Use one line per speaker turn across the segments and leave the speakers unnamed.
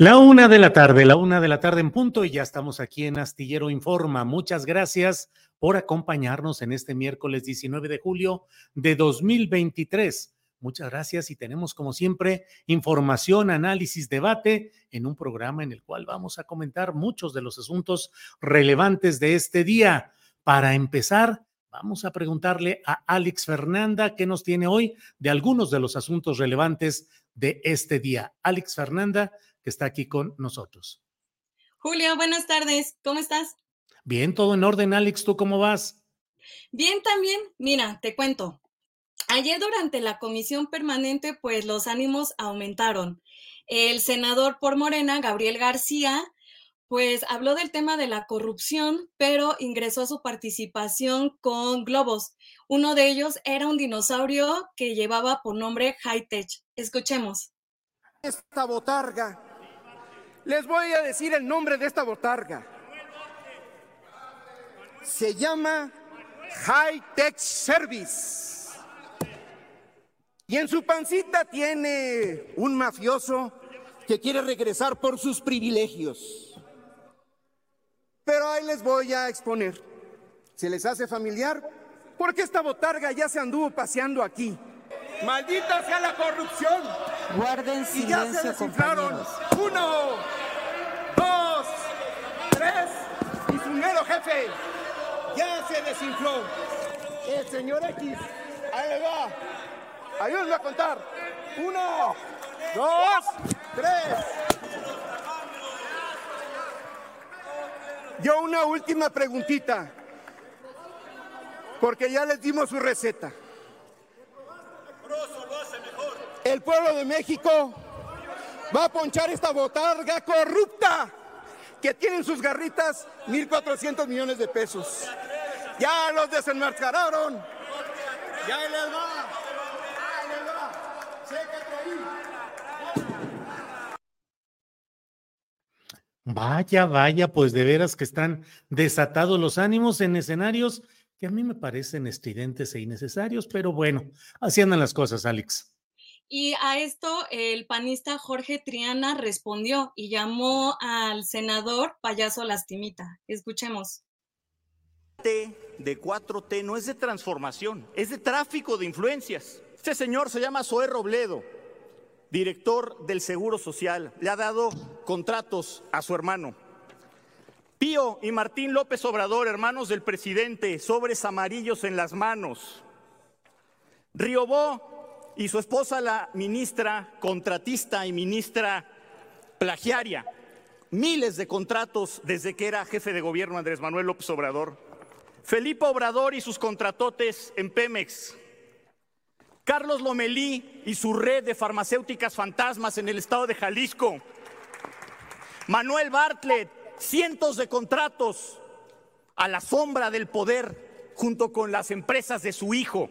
La una de la tarde, la una de la tarde en punto y ya estamos aquí en Astillero Informa. Muchas gracias por acompañarnos en este miércoles 19 de julio de 2023. Muchas gracias y tenemos como siempre información, análisis, debate en un programa en el cual vamos a comentar muchos de los asuntos relevantes de este día. Para empezar, vamos a preguntarle a Alex Fernanda qué nos tiene hoy de algunos de los asuntos relevantes de este día. Alex Fernanda, que está aquí con nosotros.
Julio, buenas tardes. ¿Cómo estás?
Bien, todo en orden, Alex. ¿Tú cómo vas?
Bien, también. Mira, te cuento. Ayer durante la comisión permanente, pues los ánimos aumentaron. El senador por Morena, Gabriel García, pues habló del tema de la corrupción, pero ingresó a su participación con globos. Uno de ellos era un dinosaurio que llevaba por nombre High Tech. Escuchemos.
Esta botarga. Les voy a decir el nombre de esta botarga. Se llama High Tech Service. Y en su pancita tiene un mafioso que quiere regresar por sus privilegios. Pero ahí les voy a exponer. ¿Se les hace familiar? Porque esta botarga ya se anduvo paseando aquí. Maldita sea la corrupción.
Guarden
Y ya se
silencio,
desinflaron. Uno, dos, tres. Jefe ya se desinfló. El señor X. Ahí le va. Ayúdenme a contar. Uno, dos, tres. Yo una última preguntita. Porque ya les dimos su receta. El pueblo de México va a ponchar esta botarga corrupta que tiene en sus garritas 1.400 millones de pesos. Ya los desenmascararon. Ya les va.
Vaya, vaya, pues de veras que están desatados los ánimos en escenarios que a mí me parecen estridentes e innecesarios, pero bueno, así andan las cosas, Alex.
Y a esto el panista Jorge Triana respondió y llamó al senador payaso lastimita. Escuchemos.
De 4T no es de transformación, es de tráfico de influencias. Este señor se llama Zoé Robledo, director del Seguro Social. Le ha dado contratos a su hermano. Pío y Martín López Obrador, hermanos del presidente, sobres amarillos en las manos. Riobó y su esposa, la ministra contratista y ministra plagiaria. Miles de contratos desde que era jefe de gobierno Andrés Manuel López Obrador. Felipe Obrador y sus contratotes en Pemex. Carlos Lomelí y su red de farmacéuticas fantasmas en el estado de Jalisco. Manuel Bartlett, cientos de contratos a la sombra del poder junto con las empresas de su hijo.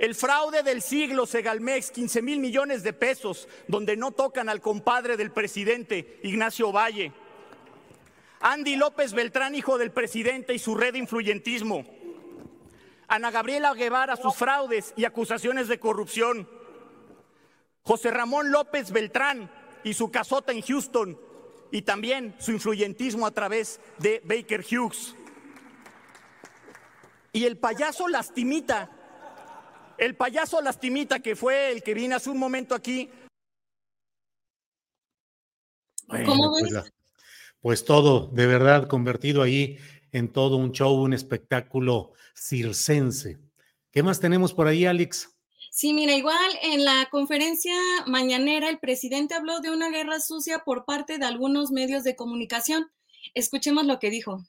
El fraude del siglo, Segalmex, 15 mil millones de pesos, donde no tocan al compadre del presidente, Ignacio Valle. Andy López Beltrán, hijo del presidente y su red de influyentismo. Ana Gabriela Guevara, sus fraudes y acusaciones de corrupción. José Ramón López Beltrán, y su casota en Houston y también su influyentismo a través de Baker Hughes. Y el payaso lastimita, el payaso lastimita que fue el que vino hace un momento aquí.
¿Cómo pues, pues todo, de verdad, convertido ahí en todo un show, un espectáculo circense. ¿Qué más tenemos por ahí, Alex?
Sí, mira, igual en la conferencia mañanera el presidente habló de una guerra sucia por parte de algunos medios de comunicación. Escuchemos lo que dijo.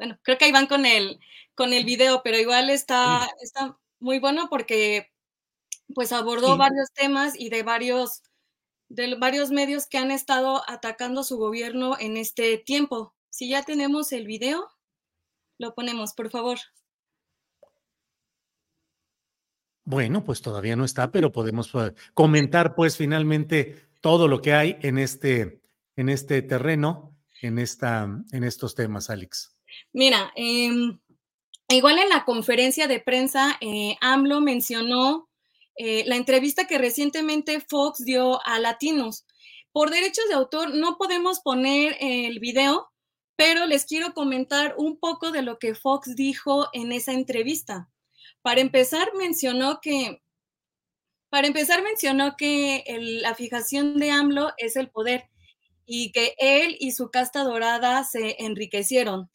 Bueno, creo que ahí van con el, con el video, pero igual está, está muy bueno porque pues abordó varios temas y de varios, de varios medios que han estado atacando su gobierno en este tiempo. Si ya tenemos el video. Lo ponemos, por favor.
Bueno, pues todavía no está, pero podemos eh, comentar pues finalmente todo lo que hay en este, en este terreno, en, esta, en estos temas, Alex.
Mira, em, igual en la conferencia de prensa, eh, AMLO mencionó eh, la entrevista que recientemente Fox dio a Latinos. Por derechos de autor no podemos poner el video, pero les quiero comentar un poco de lo que Fox dijo en esa entrevista. Para empezar, mencionó que, para empezar, mencionó que la fijación de AMLO es el poder y que él y su casta dorada se enriquecieron.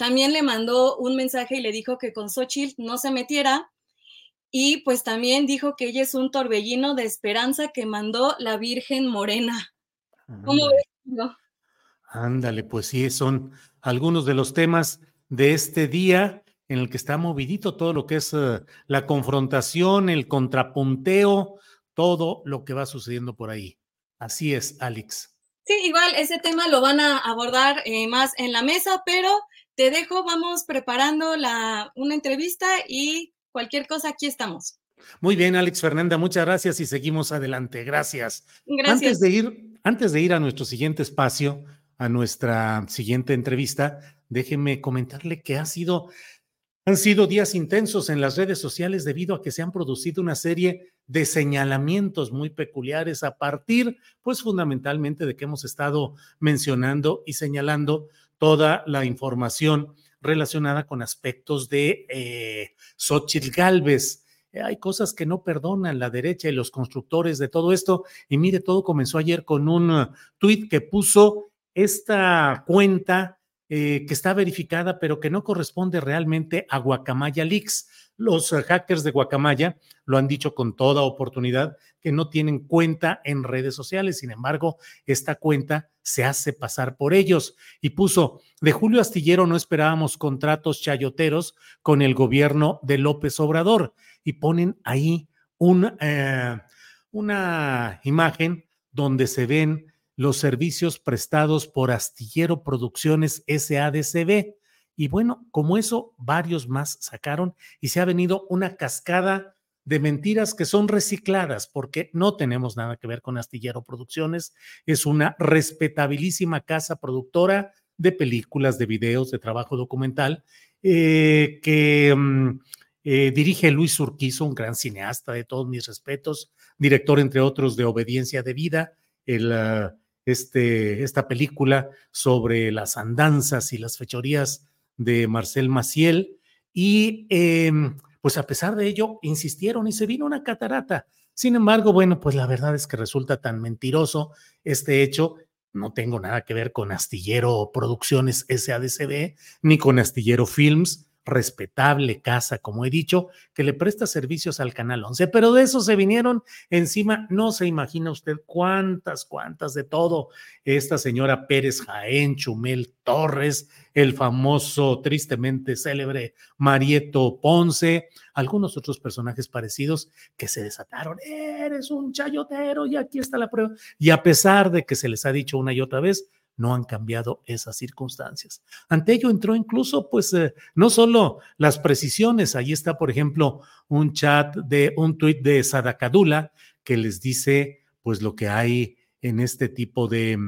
También le mandó un mensaje y le dijo que con Xochitl no se metiera. Y pues también dijo que ella es un torbellino de esperanza que mandó la Virgen Morena. ¿Cómo ves?
Ándale, pues sí, son algunos de los temas de este día en el que está movidito todo lo que es eh, la confrontación, el contrapunteo, todo lo que va sucediendo por ahí. Así es, Alex.
Sí, igual ese tema lo van a abordar eh, más en la mesa, pero te dejo, vamos preparando la, una entrevista y cualquier cosa, aquí estamos.
Muy bien, Alex Fernanda, muchas gracias y seguimos adelante. Gracias.
Gracias.
Antes de ir, antes de ir a nuestro siguiente espacio, a nuestra siguiente entrevista, déjeme comentarle que ha sido, han sido días intensos en las redes sociales debido a que se han producido una serie de señalamientos muy peculiares a partir, pues fundamentalmente de que hemos estado mencionando y señalando toda la información relacionada con aspectos de eh, Xochitl Galvez. hay cosas que no perdonan la derecha y los constructores de todo esto. Y mire, todo comenzó ayer con un uh, tuit que puso esta cuenta eh, que está verificada, pero que no corresponde realmente a Guacamaya Leaks. Los eh, hackers de Guacamaya lo han dicho con toda oportunidad que no tienen cuenta en redes sociales. Sin embargo, esta cuenta se hace pasar por ellos y puso, de Julio Astillero no esperábamos contratos chayoteros con el gobierno de López Obrador y ponen ahí eh, una imagen donde se ven los servicios prestados por Astillero Producciones SADCB. Y bueno, como eso, varios más sacaron y se ha venido una cascada de mentiras que son recicladas porque no tenemos nada que ver con Astillero Producciones. Es una respetabilísima casa productora de películas, de videos, de trabajo documental eh, que mm, eh, dirige Luis Urquizo, un gran cineasta de todos mis respetos, director entre otros de Obediencia de Vida, el... Ah, este, esta película sobre las andanzas y las fechorías de Marcel Maciel. Y em, pues a pesar de ello, insistieron y se vino una catarata. Sin embargo, bueno, pues la verdad es que resulta tan mentiroso este hecho. No tengo nada que ver con Astillero Producciones SADCB ni con Astillero Films respetable casa, como he dicho, que le presta servicios al Canal 11, pero de eso se vinieron encima, no se imagina usted cuántas, cuántas de todo. Esta señora Pérez Jaén, Chumel Torres, el famoso, tristemente célebre Marieto Ponce, algunos otros personajes parecidos que se desataron. Eres un chayotero y aquí está la prueba. Y a pesar de que se les ha dicho una y otra vez, no han cambiado esas circunstancias. Ante ello entró incluso, pues, eh, no solo las precisiones, ahí está, por ejemplo, un chat de un tuit de Sadakadula que les dice, pues, lo que hay en este tipo de,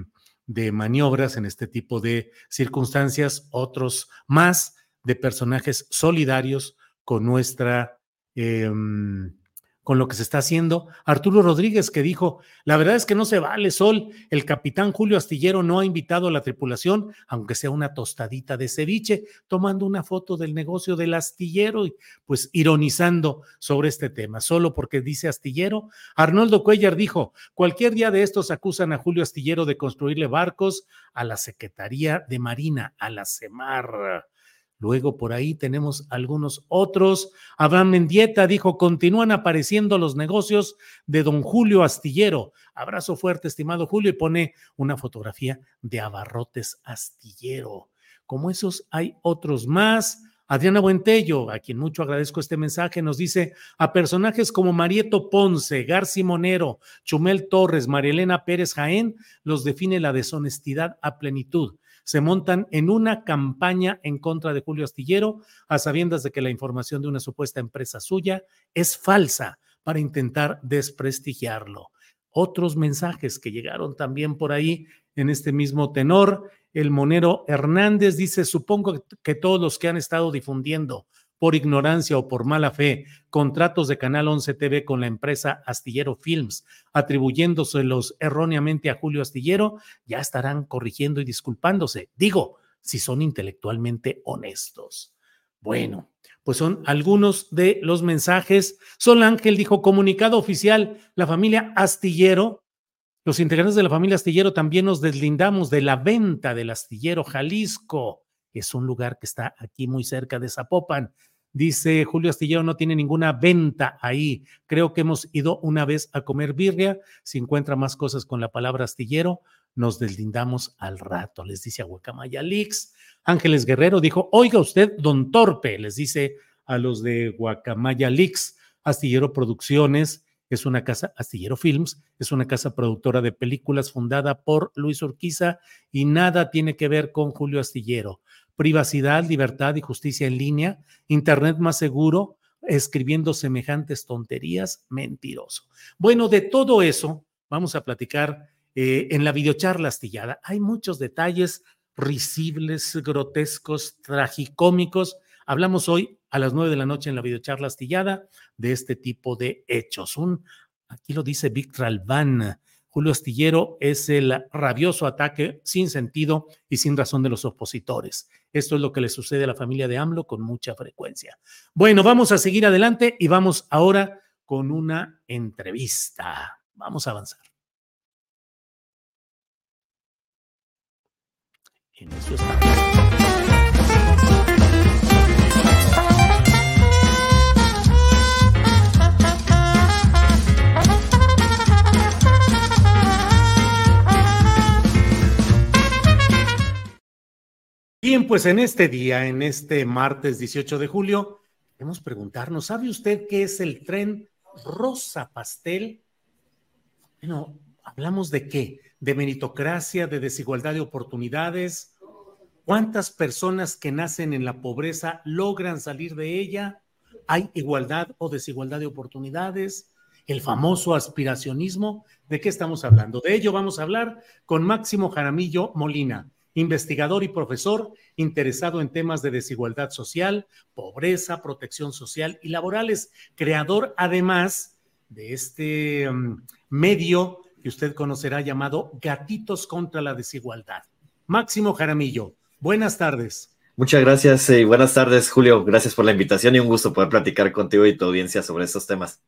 de maniobras, en este tipo de circunstancias, otros más de personajes solidarios con nuestra, em, con lo que se está haciendo. Arturo Rodríguez que dijo, la verdad es que no se vale, Sol, el capitán Julio Astillero no ha invitado a la tripulación, aunque sea una tostadita de ceviche, tomando una foto del negocio del astillero y pues ironizando sobre este tema, solo porque dice astillero. Arnoldo Cuellar dijo, cualquier día de estos acusan a Julio Astillero de construirle barcos a la Secretaría de Marina, a la CEMAR. Luego por ahí tenemos algunos otros. Abraham Mendieta dijo, continúan apareciendo los negocios de don Julio Astillero. Abrazo fuerte, estimado Julio, y pone una fotografía de Abarrotes Astillero. Como esos hay otros más. Adriana Buentello, a quien mucho agradezco este mensaje, nos dice a personajes como Marieto Ponce, Garci Monero, Chumel Torres, Marielena Pérez Jaén, los define la deshonestidad a plenitud se montan en una campaña en contra de Julio Astillero, a sabiendas de que la información de una supuesta empresa suya es falsa para intentar desprestigiarlo. Otros mensajes que llegaron también por ahí en este mismo tenor. El monero Hernández dice, supongo que todos los que han estado difundiendo por ignorancia o por mala fe contratos de Canal 11 TV con la empresa Astillero Films, atribuyéndoselos erróneamente a Julio Astillero, ya estarán corrigiendo y disculpándose. Digo, si son intelectualmente honestos. Bueno, pues son algunos de los mensajes. Sol Ángel dijo, comunicado oficial, la familia Astillero, los integrantes de la familia Astillero también nos deslindamos de la venta del Astillero Jalisco. Es un lugar que está aquí muy cerca de Zapopan. Dice Julio Astillero, no tiene ninguna venta ahí. Creo que hemos ido una vez a comer birria. Si encuentra más cosas con la palabra astillero, nos deslindamos al rato, les dice a Guacamaya Lix. Ángeles Guerrero dijo, oiga usted, don Torpe, les dice a los de Guacamaya Lix. Astillero Producciones es una casa, Astillero Films, es una casa productora de películas fundada por Luis Urquiza y nada tiene que ver con Julio Astillero privacidad, libertad y justicia en línea, Internet más seguro, escribiendo semejantes tonterías, mentiroso. Bueno, de todo eso vamos a platicar eh, en la videocharla astillada. Hay muchos detalles risibles, grotescos, tragicómicos. Hablamos hoy a las nueve de la noche en la videocharla astillada de este tipo de hechos. Un, aquí lo dice Víctor Albán, Julio Astillero es el rabioso ataque sin sentido y sin razón de los opositores. Esto es lo que le sucede a la familia de AMLO con mucha frecuencia. Bueno, vamos a seguir adelante y vamos ahora con una entrevista. Vamos a avanzar. En eso Bien, pues en este día, en este martes 18 de julio, queremos preguntarnos, ¿sabe usted qué es el tren rosa pastel? Bueno, hablamos de qué? De meritocracia, de desigualdad de oportunidades. ¿Cuántas personas que nacen en la pobreza logran salir de ella? ¿Hay igualdad o desigualdad de oportunidades? El famoso aspiracionismo. ¿De qué estamos hablando? De ello vamos a hablar con Máximo Jaramillo Molina investigador y profesor interesado en temas de desigualdad social, pobreza, protección social y laborales, creador además de este mm, medio que usted conocerá llamado Gatitos contra la Desigualdad. Máximo Jaramillo, buenas tardes.
Muchas gracias y buenas tardes, Julio. Gracias por la invitación y un gusto poder platicar contigo y tu audiencia sobre estos temas.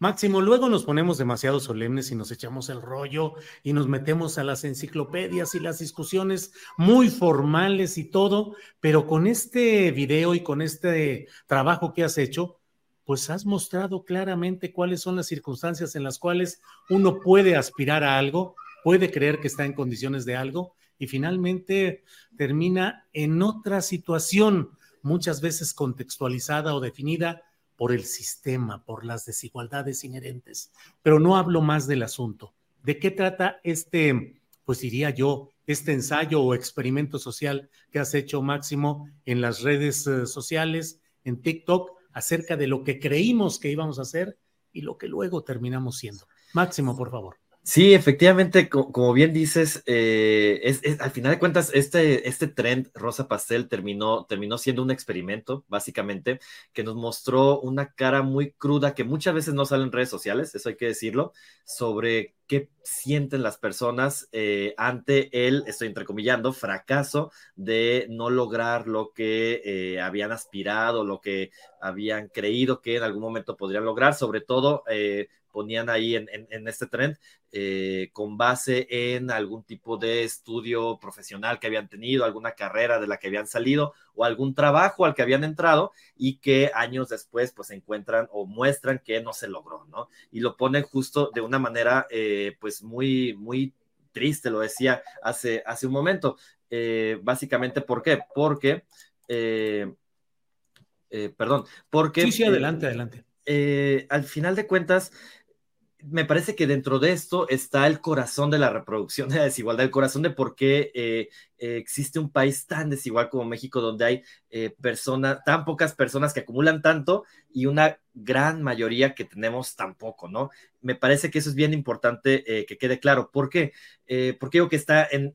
Máximo, luego nos ponemos demasiado solemnes y nos echamos el rollo y nos metemos a las enciclopedias y las discusiones muy formales y todo, pero con este video y con este trabajo que has hecho, pues has mostrado claramente cuáles son las circunstancias en las cuales uno puede aspirar a algo, puede creer que está en condiciones de algo y finalmente termina en otra situación, muchas veces contextualizada o definida por el sistema, por las desigualdades inherentes. Pero no hablo más del asunto. ¿De qué trata este, pues diría yo, este ensayo o experimento social que has hecho, Máximo, en las redes eh, sociales, en TikTok, acerca de lo que creímos que íbamos a hacer y lo que luego terminamos siendo? Máximo, por favor.
Sí, efectivamente, como bien dices, eh, es, al final de cuentas, este, este trend rosa pastel terminó, terminó siendo un experimento, básicamente, que nos mostró una cara muy cruda que muchas veces no sale en redes sociales, eso hay que decirlo, sobre qué sienten las personas eh, ante el, estoy entrecomillando, fracaso de no lograr lo que eh, habían aspirado, lo que habían creído que en algún momento podrían lograr, sobre todo ponían ahí en, este trend eh, con base en algún tipo de estudio profesional que habían tenido, alguna carrera de la que habían salido o algún trabajo al que habían entrado y que años después pues encuentran o muestran que no se logró, ¿no? Y lo ponen justo de una manera eh, pues muy, muy triste, lo decía hace, hace un momento. Eh, básicamente, ¿por qué? Porque... perdón, porque...
Sí, sí, adelante, adelante.
al final de cuentas, me parece que dentro de esto está el corazón de la reproducción de la desigualdad, el corazón de por qué eh, eh, existe un país tan desigual como México, donde hay eh, personas, tan pocas personas que acumulan tanto y una gran mayoría que tenemos tan poco, ¿no? Me parece que eso es bien importante que quede claro. ¿Por qué? porque digo que está en,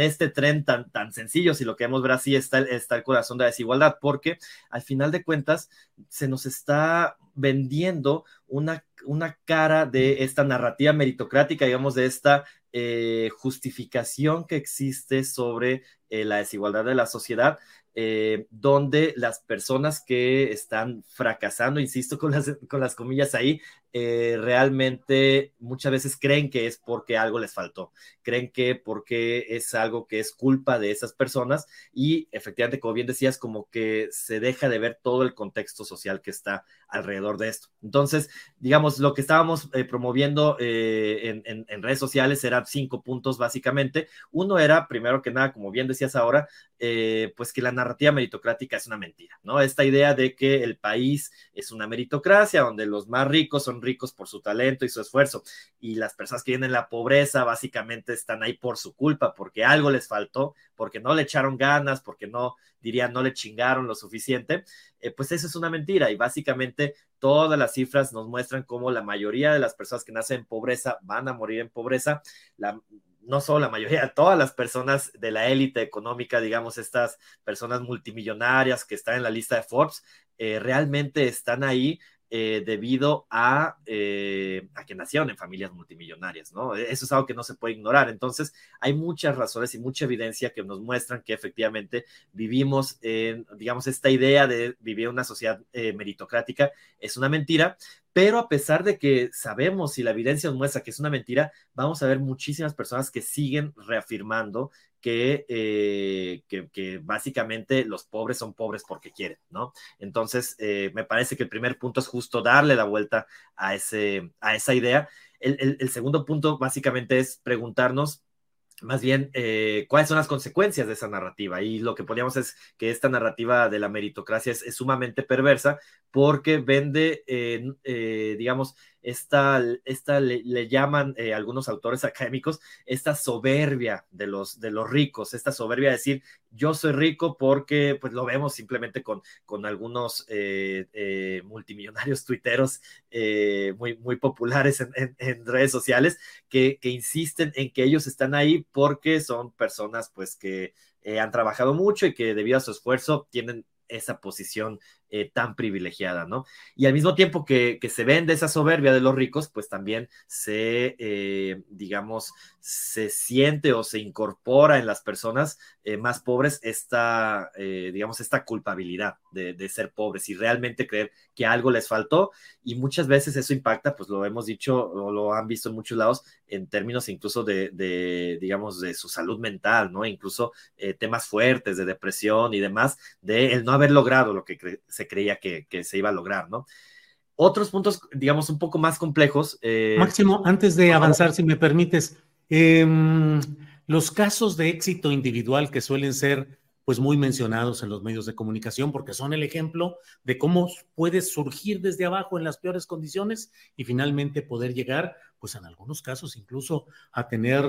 este tren tan, tan sencillo, si lo queremos ver así, está, está el corazón de la desigualdad, porque al final de cuentas se nos está vendiendo una una cara de esta narrativa meritocrática, digamos, de esta eh, justificación que existe sobre eh, la desigualdad de la sociedad, eh, donde las personas que están fracasando, insisto con las, con las comillas ahí, eh, realmente muchas veces creen que es porque algo les faltó, creen que porque es algo que es culpa de esas personas y efectivamente, como bien decías, como que se deja de ver todo el contexto social que está alrededor de esto. Entonces, digamos, lo que estábamos eh, promoviendo en, en, redes sociales eran cinco puntos básicamente. Uno era, primero que nada, como bien decías ahora, pues que la narrativa meritocrática es una mentira, ¿no? Esta idea de que el país es una meritocracia donde los más ricos son ricos por su talento y su esfuerzo y las personas que vienen en la pobreza básicamente están ahí por su culpa, porque algo les faltó, porque no le echaron ganas, porque no, dirían, no le chingaron lo suficiente, eh, pues eso es una mentira y básicamente todas las cifras nos muestran cómo la mayoría de las personas que nacen en pobreza van a morir en pobreza. No solo la mayoría, todas las personas de la élite económica, digamos, estas personas multimillonarias que están en la lista de Forbes, eh, realmente están ahí eh, debido a, eh, a, que nacieron en familias multimillonarias, ¿no? Eso es algo que no se puede ignorar. Entonces, hay muchas razones y mucha evidencia que nos muestran que efectivamente vivimos en, digamos, esta idea de vivir una sociedad meritocrática es una mentira, pero a pesar de que sabemos y la evidencia nos muestra que es una mentira, vamos a ver muchísimas personas que siguen reafirmando que, eh, que, básicamente los pobres son pobres porque quieren, ¿no? Entonces, eh, me parece que el primer punto es justo darle la vuelta a, ese, a esa idea. el segundo punto básicamente es preguntarnos más bien eh, cuáles son las consecuencias de esa narrativa. Y lo que poníamos es que esta narrativa de la meritocracia es, sumamente perversa porque vende, digamos, esta, esta le, llaman eh, algunos autores académicos, esta soberbia de los, de los ricos, esta soberbia de decir, yo soy rico porque, pues lo vemos simplemente con, con algunos multimillonarios tuiteros muy, muy populares en, redes sociales que, que insisten en que ellos están ahí porque son personas pues que eh, han trabajado mucho y que debido a su esfuerzo tienen esa posición eh, tan privilegiada, ¿no? Y al mismo tiempo que, se vende esa soberbia de los ricos, pues también se, eh, digamos, se siente o se incorpora en las personas eh, más pobres esta, digamos, esta culpabilidad de, ser pobres y realmente creer que algo les faltó y muchas veces eso impacta, pues lo hemos dicho o lo han visto en muchos lados en términos incluso de, digamos, de su salud mental, ¿no? Incluso temas fuertes de depresión y demás, de el no haber logrado lo que se creía que, se iba a lograr, ¿no? Otros puntos, digamos, un poco más complejos.
Eh, Máximo, antes de avanzar, si me permites, em, los casos de éxito individual que suelen ser pues muy mencionados en los medios de comunicación porque son el ejemplo de cómo puedes surgir desde abajo en las peores condiciones y finalmente poder llegar, pues en algunos casos incluso a tener,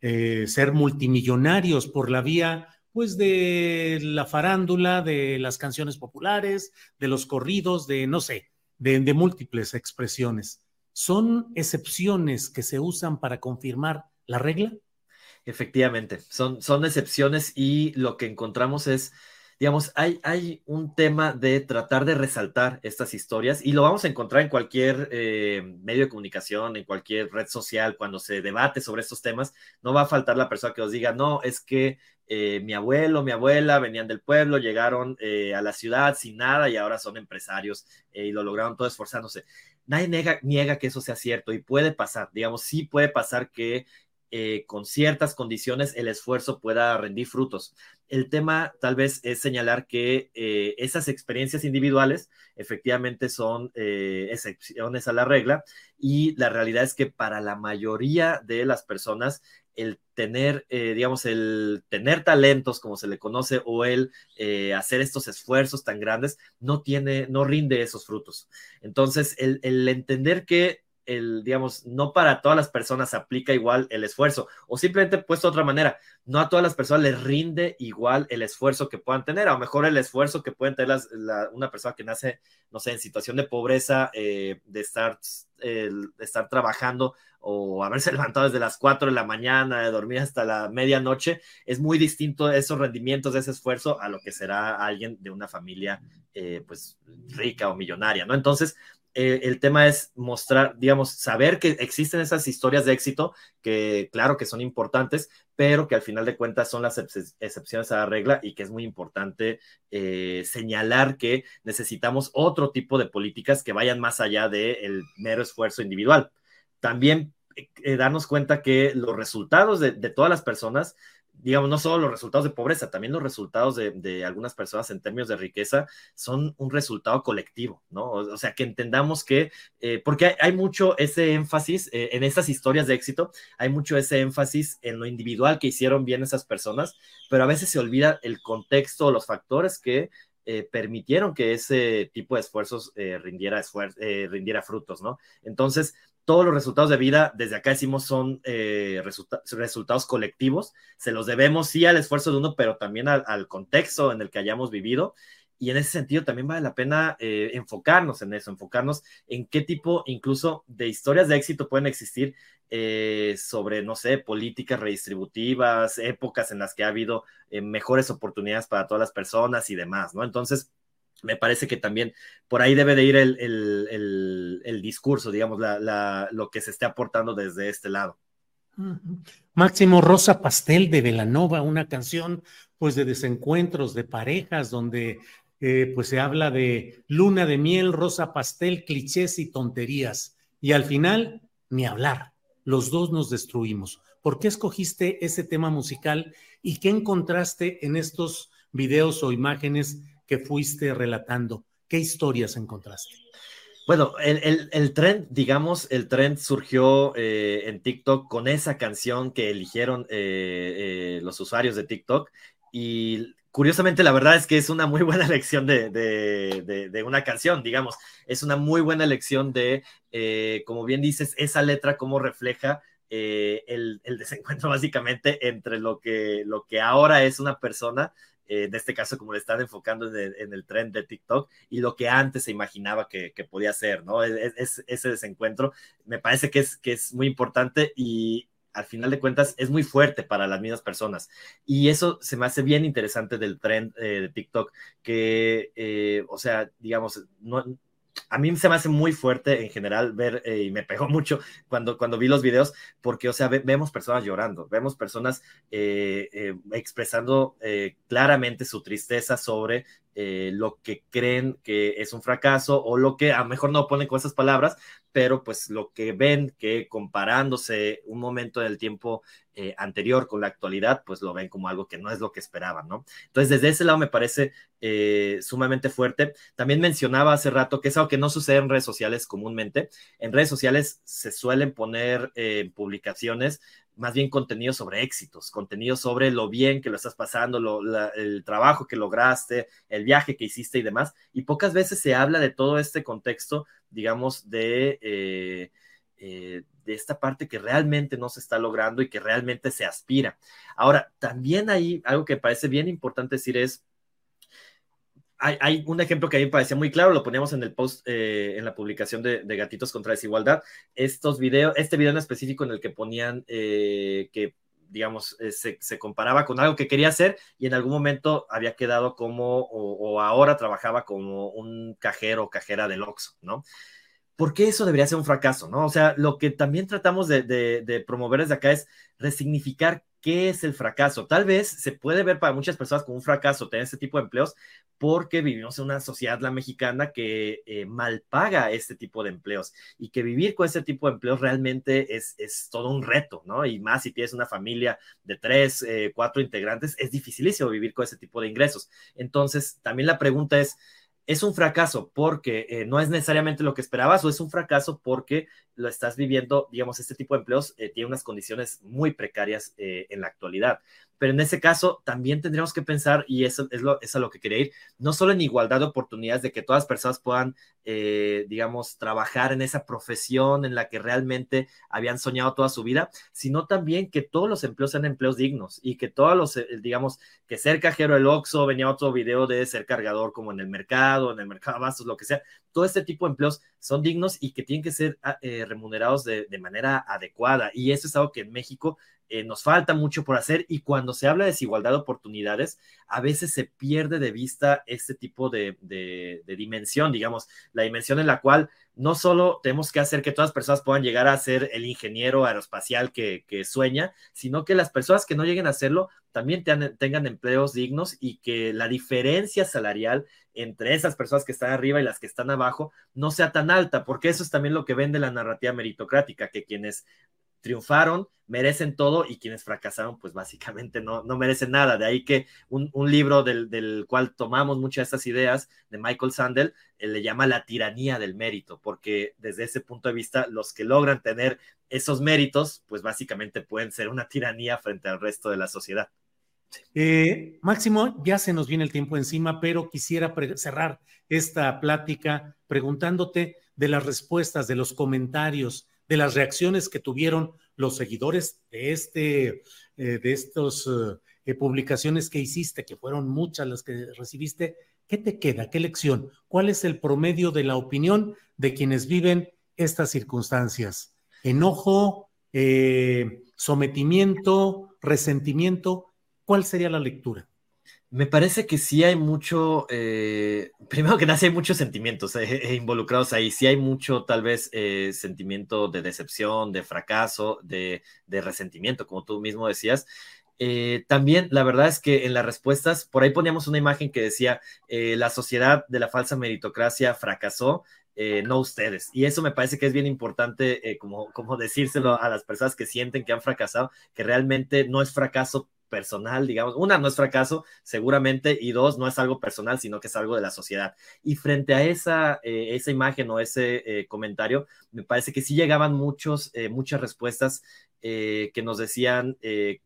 eh, ser multimillonarios por la vía pues de la farándula, de las canciones populares, de los corridos, de no sé, de, múltiples expresiones. ¿son excepciones que se usan para confirmar la regla?
Efectivamente, son, son excepciones y lo que encontramos es digamos, hay, hay un tema de tratar de resaltar estas historias y lo vamos a encontrar en cualquier eh, medio de comunicación, en cualquier red social, cuando se debate sobre estos temas, no va a faltar la persona que os diga, no, es que eh, mi abuelo, mi abuela venían del pueblo, llegaron eh, a la ciudad sin nada y ahora son empresarios y lo lograron todo esforzándose. Nadie niega, niega que eso sea cierto y puede pasar, digamos, sí puede pasar que con ciertas condiciones el esfuerzo pueda rendir frutos. El tema tal vez es señalar que eh, esas experiencias individuales efectivamente son eh, excepciones a la regla y la realidad es que para la mayoría de las personas el tener, eh, digamos, el tener talentos, como se le conoce, o el hacer estos esfuerzos tan grandes, no tiene, no rinde esos frutos. Entonces, el entender que el, digamos, no para todas las personas aplica igual el esfuerzo, o simplemente puesto de otra manera, no a todas las personas les rinde igual el esfuerzo que puedan tener, a lo mejor el esfuerzo que pueden tener una persona que nace, no sé, en situación de pobreza, eh, de, estar, estar trabajando o haberse levantado desde las 4 de la mañana, de dormir hasta la medianoche, es muy distinto esos rendimientos de ese esfuerzo a lo que será alguien de una familia eh, pues rica o millonaria, ¿no? Entonces, eh, el tema es mostrar, digamos, saber que existen esas historias de éxito, que claro que son importantes, pero que al final de cuentas son las excepciones a la regla y que es muy importante eh, señalar que necesitamos otro tipo de políticas que vayan más allá del mero esfuerzo individual. También eh, darnos cuenta que los resultados de, de todas las personas digamos, no solo los resultados de pobreza, también los resultados de, algunas personas en términos de riqueza son un resultado colectivo, ¿no? O, sea, que entendamos que, eh, porque hay, mucho ese énfasis eh, en estas historias de éxito, hay mucho ese énfasis en lo individual que hicieron bien esas personas, pero a veces se olvida el contexto, los factores que eh, permitieron que ese tipo de esfuerzos rindiera, rindiera frutos, ¿no? Entonces, todos los resultados de vida, desde acá decimos, son eh, resultados colectivos. Se los debemos, sí, al esfuerzo de uno, pero también al, contexto en el que hayamos vivido. Y en ese sentido también vale la pena eh, enfocarnos en eso, enfocarnos en qué tipo incluso de historias de éxito pueden existir eh, sobre, no sé, políticas redistributivas, épocas en las que ha habido mejores oportunidades para todas las personas y demás, ¿no? Entonces, me parece que también por ahí debe de ir el, discurso, digamos, lo que se esté aportando desde este lado.
Máximo Rosa Pastel de Velanova, una canción pues de desencuentros, de parejas, donde eh, pues se habla de luna de miel, rosa pastel, clichés y tonterías. Y al final, ni hablar, los dos nos destruimos. ¿Por qué escogiste ese tema musical y qué encontraste en estos videos o imágenes que fuiste relatando? ¿Qué historias encontraste?
Bueno, el, el, trend, digamos, el trend surgió eh, en TikTok con esa canción que eligieron eh, eh, los usuarios de TikTok y curiosamente la verdad es que es una muy buena elección de, de, una canción, digamos, es una muy buena elección de, como bien dices, esa letra cómo refleja el, el, desencuentro básicamente entre lo que, lo que ahora es una persona eh, en este caso como le están enfocando en el, trend de TikTok y lo que antes se imaginaba que, podía ser, ¿no? Es, ese desencuentro me parece que es, que es muy importante y al final de cuentas es muy fuerte para las mismas personas. Y eso se me hace bien interesante del trend eh, de TikTok, que, eh, o sea, digamos, no, a mí se me hace muy fuerte en general ver, eh, y me pegó mucho cuando, cuando vi los videos, porque, o sea, vemos personas llorando, vemos personas eh, eh, expresando claramente su tristeza sobre lo que creen que es un fracaso o lo que a lo mejor no ponen con esas palabras, pero pues lo que ven que comparándose un momento del tiempo eh, anterior con la actualidad, pues lo ven como algo que no es lo que esperaban, ¿no? Entonces, desde ese lado me parece eh, sumamente fuerte. También mencionaba hace rato que es algo que no sucede en redes sociales comúnmente. En redes sociales se suelen poner eh, publicaciones más bien contenido sobre éxitos, contenido sobre lo bien que lo estás pasando, el trabajo que lograste, el viaje que hiciste y demás. Y pocas veces se habla de todo este contexto, digamos, de, eh, eh, de esta parte que realmente no se está logrando y que realmente se aspira. Ahora, también hay algo que parece bien importante decir es, hay, un ejemplo que a mí me parecía muy claro, lo poníamos en el post, eh, en la publicación de, Gatitos contra Desigualdad. Estos videos, este video en específico en el que ponían eh, que, digamos, eh, se, comparaba con algo que quería hacer y en algún momento había quedado como, o, ahora trabajaba como un cajero o cajera del Oxxo, ¿no? ¿Por qué eso debería ser un fracaso, no? O sea, lo que también tratamos de, de promover desde acá es resignificar ¿Qué es el fracaso? Tal vez se puede ver para muchas personas como un fracaso tener este tipo de empleos porque vivimos en una sociedad, la mexicana, que eh, mal paga este tipo de empleos y que vivir con ese tipo de empleos realmente es, es todo un reto, ¿no? Y más si tienes una familia de tres, eh, cuatro integrantes, es dificilísimo vivir con ese tipo de ingresos. Entonces, también la pregunta es, ¿es un fracaso porque eh, no es necesariamente lo que esperabas o es un fracaso porque lo estás viviendo, digamos, este tipo de empleos eh, tiene unas condiciones muy precarias eh, en la actualidad. Pero en ese caso también tendríamos que pensar, y eso es, lo, a lo que quería ir, no solo en igualdad de oportunidades de que todas las personas puedan, eh, digamos, trabajar en esa profesión en la que realmente habían soñado toda su vida, sino también que todos los empleos sean empleos dignos y que todos los, digamos, que ser cajero del Oxxo, venía otro video de ser cargador como en el mercado, en el mercado de abastos, lo que sea, todo este tipo de empleos son dignos y que tienen que ser ah, eh, remunerados de, manera adecuada. Y eso es algo que en México eh, nos falta mucho por hacer y cuando se habla de desigualdad de oportunidades, a veces se pierde de vista este tipo de, dimensión, digamos, la dimensión en la cual no solo tenemos que hacer que todas las personas puedan llegar a ser el ingeniero aeroespacial que, sueña, sino que las personas que no lleguen a hacerlo también tengan empleos dignos y que la diferencia salarial entre esas personas que están arriba y las que están abajo no sea tan alta, porque eso es también lo que vende la narrativa meritocrática, que quienes triunfaron merecen todo y quienes fracasaron pues básicamente no, no merecen nada. De ahí que un, libro del, cual tomamos muchas de estas ideas de Michael Sandel eh, le llama la tiranía del mérito, porque desde ese punto de vista los que logran tener esos méritos pues básicamente pueden ser una tiranía frente al resto de la sociedad.
Eh, Máximo, ya se nos viene el tiempo encima, pero quisiera cerrar esta plática preguntándote de las respuestas, de los comentarios, de las reacciones que tuvieron los seguidores de este, eh, de estas eh, publicaciones que hiciste, que fueron muchas las que recibiste. ¿Qué te queda? ¿Qué lección? ¿Cuál es el promedio de la opinión de quienes viven estas circunstancias? ¿Enojo? ¿Sometimiento? ¿Resentimiento? ¿cuál sería la lectura?
Me parece que sí hay mucho, eh, primero que nada, sí hay muchos sentimientos eh, eh, involucrados ahí, sí hay mucho tal vez sentimiento de decepción, de fracaso, de, resentimiento, como tú mismo decías. también la verdad es que en las respuestas, por ahí poníamos una imagen que decía, la sociedad de la falsa meritocracia fracasó, no ustedes. Y eso me parece que es bien importante, como, como decírselo a las personas que sienten que han fracasado, que realmente no es fracaso personal, digamos. Una, no es fracaso, seguramente, y dos, no es algo personal, sino que es algo de la sociedad. Y frente a esa, eh, esa imagen o ese eh, comentario, me parece que sí llegaban muchos, eh, muchas respuestas que nos decían que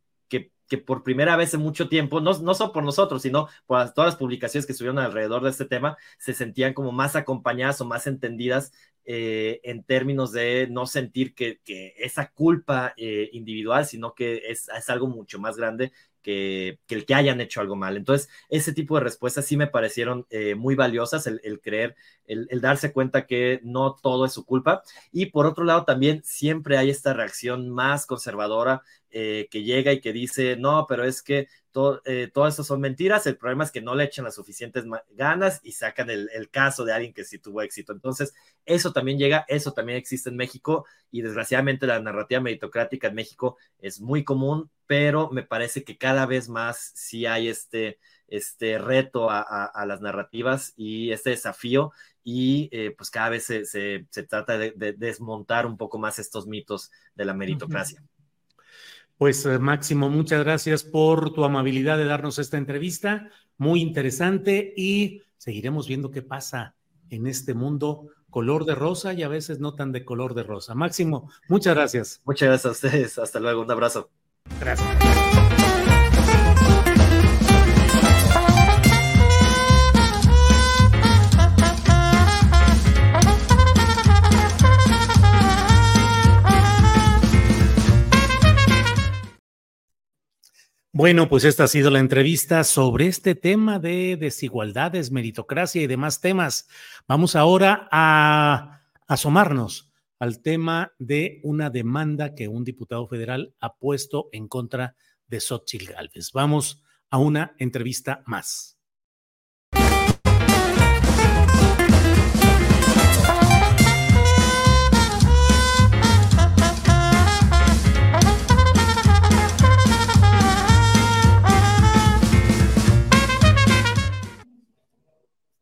que por primera vez en mucho tiempo, no, no solo por nosotros, sino por todas las publicaciones que estuvieron alrededor de este tema, se sentían como más acompañadas o más entendidas en términos de no sentir que, esa culpa individual, sino que es, es, algo mucho más grande que, el que hayan hecho algo mal. Entonces, ese tipo de respuestas sí me parecieron eh, muy valiosas, el, creer, el, darse cuenta que no todo es su culpa. Y por otro lado, también siempre hay esta reacción más conservadora eh, que llega y que dice, no, pero es que todo, eh, todo eso son mentiras, el problema es que no le echan las suficientes ganas y sacan el, caso de alguien que sí tuvo éxito. Entonces, eso también llega, eso también existe en México y desgraciadamente la narrativa meritocrática en México es muy común, pero me parece que cada vez más sí hay este, este reto a, las narrativas y este desafío y eh, pues cada vez se, trata de, desmontar un poco más estos mitos de la meritocracia.
Pues eh, Máximo, muchas gracias por tu amabilidad de darnos esta entrevista, muy interesante y seguiremos viendo qué pasa en este mundo color de rosa y a veces no tan de color de rosa. Máximo, muchas gracias.
Muchas gracias a ustedes, hasta luego, un abrazo.
Gracias. Bueno, pues esta ha sido la entrevista sobre este tema de desigualdades, meritocracia y demás temas. Vamos ahora a asomarnos al tema de una demanda que un diputado federal ha puesto en contra de Xochitl Galvez. Vamos a una entrevista más.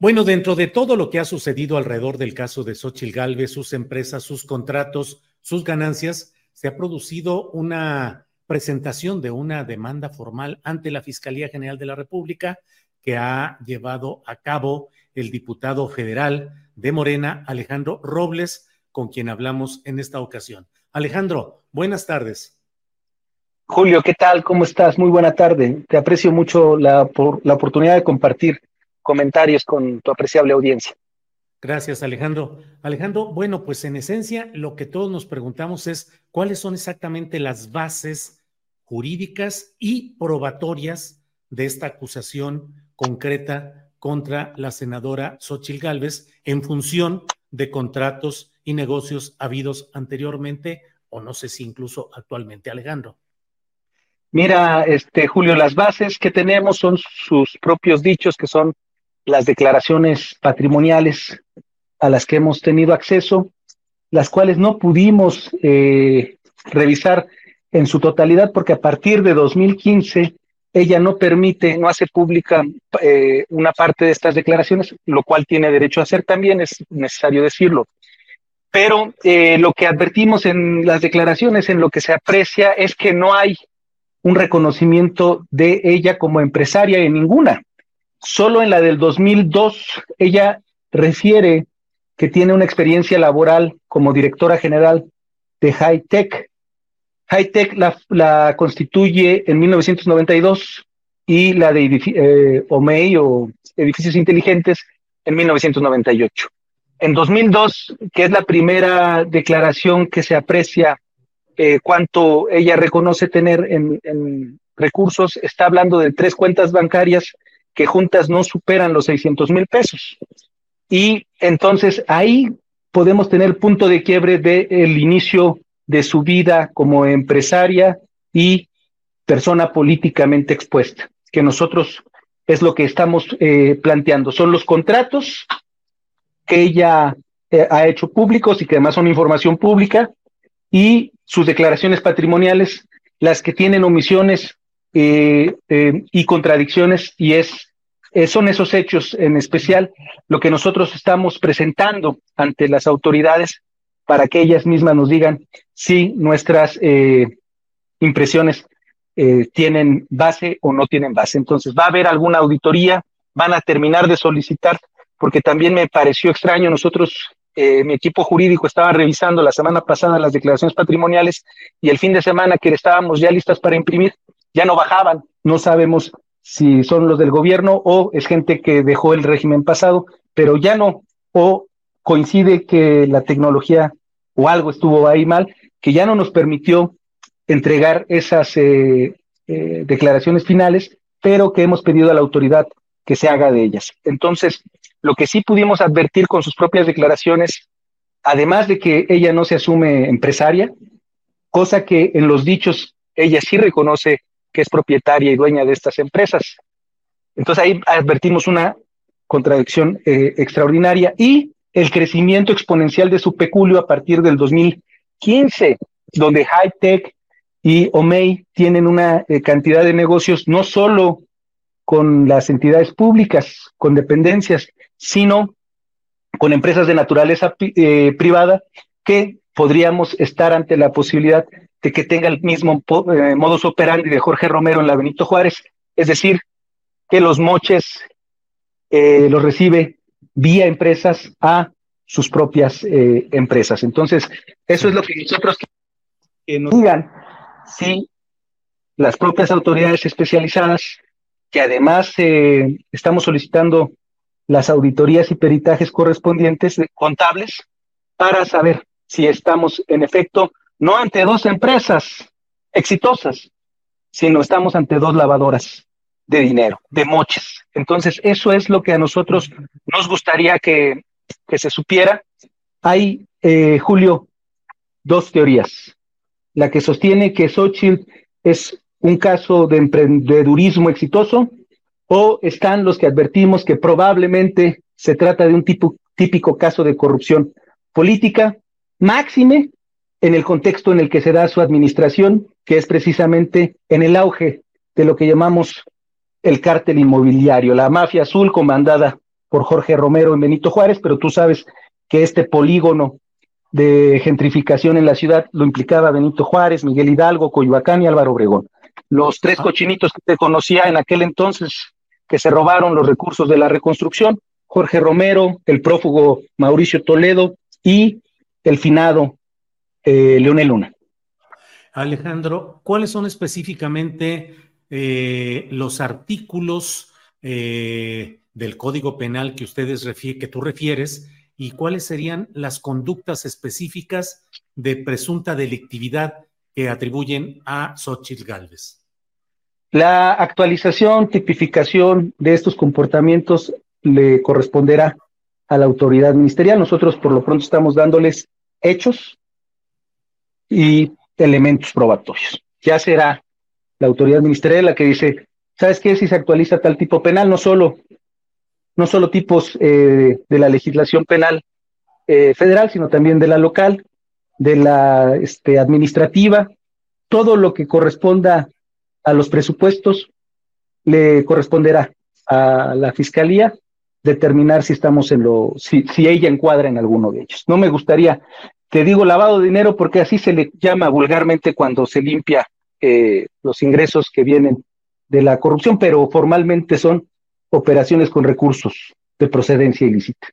Bueno, dentro de todo lo que ha sucedido alrededor del caso de Xochitl Galvez, sus empresas, sus contratos, sus ganancias, se ha producido una presentación de una demanda formal ante la Fiscalía General de la República que ha llevado a cabo el diputado federal de Morena, Alejandro Robles, con quien hablamos en esta ocasión. Alejandro, buenas tardes.
Julio, ¿qué tal? ¿Cómo estás? Muy buena tarde. Te aprecio mucho la, la oportunidad de compartir comentarios con tu apreciable audiencia.
Gracias, Alejandro. Alejandro, bueno, pues en esencia lo que todos nos preguntamos es cuáles son exactamente las bases jurídicas y probatorias de esta acusación concreta contra la senadora Xochil Gálvez en función de contratos y negocios habidos anteriormente o no sé si incluso actualmente, Alejandro.
Mira, este Julio, las bases que tenemos son sus propios dichos que son las declaraciones patrimoniales a las que hemos tenido acceso, las cuales no pudimos eh, revisar en su totalidad porque a partir de 2015 ella no permite, no hace pública eh, una parte de estas declaraciones, lo cual tiene derecho a hacer también, es necesario decirlo. Pero eh, lo que advertimos en las declaraciones, en lo que se aprecia, es que no hay un reconocimiento de ella como empresaria en ninguna. Solo en la del 2002 ella refiere que tiene una experiencia laboral como directora general de High Tech. High Tech la, constituye en 1992 y la de eh, OMEI o Edificios Inteligentes en 1998. En 2002, que es la primera declaración que se aprecia eh, cuánto ella reconoce tener en, en recursos, está hablando de tres cuentas bancarias que juntas no superan los 600 mil pesos. Y entonces ahí podemos tener punto de quiebre del el inicio de su vida como empresaria y persona políticamente expuesta, que nosotros es lo que estamos eh, planteando. Son los contratos que ella eh, ha hecho públicos y que además son información pública y sus declaraciones patrimoniales, las que tienen omisiones eh, y contradicciones y es eh, son esos hechos en especial lo que nosotros estamos presentando ante las autoridades para que ellas mismas nos digan si nuestras eh, impresiones eh, tienen base o no tienen base. Entonces, va a haber alguna auditoría, van a terminar de solicitar, porque también me pareció extraño, nosotros, mi equipo jurídico estaba revisando la semana pasada las declaraciones patrimoniales y el fin de semana que estábamos ya listas para imprimir, ya no bajaban, no sabemos si son los del gobierno o es gente que dejó el régimen pasado, pero ya no, o coincide que la tecnología o algo estuvo ahí mal, que ya no nos permitió entregar esas eh, eh, declaraciones finales, pero que hemos pedido a la autoridad que se haga de ellas. Entonces, lo que sí pudimos advertir con sus propias declaraciones, además de que ella no se asume empresaria, cosa que en los dichos ella sí reconoce que es propietaria y dueña de estas empresas. Entonces ahí advertimos una contradicción eh, extraordinaria y el crecimiento exponencial de su peculio a partir del 2015, donde High Tech y OMEI tienen una eh, cantidad de negocios no solo con las entidades públicas, con dependencias, sino con empresas de naturaleza eh, privada que podríamos estar ante la posibilidad de que tenga el mismo eh, modus operandi de Jorge Romero en la Benito Juárez, es decir, que los moches eh, los recibe vía empresas a sus propias eh, empresas. Entonces, eso es lo que nosotros que nos digan si las propias autoridades especializadas, que además estamos solicitando las auditorías y peritajes correspondientes contables para saber si estamos en efecto no ante dos empresas exitosas, sino estamos ante dos lavadoras de dinero, de moches. Entonces, eso es lo que a nosotros nos gustaría que, que se supiera. Hay, eh, Julio, dos teorías. La que sostiene que Xochitl es un caso de emprendedurismo exitoso, o están los que advertimos que probablemente se trata de un tipo, típico caso de corrupción política, máxime en el contexto en el que se da su administración, que es precisamente en el auge de lo que llamamos el cártel inmobiliario, la mafia azul comandada por Jorge Romero y Benito Juárez, pero tú sabes que este polígono de gentrificación en la ciudad lo implicaba Benito Juárez, Miguel Hidalgo, Coyoacán y Álvaro Obregón. Los tres ah. cochinitos que te conocía en aquel entonces que se robaron los recursos de la reconstrucción, Jorge Romero, el prófugo Mauricio Toledo y el finado eh, Leonel Luna.
Alejandro, ¿cuáles son específicamente eh, los artículos eh, del Código Penal que ustedes que tú refieres y cuáles serían las conductas específicas de presunta delictividad que atribuyen a Xochitl Galvez?
La actualización, tipificación de estos comportamientos le corresponderá a la autoridad ministerial. Nosotros por lo pronto estamos dándoles hechos y elementos probatorios. Ya será la autoridad ministerial la que dice, ¿sabes qué? Si se actualiza tal tipo penal, no solo, no solo tipos eh, de la legislación penal eh, federal, sino también de la local, de la este, administrativa, todo lo que corresponda a los presupuestos le corresponderá a la fiscalía determinar si estamos en lo, si, si ella encuadra en alguno de ellos. No me gustaría, te digo lavado de dinero porque así se le llama vulgarmente cuando se limpia eh, los ingresos que vienen de la corrupción, pero formalmente son operaciones con recursos de procedencia ilícita.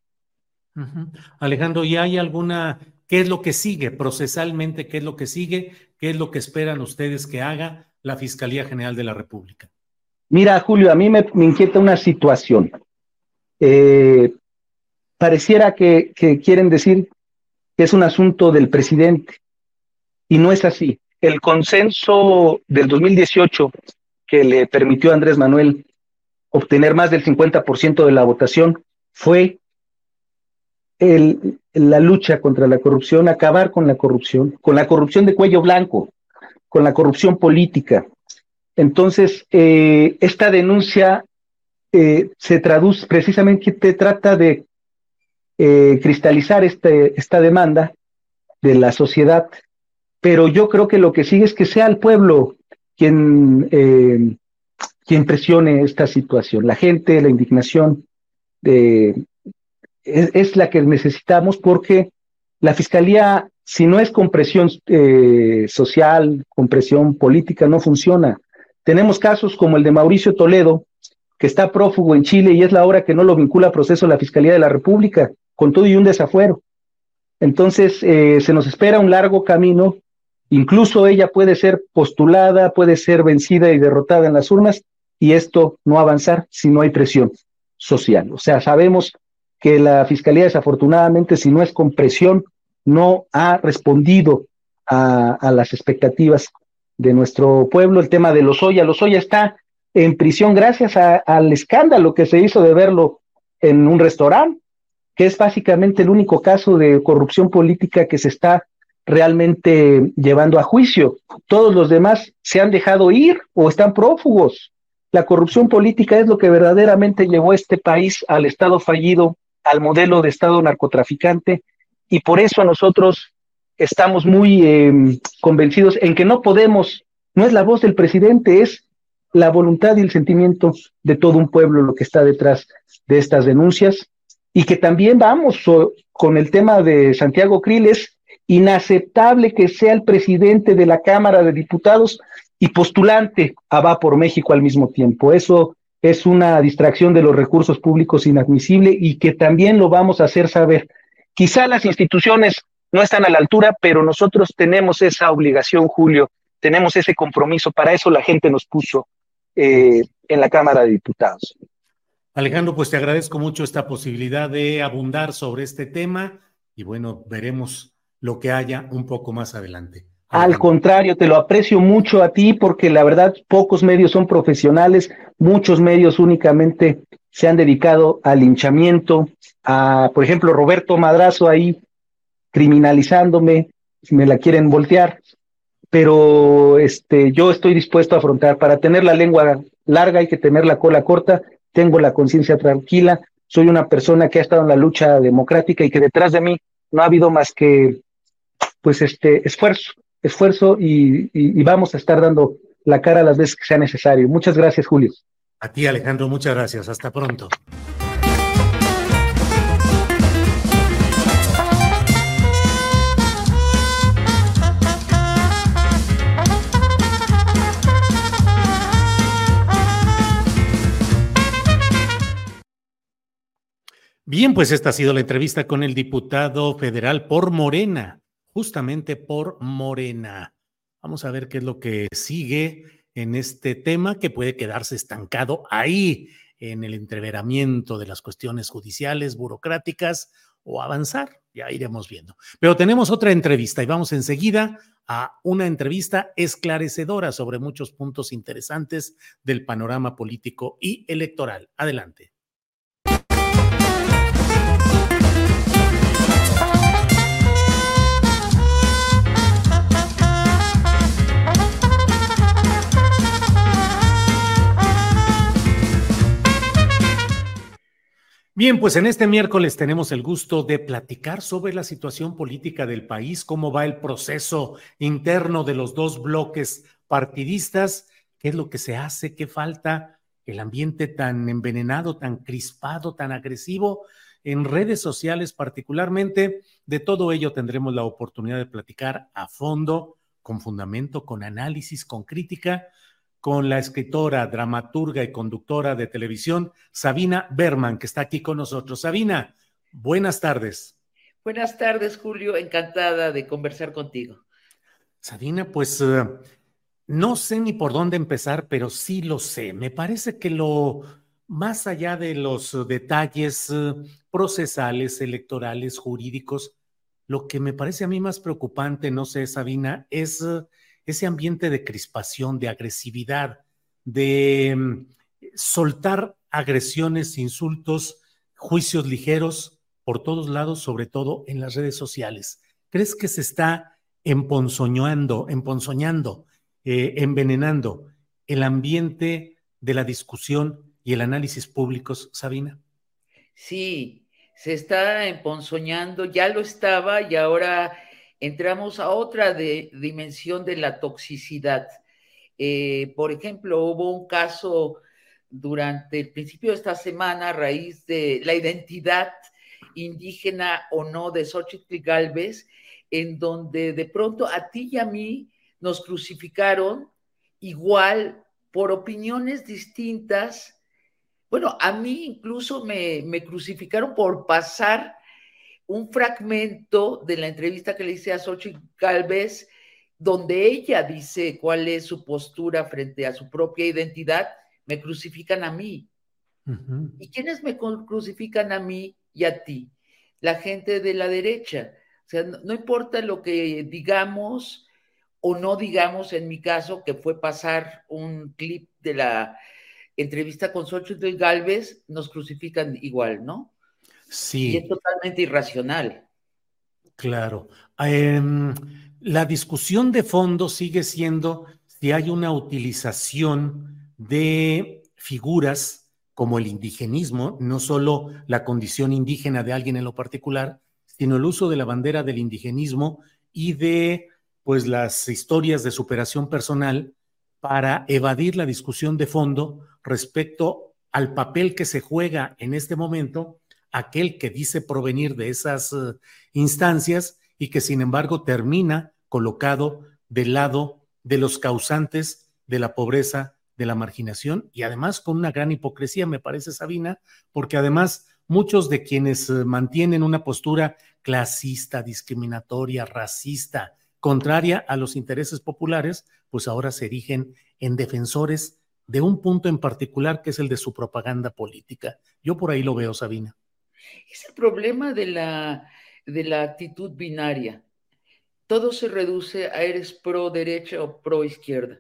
Alejandro, ¿y hay alguna, qué es lo que sigue procesalmente, qué es lo que sigue, qué es lo que esperan ustedes que haga la Fiscalía General de la República?
Mira, Julio, a mí me, inquieta una situación. Eh, pareciera que, que quieren decir es un asunto del presidente y no es así. El consenso del 2018 que le permitió a Andrés Manuel obtener más del 50% de la votación fue la lucha contra la corrupción, acabar con la corrupción, con la corrupción de cuello blanco con la corrupción política. Entonces, eh, esta denuncia eh, se traduce precisamente, te trata de eh, cristalizar este, esta demanda de la sociedad, pero yo creo que lo que sigue es que sea el pueblo quien, quien presione esta situación. La gente, la indignación es, es, la que necesitamos porque la Fiscalía si no es compresión eh, social, compresión política, no funciona. Tenemos casos como el de Mauricio Toledo, que está prófugo en Chile y es la hora que no lo vincula a proceso la Fiscalía de la República, con todo y un desafuero. Entonces, eh, se nos espera un largo camino. Incluso ella puede ser postulada, puede ser vencida y derrotada en las urnas, y esto no avanzar si no hay presión social. O sea, sabemos que la Fiscalía, desafortunadamente, si no es con presión no ha respondido a, las expectativas de nuestro pueblo. El tema de Lozoya, Lozoya está en prisión gracias al escándalo que se hizo de verlo en un restaurante, que es básicamente el único caso de corrupción política que se está realmente llevando a juicio. Todos los demás se han dejado ir o están prófugos. La corrupción política es lo que verdaderamente llevó a este país al Estado fallido, al modelo de Estado narcotraficante y por eso nosotros estamos muy em, convencidos en que no podemos, no es la voz del presidente, es la voluntad y el sentimiento de todo un pueblo lo que está detrás de estas denuncias y que también vamos con el tema de Santiago Krill, es inaceptable que sea el presidente de la Cámara de Diputados y postulante a Va por México al mismo tiempo. Eso es una distracción de los recursos públicos inadmisible y que también lo vamos a hacer saber Quizá las instituciones no están a la altura, pero nosotros tenemos esa obligación, Julio, tenemos ese compromiso. Para eso la gente nos puso eh, en la Cámara de Diputados.
Alejandro, pues te agradezco mucho esta posibilidad de abundar sobre este tema y bueno, veremos lo que haya un poco más adelante.
Al contrario, te lo aprecio mucho a ti porque la verdad pocos medios son profesionales, muchos medios únicamente se han dedicado al linchamiento, a, por ejemplo, Roberto Madrazo ahí criminalizándome, si me la quieren voltear, pero este, yo estoy dispuesto a afrontar. Para tener la lengua larga hay que tener la cola corta, tengo la conciencia tranquila, soy una persona que ha estado en la lucha democrática y que detrás de mí no ha habido más que pues este esfuerzo, esfuerzo y, vamos a estar dando la cara las veces que sea necesario. Muchas gracias, Julio.
A ti, Alejandro, muchas gracias. Hasta pronto. Bien, pues esta ha sido la entrevista con el diputado federal por Morena, justamente por Morena. Vamos a ver qué es lo que sigue en este tema que puede quedarse estancado ahí en el entreveramiento de las cuestiones judiciales, burocráticas o avanzar. Ya iremos viendo. Pero tenemos otra entrevista y vamos enseguida a una entrevista esclarecedora sobre muchos puntos interesantes del panorama político y electoral. Adelante. Bien, pues en este miércoles tenemos el gusto de platicar sobre la situación política del país, cómo va el proceso interno de los dos bloques partidistas, qué es lo que se hace, qué falta, el ambiente tan envenenado, tan crispado, tan agresivo en redes sociales particularmente. De todo ello tendremos la oportunidad de platicar a fondo, con fundamento, con análisis, con crítica con la escritora, dramaturga y conductora de televisión, Sabina Berman, que está aquí con nosotros. Sabina, buenas tardes.
Buenas tardes, Julio. Encantada de conversar contigo.
Sabina, pues eh, no sé ni por dónde empezar, pero sí lo sé. Me parece que lo más allá de los detalles eh, procesales, electorales, jurídicos, lo que me parece a mí más preocupante, no sé, Sabina, es eh, ese ambiente de crispación, de agresividad, de mm, soltar agresiones, insultos, juicios ligeros por todos lados, sobre todo en las redes sociales. ¿Crees que se está emponzoñando, emponzoñando, eh, envenenando el ambiente de la discusión y el análisis públicos, Sabina?
Sí, se está emponzoñando, ya lo estaba y ahora entramos a otra dimensión de la toxicidad. Eh, por ejemplo, hubo un caso durante el principio de esta semana a raíz de la identidad indígena o no de Xochitl Galvez, en donde de pronto a ti y a mí nos crucificaron igual por opiniones distintas. Bueno, a mí incluso me, me crucificaron por pasar un fragmento de la entrevista que le hice a Xochitl Galvez, donde ella dice cuál es su postura frente a su propia identidad, me crucifican a mí. ¿Y quiénes me crucifican a mí y a ti? La gente de la derecha. O sea, no, importa lo que digamos o no digamos, en mi caso, que fue pasar un clip de la entrevista con Xochitl Galvez, nos crucifican igual, ¿no?
Sí.
Y es totalmente irracional.
Claro. Em, la discusión de fondo sigue siendo si hay una utilización de figuras como el indigenismo, no solo la condición indígena de alguien en lo particular, sino el uso de la bandera del indigenismo y de pues las historias de superación personal para evadir la discusión de fondo respecto al papel que se juega en este momento aquel que dice provenir de esas eh, instancias y que sin embargo termina colocado del lado de los causantes de la pobreza, de la marginación y además con una gran hipocresía, me parece, Sabina, porque además muchos de quienes eh, mantienen una postura clasista, discriminatoria, racista, contraria a los intereses populares, pues ahora se erigen en defensores de un punto en particular que es el de su propaganda política. Yo por ahí lo veo, Sabina.
Es el problema de la, de la actitud binaria. todo se reduce a eres pro derecha o pro izquierda.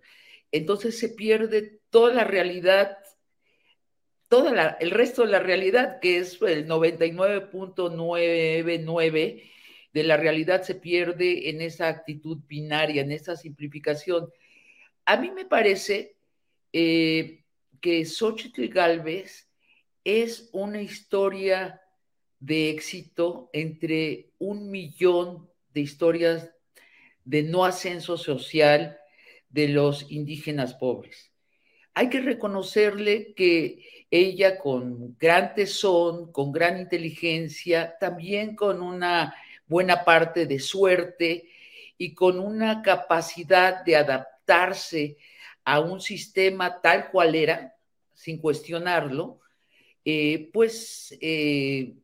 Entonces se pierde toda la realidad, toda el resto de la realidad, que es el 99.99 de la realidad se pierde en esa actitud binaria, en esa simplificación. A mí me parece eh, que Xochitl Galvez es una historia de éxito entre un millón de historias de no ascenso social de los indígenas pobres. Hay que reconocerle que ella con gran tesón, con gran inteligencia, también con una buena parte de suerte y con una capacidad de adaptarse a un sistema tal cual era, sin cuestionarlo, eh, pues eh,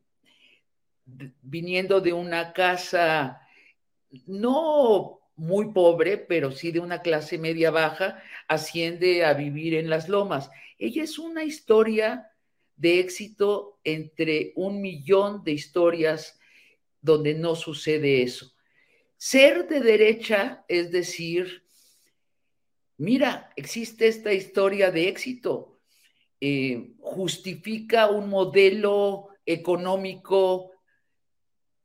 viniendo de una casa no muy pobre, pero sí de una clase media baja, asciende a vivir en las lomas. Ella es una historia de éxito entre un millón de historias donde no sucede eso. Ser de derecha es decir, mira, existe esta historia de éxito, eh, justifica un modelo económico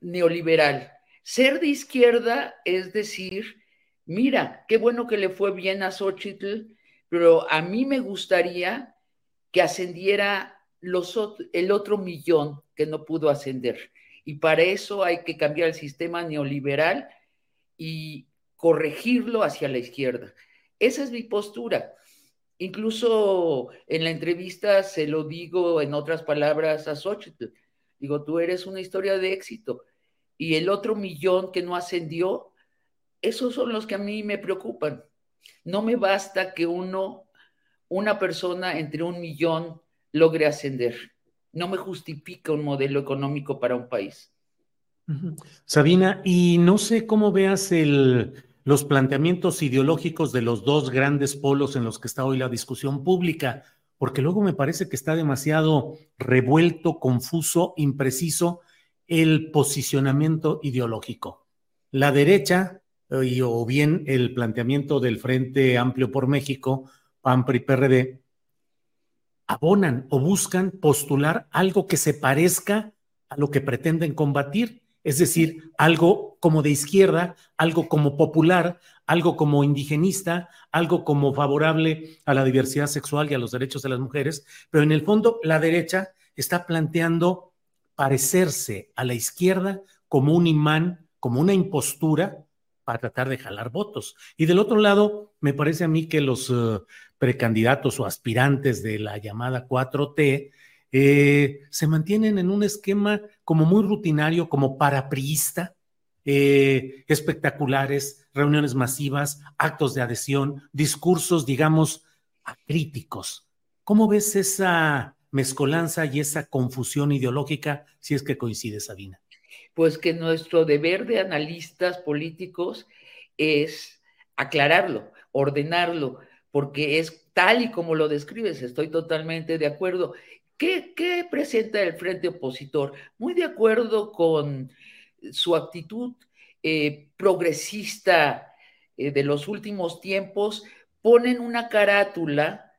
neoliberal. Ser de izquierda es decir, mira, qué bueno que le fue bien a Xochitl, pero a mí me gustaría que ascendiera los, el otro millón que no pudo ascender. Y para eso hay que cambiar el sistema neoliberal y corregirlo hacia la izquierda. Esa es mi postura. Incluso en la entrevista se lo digo en otras palabras a Xochitl. Digo, tú eres una historia de éxito. Y el otro millón que no ascendió, esos son los que a mí me preocupan. No me basta que uno, una persona entre un millón logre ascender. No me justifica un modelo económico para un país.
Sabina, y no sé cómo veas el, los planteamientos ideológicos de los dos grandes polos en los que está hoy la discusión pública, porque luego me parece que está demasiado revuelto, confuso, impreciso el posicionamiento ideológico. La derecha, o bien el planteamiento del Frente Amplio por México, PAN, PRI, PRD, abonan o buscan postular algo que se parezca a lo que pretenden combatir, es decir, algo como de izquierda, algo como popular, algo como indigenista, algo como favorable a la diversidad sexual y a los derechos de las mujeres, pero en el fondo la derecha está planteando parecerse a la izquierda como un imán, como una impostura para tratar de jalar votos. Y del otro lado, me parece a mí que los eh, precandidatos o aspirantes de la llamada 4T eh, se mantienen en un esquema como muy rutinario, como parapriista, eh, espectaculares, reuniones masivas, actos de adhesión, discursos, digamos, acríticos. ¿Cómo ves esa mezcolanza y esa confusión ideológica, si es que coincide, Sabina?
Pues que nuestro deber de analistas políticos es aclararlo, ordenarlo, porque es tal y como lo describes, estoy totalmente de acuerdo. ¿Qué, qué presenta el frente opositor? Muy de acuerdo con su actitud eh, progresista eh, de los últimos tiempos, ponen una carátula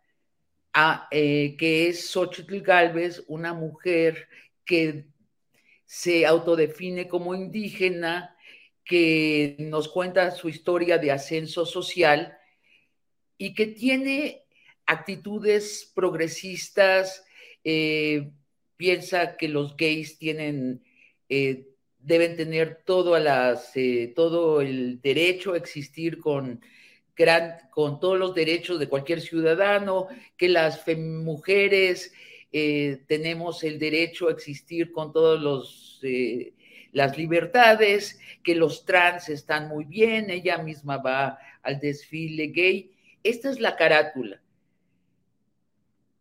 eh, que es Xochitl Galvez, una mujer que se autodefine como indígena, que nos cuenta su historia de ascenso social y que tiene actitudes progresistas, piensa que los gays tienen, deben tener todo, las, todo el derecho a existir con con todos los derechos de cualquier ciudadano, que las mujeres eh, tenemos el derecho a existir con todas eh, las libertades, que los trans están muy bien, ella misma va al desfile gay. Esta es la carátula.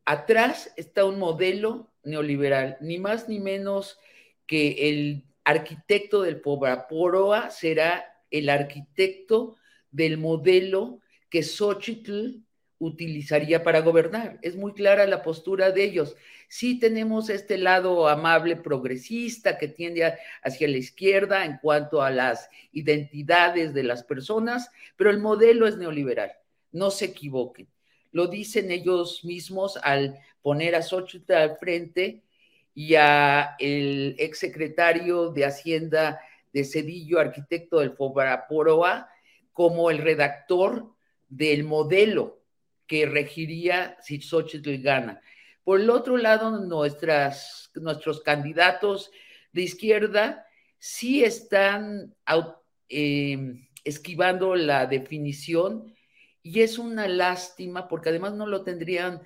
Atrás está un modelo neoliberal, ni más ni menos que el arquitecto del Poroa será el arquitecto del modelo que Xochitl utilizaría para gobernar. Es muy clara la postura de ellos. Sí tenemos este lado amable progresista que tiende hacia la izquierda en cuanto a las identidades de las personas, pero el modelo es neoliberal. No se equivoquen. Lo dicen ellos mismos al poner a Xochitl al frente y a el exsecretario de Hacienda de Cedillo, arquitecto del Fobaporoa, como el redactor del modelo que regiría si Xochitl gana. Por el otro lado, nuestras, nuestros candidatos de izquierda sí están em, esquivando la definición y es una lástima porque además no lo tendrían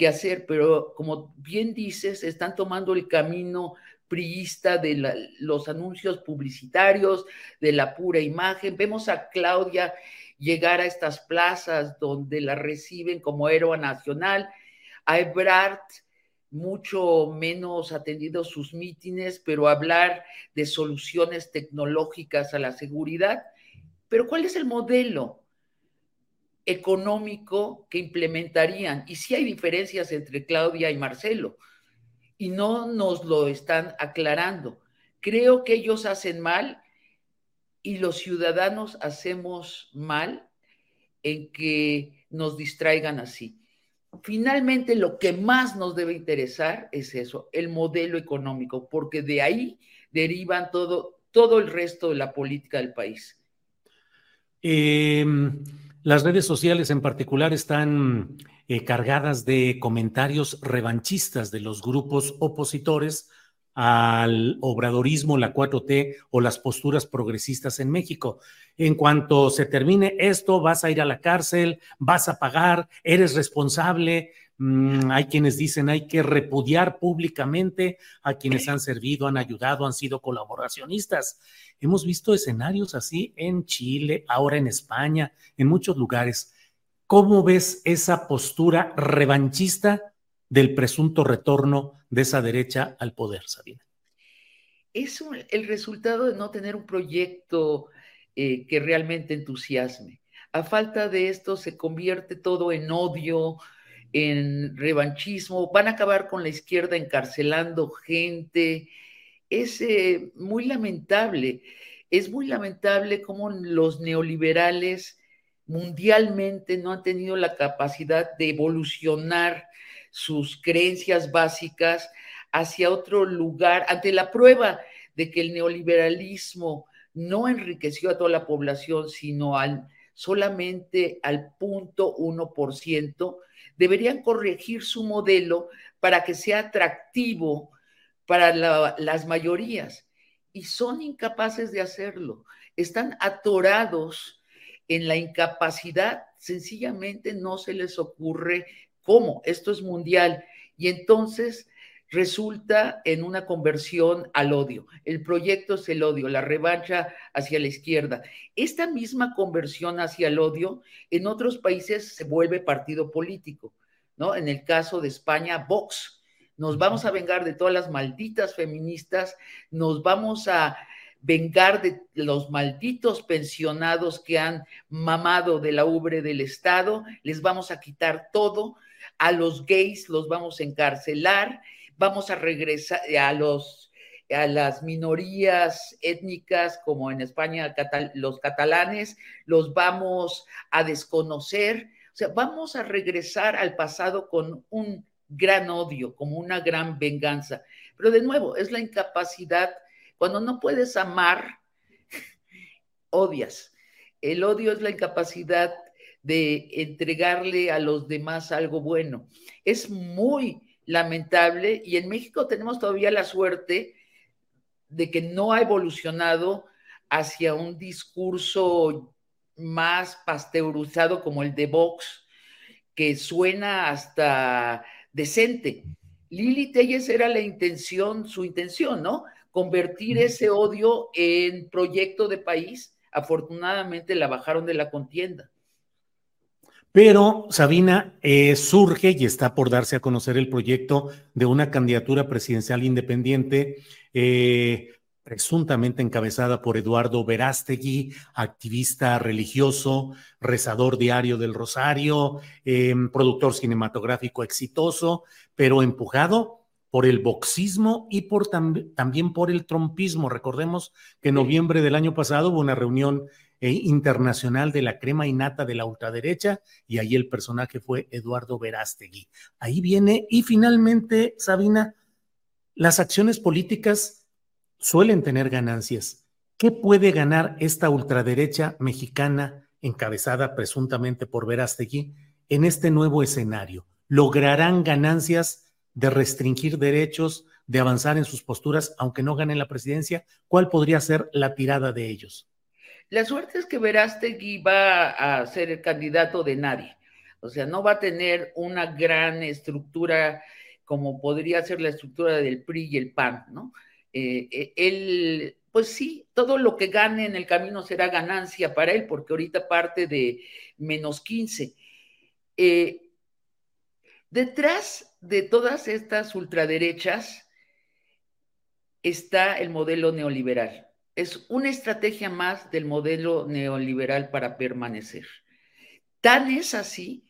que hacer, pero como bien dices, están tomando el camino priista de los anuncios publicitarios, de la pura imagen. Vemos a Claudia llegar a estas plazas donde la reciben como héroe nacional a Ebrard mucho menos atendido sus mítines, pero hablar de soluciones tecnológicas a la seguridad. Pero ¿cuál es el modelo económico que implementarían? Y sí hay diferencias entre Claudia y Marcelo, y no nos lo están aclarando. Creo que ellos hacen mal y los ciudadanos hacemos mal en que nos distraigan así. Finalmente, lo que más nos debe interesar es eso, el modelo económico, porque de ahí derivan todo, todo el resto de la política del país.
Em, las redes sociales en particular están eh, cargadas de comentarios revanchistas de los grupos opositores al obradorismo, la 4T o las posturas progresistas en México. En cuanto se termine esto, vas a ir a la cárcel, vas a pagar, eres responsable. Mm, hay quienes dicen hay que repudiar públicamente a quienes han servido, han ayudado, han sido colaboracionistas. Hemos visto escenarios así en Chile, ahora en España, en muchos lugares. ¿Cómo ves esa postura revanchista del presunto retorno de esa derecha al poder, Sabina?
Es el resultado de no tener un proyecto eh, que realmente entusiasme. A falta de esto se convierte todo en odio, en revanchismo, van a acabar con la izquierda encarcelando gente. Es eh, muy lamentable, es muy lamentable cómo los neoliberales mundialmente no han tenido la capacidad de evolucionar sus creencias básicas hacia otro lugar, ante la prueba de que el neoliberalismo no enriqueció a toda la población, sino al, solamente al punto uno por ciento, deberían corregir su modelo para que sea atractivo para las mayorías. Y son incapaces de hacerlo. Están atorados en la incapacidad, sencillamente no se les ocurre ¿Cómo? Esto es mundial. Y entonces resulta en una conversión al odio. El proyecto es el odio, la revancha hacia la izquierda. Esta misma conversión hacia el odio en otros países se vuelve partido político, ¿no? En el caso de España, Vox. Nos vamos a vengar de todas las malditas feministas, nos vamos a vengar de los malditos pensionados que han mamado de la ubre del Estado, les vamos a quitar todo, a los gays los vamos a encarcelar, vamos a regresar a los a las minorías étnicas como en España los catalanes, los vamos a desconocer, o sea, vamos a regresar al pasado con un gran odio, como una gran venganza. Pero de nuevo, es la incapacidad, cuando no puedes amar, odias. El odio es la incapacidad de entregarle a los demás algo bueno. Es muy lamentable y en México tenemos todavía la suerte de que no ha evolucionado hacia un discurso más pasteurizado como el de Vox, que suena hasta decente. Lili Telles era la intención, su intención, ¿no? Convertir ese odio en proyecto de país. Afortunadamente la bajaron de la contienda.
Pero Sabina eh, surge y está por darse a conocer el proyecto de una candidatura presidencial independiente eh, presuntamente encabezada por Eduardo Verástegui, activista religioso, rezador diario del Rosario, em, productor cinematográfico exitoso, pero empujado por el boxismo y por también por el trompismo. Recordemos que en noviembre del año pasado hubo una reunión eh, internacional de la crema innata de la ultraderecha y ahí el personaje fue Eduardo Verástegui. Ahí viene y finalmente, Sabina, las acciones políticas suelen tener ganancias. ¿Qué puede ganar esta ultraderecha mexicana, encabezada presuntamente por Verástegui, en este nuevo escenario? ¿Lograrán ganancias de restringir derechos, de avanzar en sus posturas, aunque no ganen la presidencia? ¿Cuál podría ser la tirada de ellos?
La suerte es que Verástegui va a ser el candidato de nadie. O sea, no va a tener una gran estructura como podría ser la estructura del PRI y el PAN, ¿no? Eh, eh, él, pues sí, todo lo que gane en el camino será ganancia para él, porque ahorita parte de menos 15. Eh, detrás de todas estas ultraderechas está el modelo neoliberal. Es una estrategia más del modelo neoliberal para permanecer. Tan es así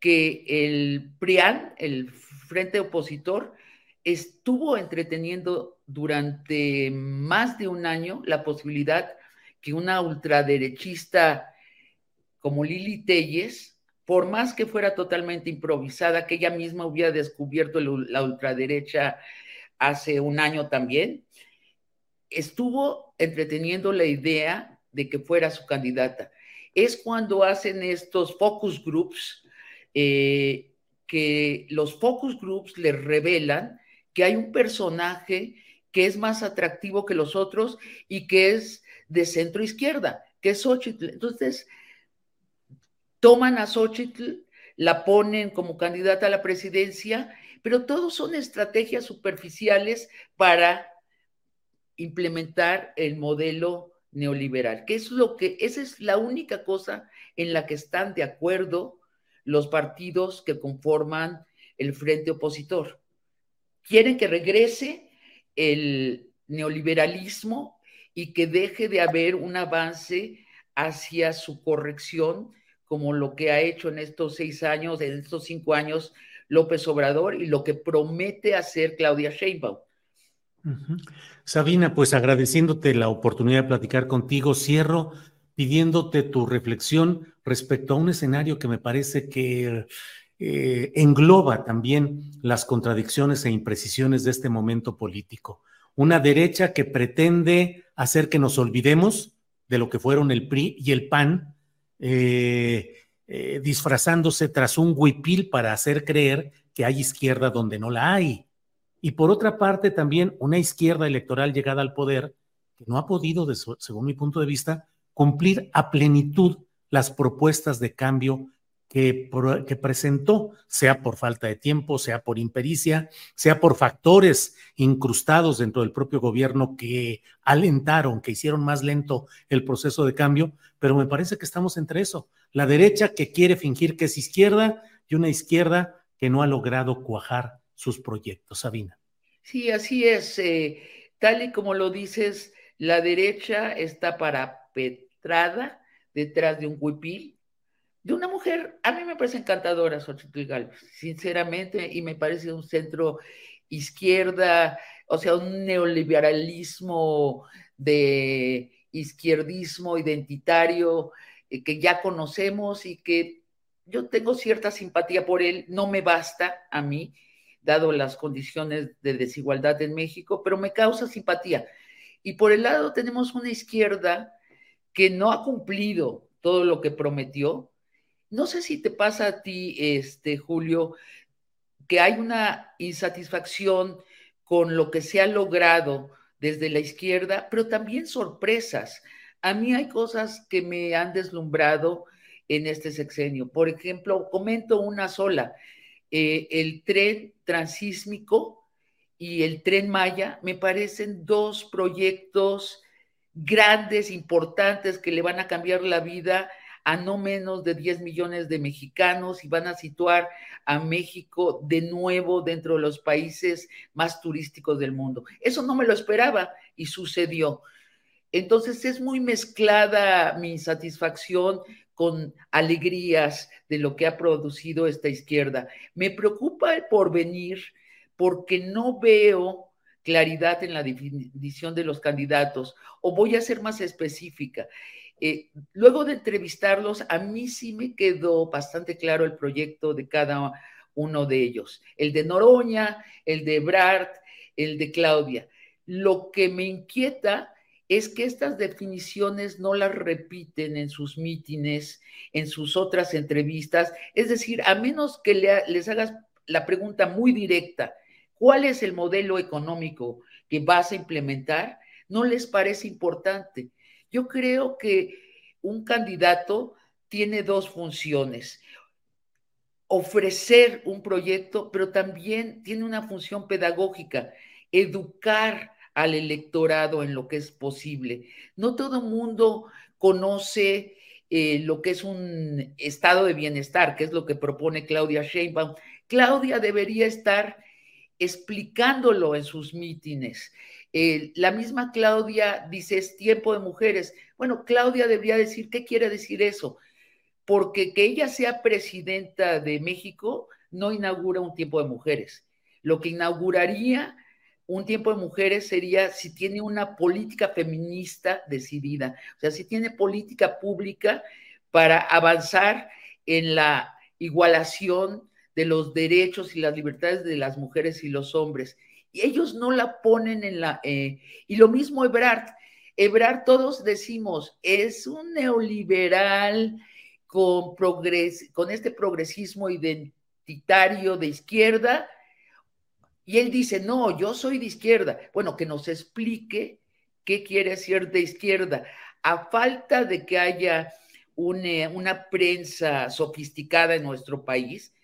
que el PRIAN, el Frente Opositor, estuvo entreteniendo durante más de un año la posibilidad que una ultraderechista como Lili Telles, por más que fuera totalmente improvisada, que ella misma hubiera descubierto la ultraderecha hace un año también, estuvo entreteniendo la idea de que fuera su candidata. Es cuando hacen estos focus groups, eh, que los focus groups les revelan que hay un personaje que es más atractivo que los otros y que es de centro izquierda, que es Xochitl. Entonces, toman a Xochitl, la ponen como candidata a la presidencia, pero todos son estrategias superficiales para implementar el modelo neoliberal, que es lo que, esa es la única cosa en la que están de acuerdo los partidos que conforman el frente opositor quieren que regrese el neoliberalismo y que deje de haber un avance hacia su corrección, como lo que ha hecho en estos seis años, en estos cinco años López Obrador y lo que promete hacer Claudia Sheinbaum.
Sabina, pues agradeciéndote la oportunidad de platicar contigo, cierro pidiéndote tu reflexión respecto a un escenario que me parece que eh, engloba también las contradicciones e imprecisiones de este momento político. Una derecha que pretende hacer que nos olvidemos de lo que fueron el PRI y el PAN, eh, eh, disfrazándose tras un huipil para hacer creer que hay izquierda donde no la hay. Y por otra parte, también una izquierda electoral llegada al poder que no ha podido, según mi punto de vista, cumplir a plenitud las propuestas de cambio que, presentó, sea por falta de tiempo, sea por impericia, sea por factores incrustados dentro del propio gobierno que alentaron, que hicieron más lento el proceso de cambio, pero me parece que estamos entre eso, la derecha que quiere fingir que es izquierda y una izquierda que no ha logrado cuajar sus proyectos. Sabina.
Sí, así es. Eh, tal y como lo dices, la derecha está parapetrada detrás de un huipil de una mujer, a mí me parece encantadora Xochitl Galvez, sinceramente, y me parece un centro izquierda, o sea, un neoliberalismo de izquierdismo identitario eh, que ya conocemos y que yo tengo cierta simpatía por él, no me basta a mí, dado las condiciones de desigualdad en México, pero me causa simpatía. Y por el lado tenemos una izquierda que no ha cumplido todo lo que prometió, no sé si te pasa a ti, este, Julio, que hay una insatisfacción con lo que se ha logrado desde la izquierda, pero también sorpresas. A mí hay cosas que me han deslumbrado en este sexenio. Por ejemplo, comento una sola, eh, el tren transísmico y el tren Maya me parecen dos proyectos grandes, importantes, que le van a cambiar la vida a no menos de 10 millones de mexicanos y van a situar a México de nuevo dentro de los países más turísticos del mundo. Eso no me lo esperaba y sucedió. Entonces es muy mezclada mi satisfacción con alegrías de lo que ha producido esta izquierda. Me preocupa el porvenir porque no veo claridad en la definición de los candidatos. O voy a ser más específica. Eh, luego de entrevistarlos, a mí sí me quedó bastante claro el proyecto de cada uno de ellos. El de Noroña, el de Brart, el de Claudia. Lo que me inquieta es que estas definiciones no las repiten en sus mítines, en sus otras entrevistas. Es decir, a menos que les hagas la pregunta muy directa, ¿cuál es el modelo económico que vas a implementar? No les parece importante. Yo creo que un candidato tiene dos funciones. Ofrecer un proyecto, pero también tiene una función pedagógica, educar al electorado en lo que es posible. No todo mundo conoce eh, lo que es un estado de bienestar, que es lo que propone Claudia Sheinbaum. Claudia debería estar explicándolo en sus mítines. Eh, la misma Claudia dice es tiempo de mujeres. Bueno, Claudia debería decir qué quiere decir eso, porque que ella sea presidenta de México no inaugura un tiempo de mujeres. Lo que inauguraría un tiempo de mujeres sería si tiene una política feminista decidida, o sea, si tiene política pública para avanzar en la igualación de los derechos y las libertades de las mujeres y los hombres ellos no la ponen en la... Eh, y lo mismo Ebrard. Ebrard, todos decimos, es un neoliberal con, con este progresismo identitario de izquierda. Y él dice, no, yo soy de izquierda. Bueno, que nos explique qué quiere decir de izquierda. A falta de que haya una, una prensa sofisticada en nuestro país,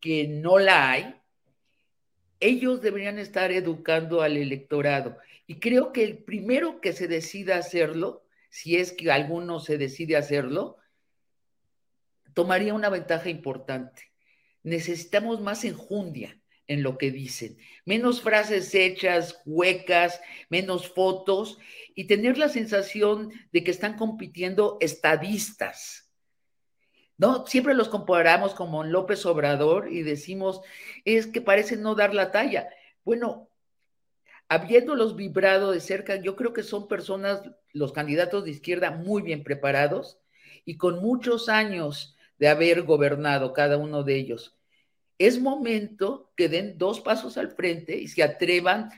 que no la hay, ellos deberían estar educando al electorado. Y creo que el primero que se decida hacerlo, si es que alguno se decide hacerlo, tomaría una ventaja importante. Necesitamos más enjundia en lo que dicen, menos frases hechas, huecas, menos fotos y tener la sensación de que están compitiendo estadistas ¿no? Siempre los comparamos como López Obrador y decimos, es que parece no dar la talla. Bueno, habiéndolos vibrado de cerca, yo creo que son personas, los candidatos de izquierda, muy bien preparados y con muchos años de haber gobernado cada uno de ellos. Es momento que den dos pasos al frente y se atrevan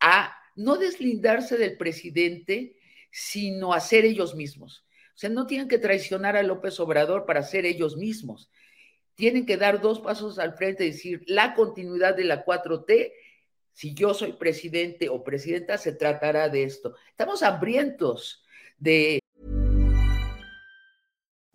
a no deslindarse del presidente, sino a ser ellos mismos. O sea, no tienen que traicionar a López Obrador para ser ellos mismos. Tienen que dar dos pasos al frente y decir, la continuidad de la 4T, si yo soy presidente o presidenta, se tratará de esto. Estamos hambrientos de...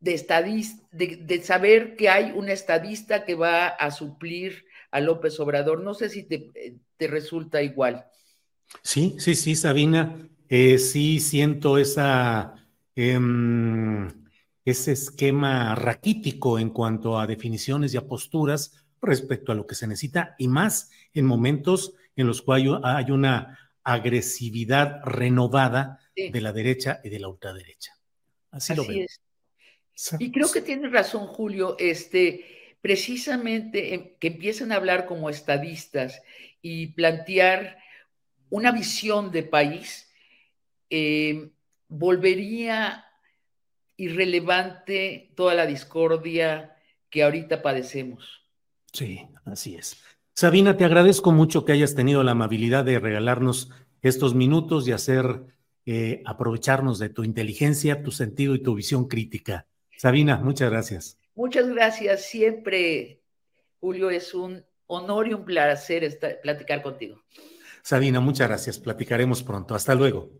De, estadista, de, saber que hay un estadista que va a suplir a López Obrador. No sé si te, te resulta igual.
Sí, sí, sí, Sabina. Eh, sí siento esa, eh, ese esquema raquítico en cuanto a definiciones y a posturas respecto a lo que se necesita y más en momentos en los cuales hay una agresividad renovada de la derecha y de la ultraderecha. Así, lo veo.
Y creo que tiene razón, Julio, este, precisamente em, que empiezan a hablar como estadistas y plantear una visión de país, em, volvería irrelevante toda la discordia que ahorita padecemos.
Sí, así es. Sabina, te agradezco mucho que hayas tenido la amabilidad de regalarnos estos minutos y hacer eh, aprovecharnos de tu inteligencia, tu sentido y tu visión crítica. Sabina, muchas gracias.
Muchas gracias. Siempre, Julio, es un honor y un placer estar, platicar contigo.
Sabina, muchas gracias. Platicaremos pronto. Hasta luego.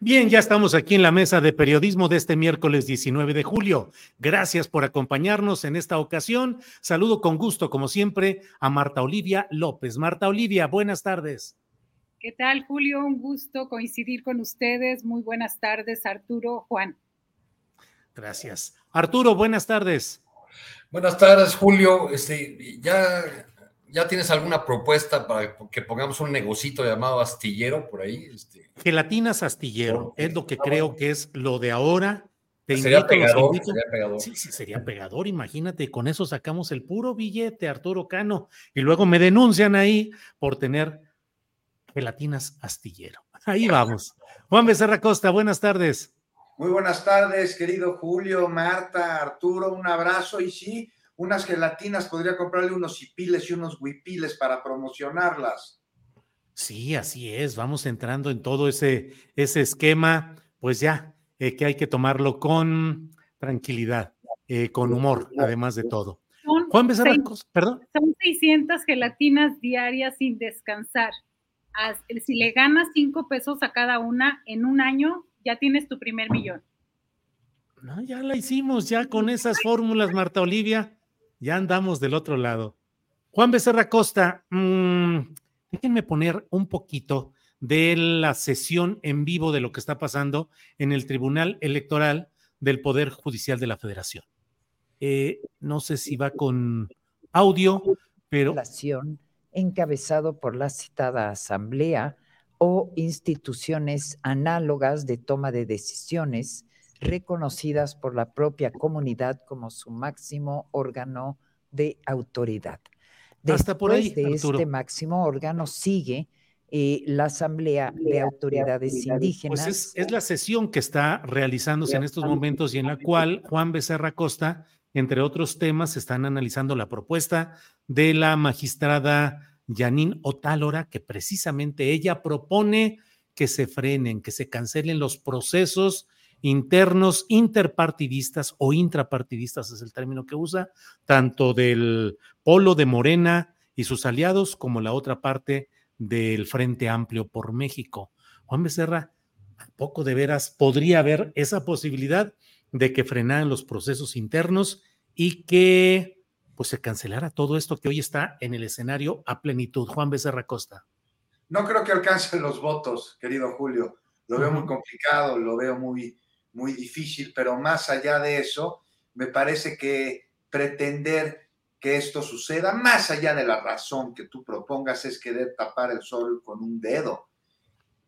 Bien, ya estamos aquí en la mesa de periodismo de este miércoles 19 de julio. Gracias por acompañarnos en esta ocasión. Saludo con gusto, como siempre, a Marta Olivia López. Marta Olivia, buenas tardes.
¿Qué tal, Julio? Un gusto coincidir con ustedes. Muy buenas tardes, Arturo, Juan.
Gracias. Arturo, buenas tardes.
Buenas tardes, Julio. Este, ya, ya tienes alguna propuesta para que pongamos un negocito llamado astillero por ahí. Este,
Gelatinas astillero, es lo que creo que es lo de ahora.
sería, pegador,
Sí, sí, sería pegador, imagínate, con eso sacamos el puro billete, Arturo Cano, y luego me denuncian ahí por tener gelatinas astillero. Ahí vamos. Juan Becerra Costa, buenas tardes.
Muy buenas tardes, querido Julio, Marta, Arturo, un abrazo y sí, unas gelatinas, podría comprarle unos hipiles y unos huipiles para promocionarlas.
Sí, así es, vamos entrando en todo ese, ese esquema, pues ya, eh, que hay que tomarlo con tranquilidad, eh, con humor, además de todo.
Juan Becerra, perdón. Son 600 gelatinas diarias sin descansar. Si le ganas 5 pesos a cada una en un año, ya tienes tu primer millón.
No, ya la hicimos, ya con esas fórmulas, Marta Olivia, ya andamos del otro lado. Juan Becerra Costa, mmm, Déjenme poner un poquito de la sesión en vivo de lo que está pasando en el Tribunal Electoral del Poder Judicial de la Federación. Eh, no sé si va con audio, pero...
Encabezado por la citada Asamblea o instituciones análogas de toma de decisiones reconocidas por la propia comunidad como su máximo órgano de autoridad. Hasta por ahí, de este máximo órgano sigue eh, la Asamblea de Autoridades Indígenas.
Pues es, la sesión que está realizándose en estos momentos y en la cual Juan Becerra Costa, entre otros temas, están analizando la propuesta de la magistrada Janine Otálora, que precisamente ella propone que se frenen, que se cancelen los procesos internos interpartidistas o intrapartidistas es el término que usa, tanto del polo de Morena y sus aliados como la otra parte del Frente Amplio por México. Juan Becerra, poco de veras podría haber esa posibilidad de que frenaran los procesos internos y que pues se cancelara todo esto que hoy está en el escenario a plenitud. Juan Becerra Costa.
No creo que alcancen los votos, querido Julio. Lo veo muy complicado, lo veo muy, muy difícil, pero más allá de eso, me parece que pretender que esto suceda, más allá de la razón que tú propongas, es querer tapar el sol con un dedo.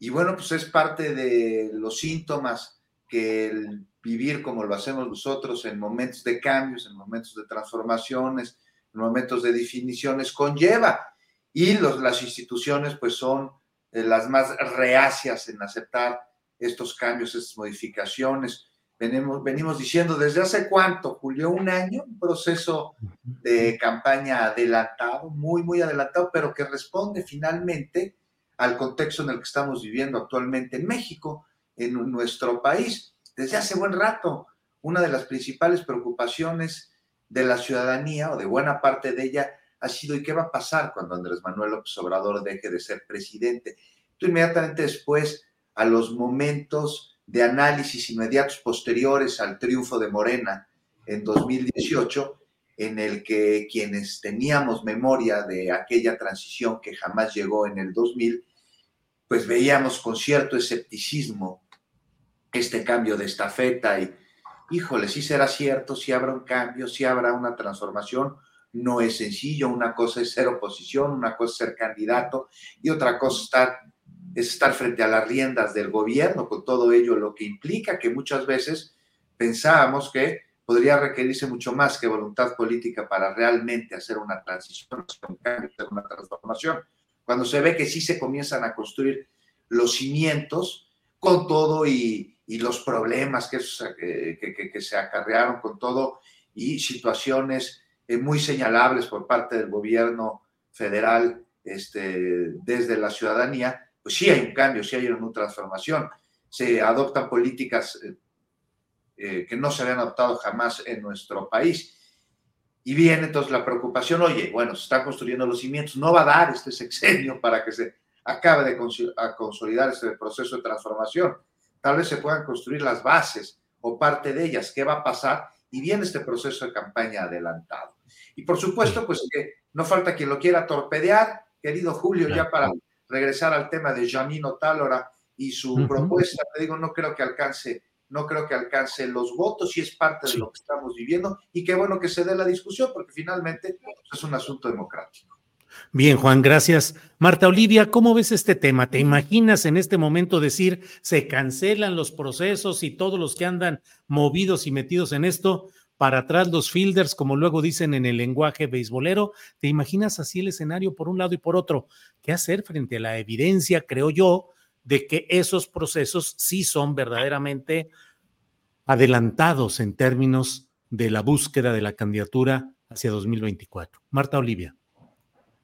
Y bueno, pues es parte de los síntomas que el vivir como lo hacemos nosotros en momentos de cambios, en momentos de transformaciones, en momentos de definiciones conlleva. Y los, las instituciones pues son eh, las más reacias en aceptar estos cambios, estas modificaciones. Venimos, venimos diciendo desde hace cuánto, Julio, un año, un proceso de campaña adelantado, muy, muy adelantado, pero que responde finalmente al contexto en el que estamos viviendo actualmente en México, en nuestro país. Desde hace buen rato, una de las principales preocupaciones de la ciudadanía o de buena parte de ella ha sido ¿y qué va a pasar cuando Andrés Manuel López Obrador deje de ser presidente? Tú inmediatamente después a los momentos de análisis inmediatos posteriores al triunfo de Morena en 2018, en el que quienes teníamos memoria de aquella transición que jamás llegó en el 2000, pues veíamos con cierto escepticismo este cambio de estafeta y, híjole, si será cierto, si habrá un cambio, si habrá una transformación, no es sencillo, una cosa es ser oposición, una cosa es ser candidato y otra cosa estar, es estar frente a las riendas del gobierno, con todo ello lo que implica que muchas veces pensábamos que podría requerirse mucho más que voluntad política para realmente hacer una transición, hacer un cambio, hacer una transformación. Cuando se ve que sí se comienzan a construir los cimientos con todo y, y los problemas que, que, que, se acarrearon con todo y situaciones eh, muy señalables por parte del gobierno federal este, desde la ciudadanía, sí hay un cambio, sí hay una transformación. Se adoptan políticas eh, eh, que no se habían adoptado jamás en nuestro país. Y viene entonces la preocupación, oye, bueno, se están construyendo los cimientos, no va a dar este sexenio para que se acabe de consolidar este proceso de transformación. Tal vez se puedan construir las bases o parte de ellas. ¿Qué va a pasar? Y viene este proceso de campaña adelantado. Y por supuesto, pues que no falta quien lo quiera torpedear, querido Julio, ya para regresar al tema de Janino Tálora y su propuesta, te digo, no creo que alcance, no creo que alcance los votos y es parte de lo que estamos viviendo y qué bueno que se dé la discusión porque finalmente pues, es un asunto democrático.
Bien, Juan, gracias. Marta Olivia, ¿cómo ves este tema? ¿Te imaginas en este momento decir se cancelan los procesos y todos los que andan movidos y metidos en esto? Para atrás los fielders, como luego dicen en el lenguaje beisbolero. ¿Te imaginas así el escenario por un lado y por otro? ¿Qué hacer frente a la evidencia, creo yo, de que esos procesos sí son verdaderamente adelantados en términos de la búsqueda de la candidatura hacia 2024? Marta Olivia.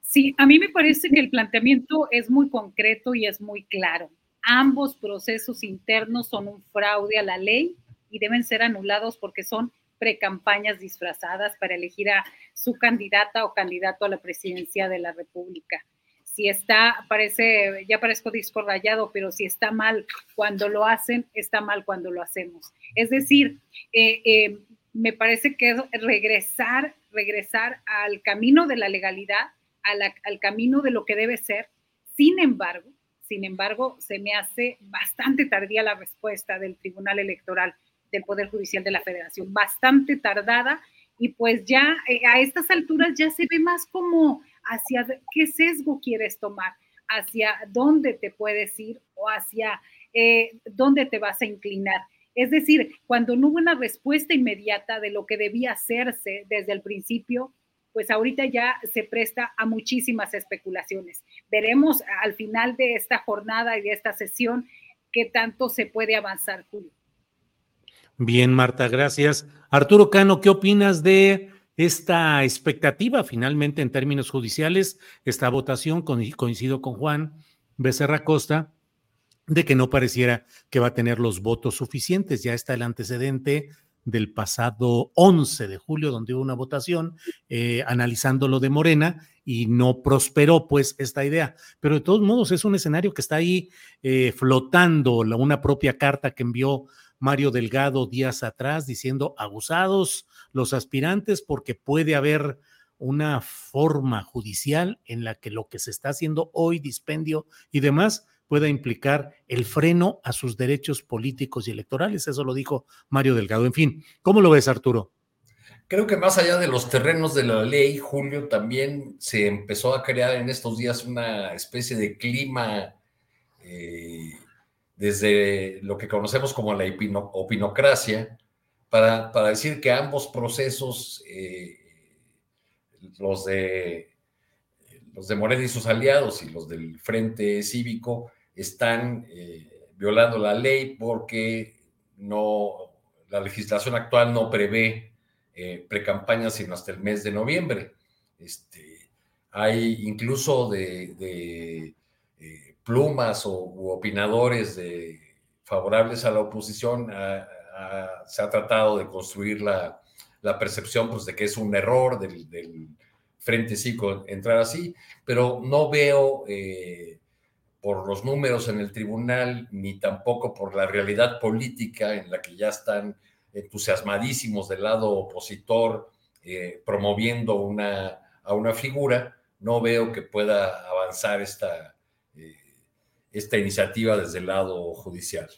Sí, a mí me parece que el planteamiento es muy concreto y es muy claro. Ambos procesos internos son un fraude a la ley y deben ser anulados porque son precampañas disfrazadas para elegir a su candidata o candidato a la presidencia de la República. Si está, parece, ya parezco disco rayado, pero si está mal cuando lo hacen, está mal cuando lo hacemos. Es decir, eh, eh, me parece que es regresar, regresar al camino de la legalidad, al camino de lo que debe ser. Sin embargo, sin embargo, se me hace bastante tardía la respuesta del Tribunal Electoral del Poder Judicial de la Federación, bastante tardada y pues ya eh, a estas alturas ya se ve más como hacia qué sesgo quieres tomar, hacia dónde te puedes ir o hacia eh, dónde te vas a inclinar. Es decir, cuando no hubo una respuesta inmediata de lo que debía hacerse desde el principio, pues ahorita ya se presta a muchísimas especulaciones. Veremos al final de esta jornada y de esta sesión qué tanto se puede avanzar, Julio.
Bien, Marta, gracias. Arturo Cano, ¿qué opinas de esta expectativa finalmente en términos judiciales, esta votación, coincido con Juan Becerra Costa, de que no pareciera que va a tener los votos suficientes. Ya está el antecedente del pasado 11 de julio, donde hubo una votación eh, analizando lo de Morena y no prosperó pues esta idea. Pero de todos modos es un escenario que está ahí eh, flotando, una propia carta que envió Mario Delgado días atrás diciendo abusados los aspirantes porque puede haber una forma judicial en la que lo que se está haciendo hoy, dispendio y demás, pueda implicar el freno a sus derechos políticos y electorales. Eso lo dijo Mario Delgado. En fin, ¿cómo lo ves, Arturo?
Creo que más allá de los terrenos de la ley, Julio, también se empezó a crear en estos días una especie de clima eh, desde lo que conocemos como la opinocracia, para, para decir que ambos procesos, eh, los, de, los de Morena y sus aliados y los del Frente Cívico, están eh, violando la ley porque no, la legislación actual no prevé eh, precampañas sino hasta el mes de noviembre. Este, hay incluso de plumas o opinadores de, favorables a la oposición, se ha tratado de construir la, percepción pues, de que es un error del, Frente Cívico entrar así, pero no veo eh, por los números en el tribunal, ni tampoco por la realidad política en la que ya están entusiasmadísimos del lado opositor eh, promoviendo una, a una figura, no veo que pueda avanzar esta, esta iniciativa desde el lado judicial.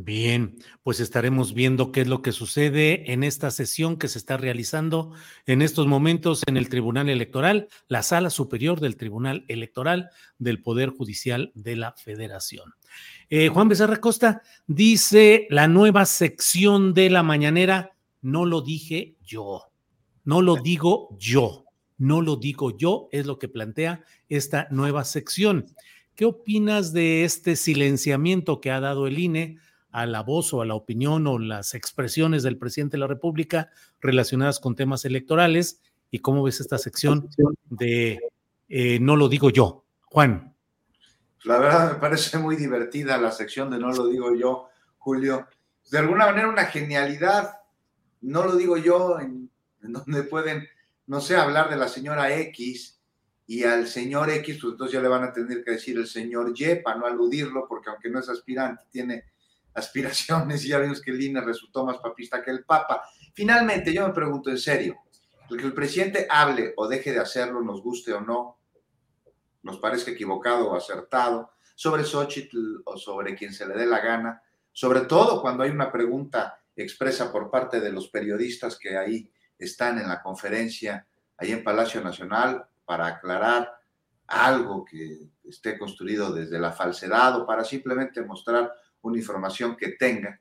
Bien, pues estaremos viendo qué es lo que sucede en esta sesión que se está realizando en estos momentos en el Tribunal Electoral, la Sala Superior del Tribunal Electoral del Poder Judicial de la Federación. Eh, Juan Becerra Costa dice la nueva sección de la mañanera, no lo dije yo, no lo digo yo, no lo digo yo, es lo que plantea esta nueva sección. ¿Qué opinas de este silenciamiento que ha dado el INE? a la voz o a la opinión o las expresiones del presidente de la República relacionadas con temas electorales y cómo ves esta sección de eh, No lo digo yo. Juan.
La verdad me parece muy divertida la sección de No lo digo yo, Julio. De alguna manera una genialidad, no lo digo yo, en, donde pueden, no sé, hablar de la señora X y al señor X, pues entonces ya le van a tener que decir el señor Y para no aludirlo, porque aunque no es aspirante, tiene aspiraciones y ya vimos que el INE resultó más papista que el Papa. Finalmente, yo me pregunto en serio, el que el presidente hable o deje de hacerlo, nos guste o no, nos parezca equivocado o acertado, sobre Xochitl o sobre quien se le dé la gana, sobre todo cuando hay una pregunta expresa por parte de los periodistas que ahí están en la conferencia, ahí en Palacio Nacional, para aclarar algo que esté construido desde la falsedad o para simplemente mostrar una información que tenga,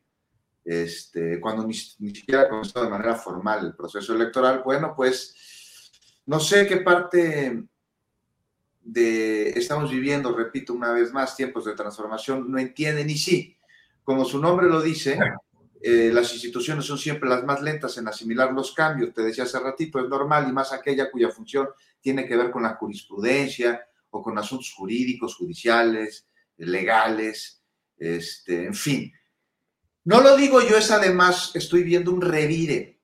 este, cuando ni, siquiera ha comenzado de manera formal el proceso electoral, bueno, pues no sé qué parte de estamos viviendo, repito una vez más, tiempos de transformación, no entienden y sí, como su nombre lo dice, eh, las instituciones son siempre las más lentas en asimilar los cambios. Te decía hace ratito, es normal y más aquella cuya función tiene que ver con la jurisprudencia o con asuntos jurídicos, judiciales, legales, este, en fin. No lo digo yo, es además, estoy viendo un revire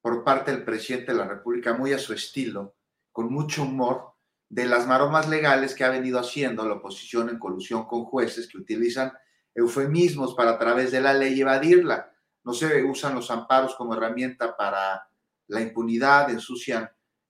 por parte del presidente de la República, muy a su estilo, con mucho humor, de las maromas legales que ha venido haciendo la oposición en colusión con jueces que utilizan eufemismos para a través de la ley evadirla. No se usan los amparos como herramienta para la impunidad, ensucian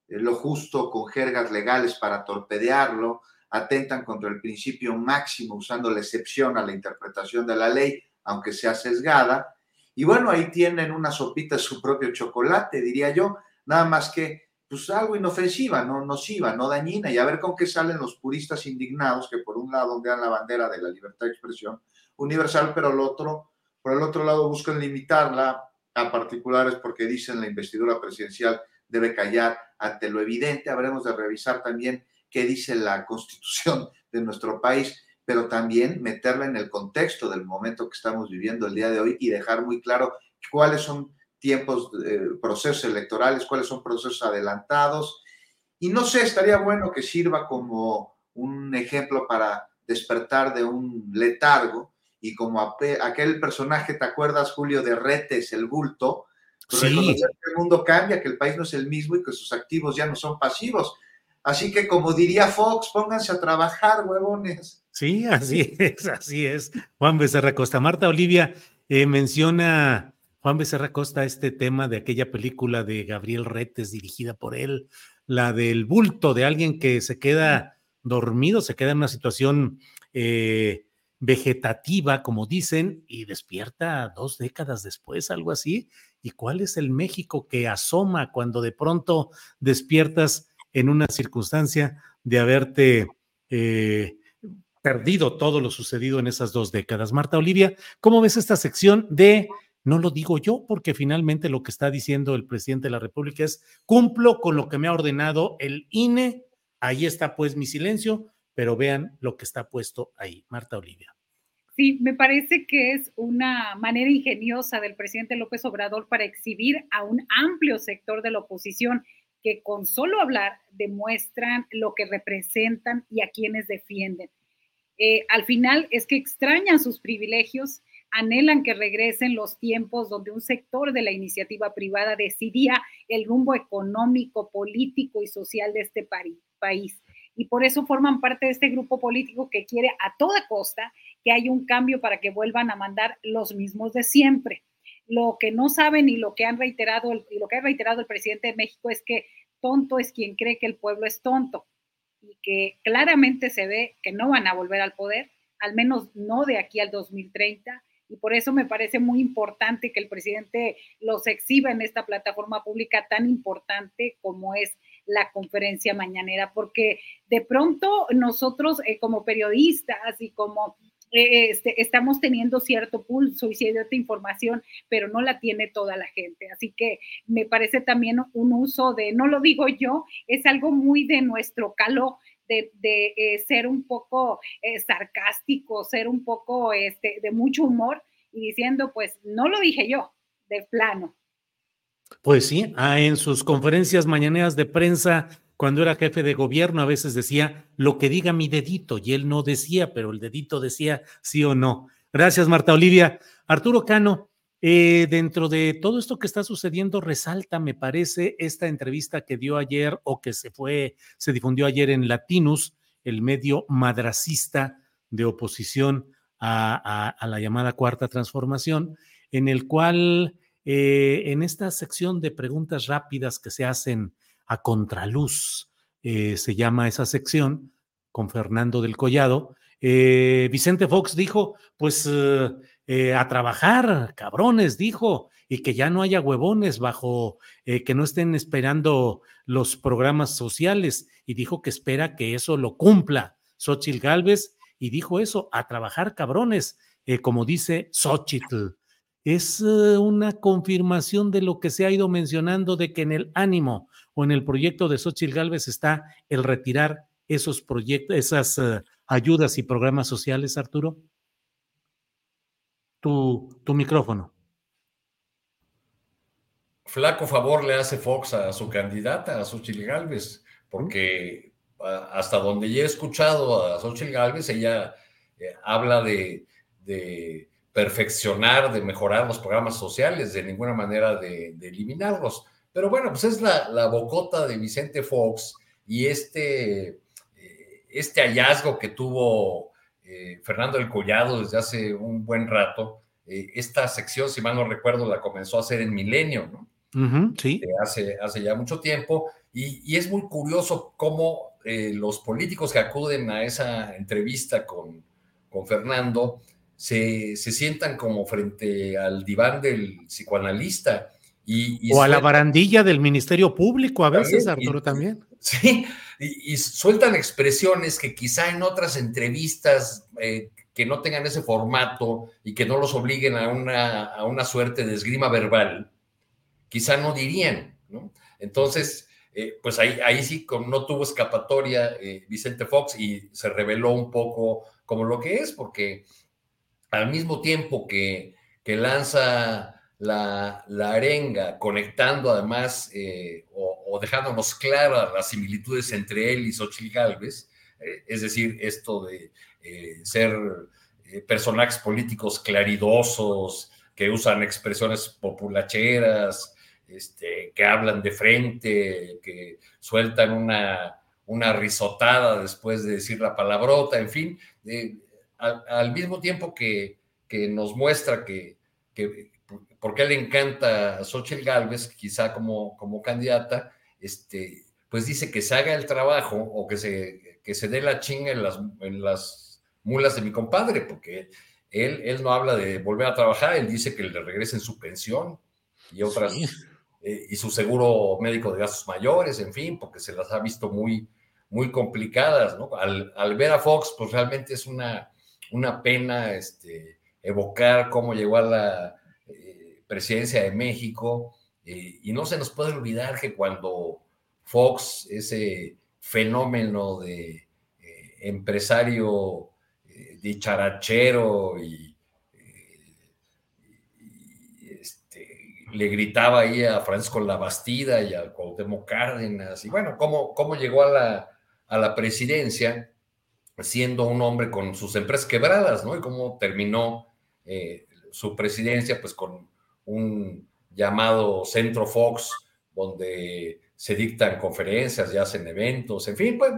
eh, lo justo con jergas legales para torpedearlo, atentan contra el principio máximo usando la excepción a la interpretación de la ley, aunque sea sesgada. Y bueno, ahí tienen una sopita su propio chocolate, diría yo, nada más que pues algo inofensiva, no nociva, no dañina, y a ver con qué salen los puristas indignados que por un lado vean la bandera de la libertad de expresión universal, pero el otro, por el otro lado buscan limitarla a particulares porque dicen la investidura presidencial debe callar ante lo evidente. Habremos de revisar también qué dice la constitución de nuestro país, pero también meterla en el contexto del momento que estamos viviendo el día de hoy y dejar muy claro cuáles son tiempos, eh, procesos electorales, cuáles son procesos adelantados. Y no sé, estaría bueno que sirva como un ejemplo para despertar de un letargo y como aquel personaje, ¿te acuerdas, Julio, de Retes, el bulto? Pues sí. reconocer que el mundo cambia, que el país no es el mismo y que sus activos ya no son pasivos. Así que, como diría Fox, pónganse a trabajar, huevones.
Sí, así es, así es. Juan Becerra Costa. Marta Olivia eh, menciona, Juan Becerra Costa, este tema de aquella película de Gabriel Retes, dirigida por él, la del bulto de alguien que se queda dormido, se queda en una situación eh, vegetativa, como dicen, y despierta dos décadas después, algo así. ¿Y cuál es el México que asoma cuando de pronto despiertas? en una circunstancia de haberte eh, perdido todo lo sucedido en esas dos décadas. Marta Olivia, ¿cómo ves esta sección de, no lo digo yo, porque finalmente lo que está diciendo el presidente de la República es, cumplo con lo que me ha ordenado el INE, ahí está pues mi silencio, pero vean lo que está puesto ahí. Marta Olivia.
Sí, me parece que es una manera ingeniosa del presidente López Obrador para exhibir a un amplio sector de la oposición que con solo hablar demuestran lo que representan y a quienes defienden. Eh, al final es que extrañan sus privilegios, anhelan que regresen los tiempos donde un sector de la iniciativa privada decidía el rumbo económico, político y social de este país. Y por eso forman parte de este grupo político que quiere a toda costa que haya un cambio para que vuelvan a mandar los mismos de siempre. Lo que no saben y lo que han reiterado y lo que ha reiterado el presidente de México es que tonto es quien cree que el pueblo es tonto y que claramente se ve que no van a volver al poder, al menos no de aquí al 2030 y por eso me parece muy importante que el presidente los exhiba en esta plataforma pública tan importante como es la conferencia mañanera, porque de pronto nosotros eh, como periodistas y como eh, este, estamos teniendo cierto pulso y cierta información, pero no la tiene toda la gente. Así que me parece también un uso de, no lo digo yo, es algo muy de nuestro calo de, eh, ser un poco sarcástico, ser un poco este, de mucho humor y diciendo, pues no lo dije yo, de plano.
Pues sí, ah, en sus conferencias mañaneras de prensa, cuando era jefe de gobierno, a veces decía lo que diga mi dedito, y él no decía, pero el dedito decía sí o no. Gracias, Marta Olivia. Arturo Cano, eh, dentro de todo esto que está sucediendo, resalta, me parece, esta entrevista que dio ayer o que se fue, se difundió ayer en Latinus, el medio madracista de oposición a la llamada cuarta transformación, en el cual eh, en esta sección de preguntas rápidas que se hacen a contraluz, eh, se llama esa sección, con Fernando del Collado, eh, Vicente Fox dijo, pues a trabajar, cabrones, dijo, y que ya no haya huevones bajo, que no estén esperando los programas sociales, y dijo que espera que eso lo cumpla Xochitl Galvez, y dijo eso, a trabajar, cabrones, como dice Xochitl es eh, una confirmación de lo que se ha ido mencionando de que en el ánimo o en el proyecto de Xochitl Galvez está el retirar esos proyectos, esas eh, ayudas y programas sociales, Arturo. Tu, tu micrófono.
Flaco favor le hace Fox a su candidata, a Xochitl Galvez, porque hasta donde ya he escuchado a Xochitl Galvez, ella eh, habla de perfeccionar, de mejorar los programas sociales, de ninguna manera de, eliminarlos. Pero bueno, pues es la, bocota de Vicente Fox y este, eh, este hallazgo que tuvo eh, Fernando del Collado desde hace un buen rato. Eh, esta sección, si mal no recuerdo, la comenzó a hacer en Milenio, ¿no?
sí.
hace, hace ya mucho tiempo. Y, y es muy curioso cómo los políticos que acuden a esa entrevista con, con Fernando, se, sientan como frente al diván del psicoanalista. Y,
o a la barandilla del Ministerio Público, a veces, Arturo, también.
Sí, y, sueltan expresiones que quizá en otras entrevistas eh, que no tengan ese formato y que no los obliguen a una, a una suerte de esgrima verbal, quizá no dirían, ¿no? Entonces, eh, pues ahí, ahí sí no tuvo escapatoria eh, Vicente Fox y se reveló un poco como lo que es, porque al mismo tiempo que, lanza la, arenga, conectando además eh, o, dejándonos claras las similitudes entre él y Xochitl Galvez, eh, es decir, esto de eh, ser personajes políticos claridosos, que usan expresiones populacheras, este, que hablan de frente, que sueltan una, una risotada después de decir la palabrota, en fin, al, mismo tiempo que, nos muestra que, que por qué le encanta a Xochitl Galvez, quizá como, como candidata, este, pues dice que se haga el trabajo o que se, que se dé la chinga en las, en las mulas de mi compadre, porque él, él no habla de volver a trabajar, él dice que le regresen su pensión y otras, eh, y su seguro médico de gastos mayores, en fin, porque se las ha visto muy, muy complicadas, ¿no? Al, al ver a Fox, pues realmente es una, una pena este, evocar cómo llegó a la eh, presidencia de México. Eh, y no se nos puede olvidar que cuando Fox, ese fenómeno de eh, empresario dicharachero y, este, le gritaba ahí a Francisco Labastida y a Cuauhtémoc Cárdenas, y bueno, cómo, cómo llegó a la, a la presidencia, siendo un hombre con sus empresas quebradas, ¿no? Y cómo terminó eh, su presidencia, pues con un llamado Centro Fox, donde se dictan conferencias y hacen eventos, en fin, pues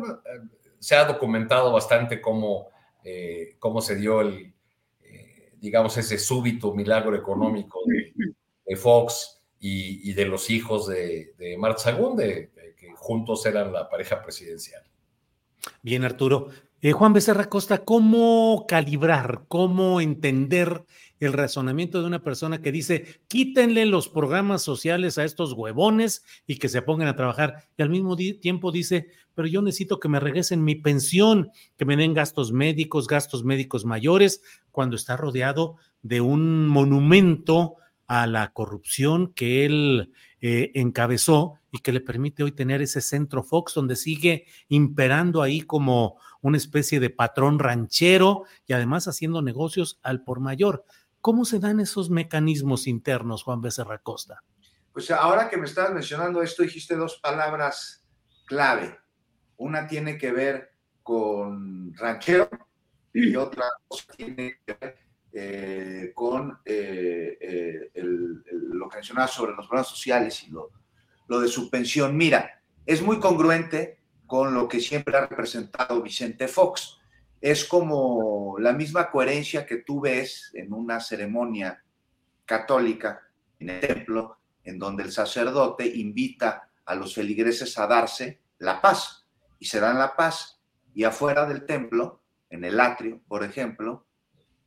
se ha documentado bastante cómo, eh, cómo se dio el, eh, digamos, ese súbito milagro económico Fox y, de los hijos de, de Marta Sagún, de, que juntos eran la pareja presidencial.
Bien, Arturo. Eh, Juan Becerra Costa, ¿cómo calibrar, cómo entender el razonamiento de una persona que dice, quítenle los programas sociales a estos huevones y que se pongan a trabajar? Y al mismo tiempo dice, pero yo necesito que me regresen mi pensión, que me den gastos médicos, gastos médicos mayores, cuando está rodeado de un monumento a la corrupción que él eh, encabezó y que le permite hoy tener ese centro Fox donde sigue imperando ahí como una especie de patrón ranchero y además haciendo negocios al por mayor. ¿Cómo se dan esos mecanismos internos, Juan Becerra Costa?
Pues ahora que me estabas mencionando esto, dijiste dos palabras clave. Una tiene que ver con ranchero y otra tiene que ver eh, con eh, eh, lo que mencionaba sobre los programas sociales y lo, lo de su pensión. Mira, es muy congruente con lo que siempre ha representado Vicente Fox. Es como la misma coherencia que tú ves en una ceremonia católica en el templo, en donde el sacerdote invita a los feligreses a darse la paz y se dan la paz y afuera del templo, en el atrio, por ejemplo,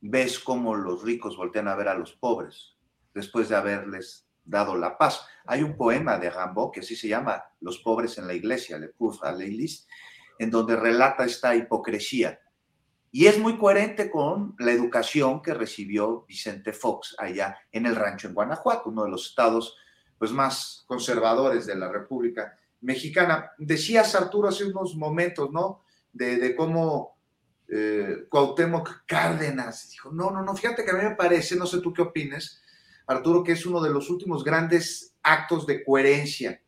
ves cómo los ricos voltean a ver a los pobres después de haberles dado la paz. Hay un poema de Rimbaud que así se llama Los pobres en la iglesia, Le Pauvre à l'Église, en donde relata esta hipocresía. Y es muy coherente con la educación que recibió Vicente Fox allá en el rancho en Guanajuato, uno de los estados pues, más conservadores de la República Mexicana. Decías, Arturo, hace unos momentos, ¿no? De, de cómo eh, Cárdenas. Dijo, no, no, no, fíjate que a mí me parece, no sé tú qué opines, Arturo, que es uno de los últimos grandes actos de coherencia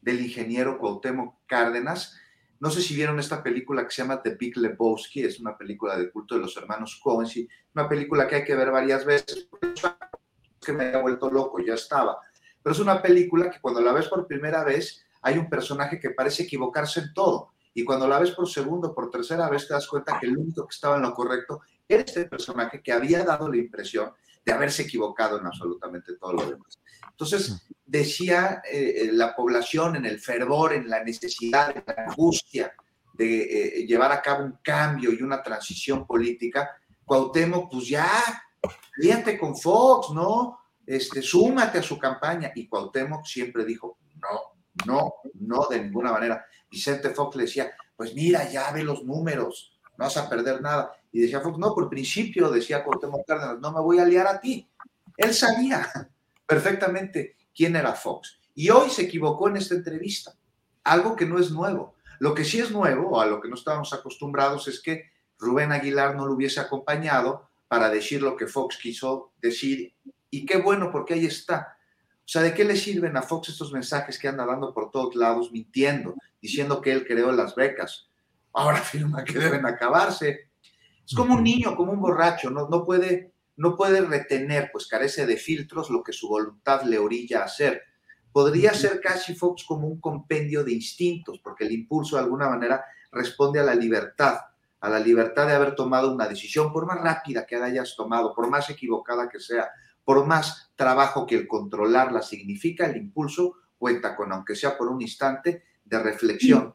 del ingeniero Cuauhtémoc Cárdenas. No sé si vieron esta película que se llama The Big Lebowski, es una película de culto de los hermanos Coen, una película que hay que ver varias veces, que me haya vuelto loco, ya estaba. Pero es una película que cuando la ves por primera vez hay un personaje que parece equivocarse en todo y cuando la ves por segundo, por tercera vez, te das cuenta que el único que estaba en lo correcto era este personaje que había dado la impresión de haberse equivocado en absolutamente todo lo demás. Entonces, decía eh, eh, la población en el fervor, en la necesidad, en la angustia de eh, llevar a cabo un cambio y una transición política, Cuauhtémoc, pues ya, fíjate con Fox, ¿no? Este, súmate a su campaña. Y Cuauhtémoc siempre dijo, no, no, no, de ninguna manera. Vicente Fox le decía, pues mira, ya ve los números, no vas a perder nada. Y decía Fox, no, por principio, decía Cortemo Cárdenas, no me voy a liar a ti. Él sabía perfectamente quién era Fox. Y hoy se equivocó en esta entrevista, algo que no es nuevo. Lo que sí es nuevo, a lo que no estábamos acostumbrados, es que Rubén Aguilar no lo hubiese acompañado para decir lo que Fox quiso decir. Y qué bueno, porque ahí está. O sea, ¿de qué le sirven a Fox estos mensajes que anda dando por todos lados, mintiendo, diciendo que él creó las becas? Ahora afirma que deben acabarse. Es como un niño, como un borracho, no, no, puede, no puede retener, pues carece de filtros lo que su voluntad le orilla a hacer. Podría ser casi Fox como un compendio de instintos, porque el impulso de alguna manera responde a la libertad, a la libertad de haber tomado una decisión, por más rápida que la hayas tomado, por más equivocada que sea, por más trabajo que el controlarla significa, el impulso cuenta con, aunque sea por un instante, de reflexión.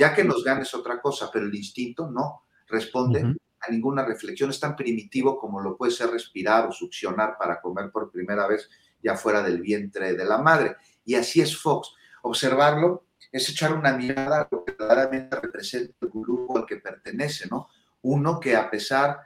Ya que nos ganes otra cosa, pero el instinto no responde a ninguna reflexión. Es tan primitivo como lo puede ser respirar o succionar para comer por primera vez ya fuera del vientre de la madre. Y así es Fox. Observarlo es echar una mirada a lo que verdaderamente representa el grupo al que pertenece, ¿no? Uno que a pesar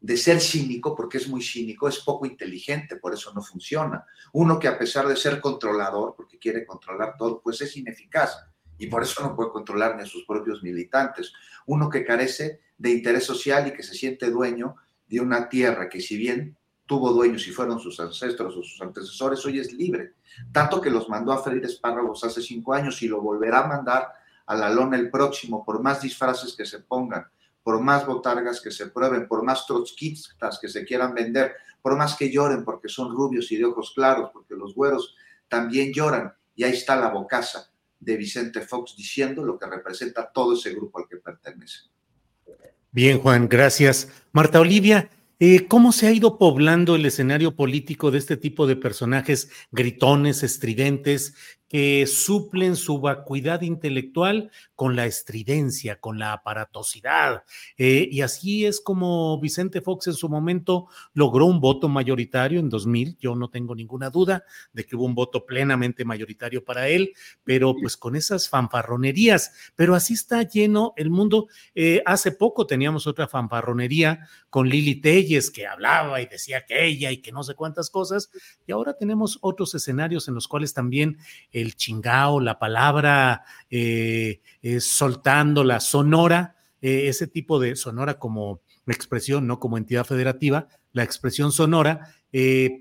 de ser cínico, porque es muy cínico, es poco inteligente, por eso no funciona. Uno que a pesar de ser controlador, porque quiere controlar todo, pues es ineficaz y por eso no puede controlar ni a sus propios militantes. Uno que carece de interés social y que se siente dueño de una tierra que si bien tuvo dueños y fueron sus ancestros o sus antecesores, hoy es libre. Tanto que los mandó a freír espárragos hace cinco años y lo volverá a mandar a la lona el próximo, por más disfraces que se pongan, por más botargas que se prueben, por más trotskistas que se quieran vender, por más que lloren porque son rubios y de ojos claros, porque los güeros también lloran. Y ahí está la bocaza de Vicente Fox diciendo lo que representa todo ese grupo al que pertenece.
Bien, Juan, gracias. Marta Olivia, Eh, ¿Cómo se ha ido poblando el escenario político de este tipo de personajes gritones, estridentes, que suplen su vacuidad intelectual con la estridencia, con la aparatosidad. Eh, y así es como Vicente Fox en su momento logró un voto mayoritario en 2000. Yo no tengo ninguna duda de que hubo un voto plenamente mayoritario para él, pero pues con esas fanfarronerías. Pero así está lleno el mundo. Eh, hace poco teníamos otra fanfarronería con Lili Telles que hablaba y decía que ella y que no sé cuántas cosas. Y ahora tenemos otros escenarios en los cuales también el chingao, la palabra eh, eh, soltando, la sonora, eh, ese tipo de sonora como expresión, no como entidad federativa, la expresión sonora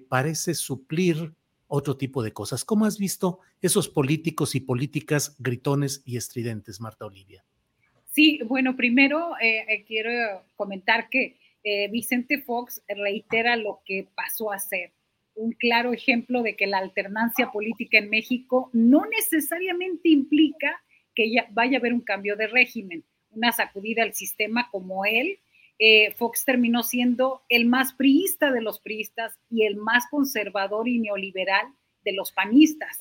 parece suplir otro tipo de cosas. ¿Cómo has visto esos políticos y políticas gritones y estridentes, Marta Olivia?
Sí, bueno, primero quiero comentar que Vicente Fox reitera lo que pasó a ser un claro ejemplo de que la alternancia política en México no necesariamente implica que ya vaya a haber un cambio de régimen, una sacudida al sistema como él. Eh, Fox terminó siendo el más priista de los priistas y el más conservador y neoliberal de los panistas.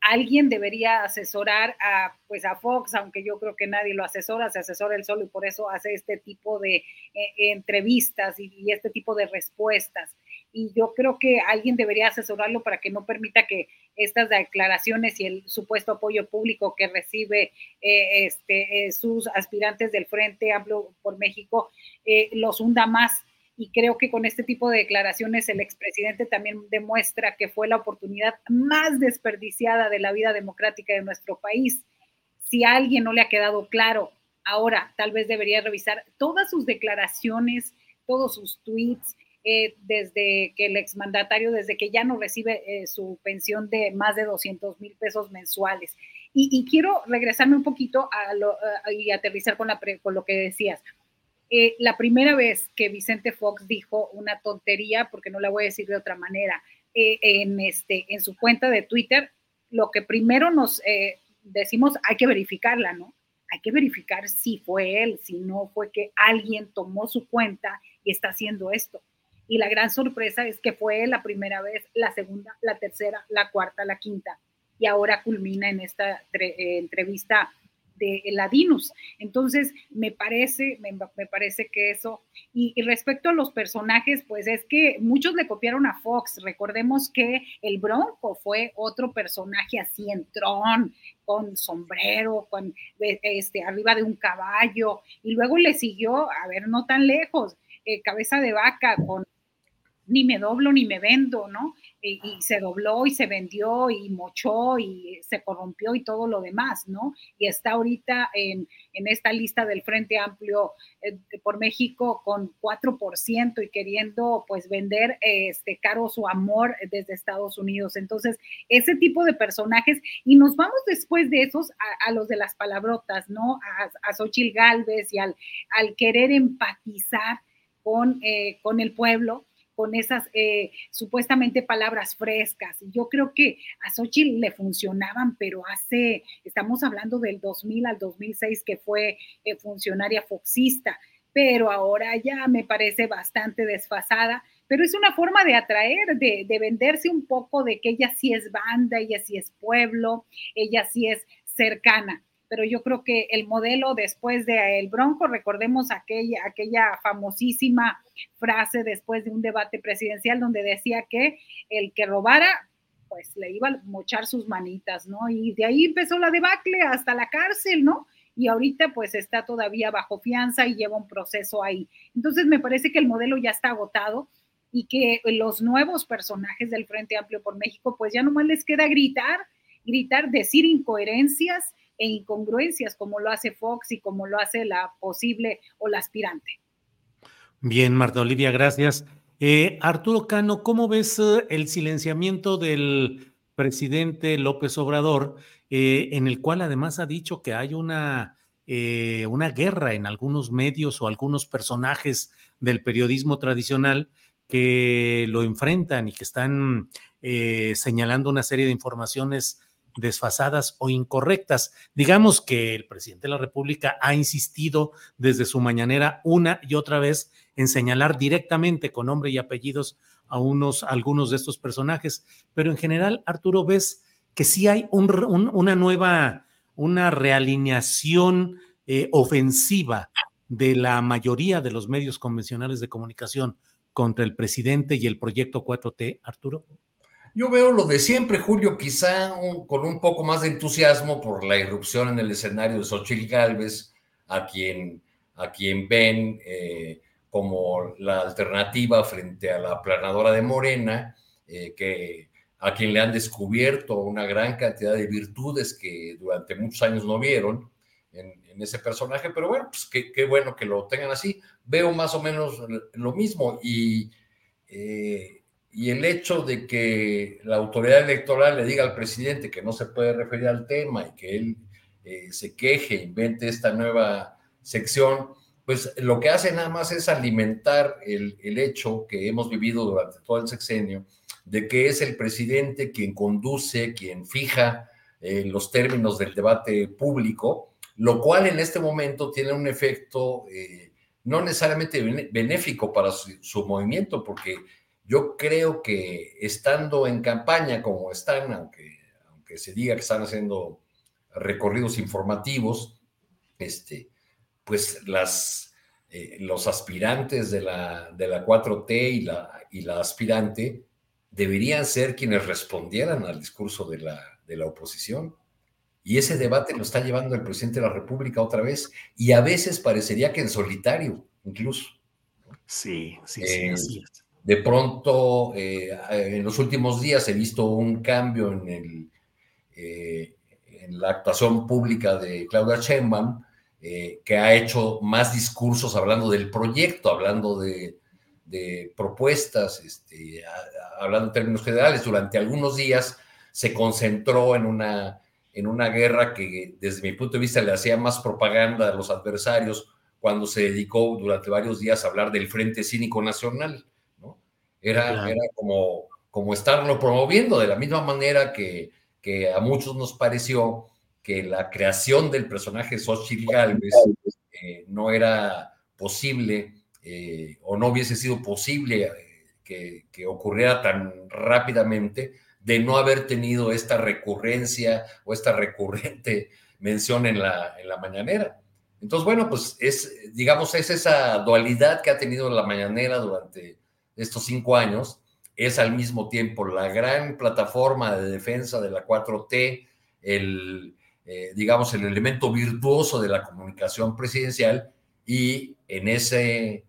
Alguien debería asesorar a, pues a Fox, aunque yo creo que nadie lo asesora, se asesora él solo y por eso hace este tipo de eh, entrevistas y este tipo de respuestas y yo creo que alguien debería asesorarlo para que no permita que estas declaraciones y el supuesto apoyo público que recibe eh, este, eh, sus aspirantes del Frente Amplio por México eh, los hunda más. Y creo que con este tipo de declaraciones el expresidente también demuestra que fue la oportunidad más desperdiciada de la vida democrática de nuestro país. Si a alguien no le ha quedado claro, ahora tal vez debería revisar todas sus declaraciones, todos sus tweets, eh, desde que el exmandatario, desde que ya no recibe eh, su pensión de más de 200 mil pesos mensuales. Y, quiero regresarme un poquito y aterrizar con lo que decías. Eh, la primera vez que Vicente Fox dijo una tontería, porque no la voy a decir de otra manera, en, este, en su cuenta de Twitter, lo que primero nos decimos, hay que verificarla, ¿no? Hay que verificar si fue él, si no fue que alguien tomó su cuenta y está haciendo esto y la gran sorpresa es que fue la primera vez, la segunda, la tercera, la cuarta, la quinta, y ahora culmina en esta eh, entrevista de Ladinus. Entonces, me parece, me, parece que eso, y, respecto a los personajes, pues es que muchos le copiaron a Fox. Recordemos que el Bronco fue otro personaje así en tron, con sombrero, con este, arriba de un caballo, y luego le siguió, a ver, no tan lejos, eh, cabeza de vaca con ni me doblo ni me vendo, ¿no? Y, se dobló y se vendió y mochó y se corrompió y todo lo demás, ¿no? Y está ahorita en, esta lista del Frente Amplio eh, por México con 4% y queriendo pues vender este caro su amor desde Estados Unidos. Entonces, ese tipo de personajes, y nos vamos después de esos a, los de las palabrotas, ¿no? A, a Xochitl Galvez y al, al querer empatizar con, eh, con el pueblo con esas eh, supuestamente palabras frescas. Yo creo que a Xochitl le funcionaban, pero hace, estamos hablando del 2000 al 2006 que fue eh, funcionaria foxista, pero ahora ya me parece bastante desfasada, pero es una forma de atraer, de, de venderse un poco de que ella sí es banda, ella sí es pueblo, ella sí es cercana pero yo creo que el modelo después de El Bronco, recordemos aquella, aquella famosísima frase después de un debate presidencial donde decía que el que robara, pues le iba a mochar sus manitas, ¿no? Y de ahí empezó la debacle hasta la cárcel, ¿no? y ahorita pues está todavía bajo fianza y lleva un proceso ahí. Entonces me parece que el modelo ya está agotado y que los nuevos personajes del Frente Amplio por México pues ya nomás les queda gritar, gritar, decir incoherencias e incongruencias como lo hace Fox y como lo hace la posible o la aspirante.
Bien, Marta Olivia, gracias. Eh, Arturo Cano, ¿cómo ves eh, el silenciamiento del presidente López Obrador, eh, en el cual además ha dicho que hay una, una guerra en algunos medios o algunos personajes del periodismo tradicional que lo enfrentan y que están señalando una serie de informaciones desfasadas o incorrectas. Digamos que el presidente de la República ha insistido desde su mañanera una y otra vez en señalar directamente con nombre y apellidos a unos, algunos de estos personajes, pero en general, Arturo, ves que sí hay una nueva, una realineación eh, ofensiva de la mayoría de los medios convencionales de comunicación contra el presidente y el proyecto 4T, Arturo?
Yo veo lo de siempre, Julio, quizá con un poco más de entusiasmo por la irrupción en el escenario de Xochitl Galvez, a quien, a quien ven eh, como la alternativa frente a la planadora de Morena, eh, que, a quien le han descubierto una gran cantidad de virtudes que durante muchos años no vieron en, ese personaje, pero bueno, pues qué, bueno que lo tengan así. Veo más o menos lo mismo y... Eh, y el hecho de que la autoridad electoral le diga al presidente que no se puede referir al tema y que él eh, se queje, invente esta nueva sección, pues lo que hace nada más es alimentar el, hecho que hemos vivido durante todo el sexenio, de que es el presidente quien conduce, quien fija eh, los términos del debate público, lo cual en este momento tiene un efecto eh, no necesariamente benéfico para su movimiento, porque yo creo que estando en campaña como están, aunque, aunque se diga que están haciendo recorridos informativos, este, pues las, eh, los aspirantes de la, de la 4T y la, y la aspirante deberían ser quienes respondieran al discurso de la, de la oposición. Y ese debate lo está llevando el presidente de la República otra vez, y a veces parecería que en solitario, incluso.
Sí, sí, sí,
eh, de pronto, eh, en los últimos días he visto un cambio en, eh, la actuación pública de Claudia Sheinbaum, eh, que ha hecho más discursos hablando del proyecto, hablando de, propuestas, este, hablando en términos generales. Durante algunos días se concentró en una guerra que desde mi punto de vista le hacía más propaganda a los adversarios cuando se dedicó durante varios días a hablar del Frente Cínico Nacional era, era como, como estarlo promoviendo de la misma manera que, que a muchos nos pareció que la creación del personaje Xochitl Galvez eh, no era posible eh, o no hubiese sido posible eh, que, que, ocurriera tan rápidamente de no haber tenido esta recurrencia o esta recurrente mención en la, en la mañanera. Entonces, bueno, pues es, digamos, es esa dualidad que ha tenido la mañanera durante estos cinco años, es al mismo tiempo la gran plataforma de defensa de la 4T, el, eh, digamos, el elemento virtuoso de la comunicación presidencial y en, ese,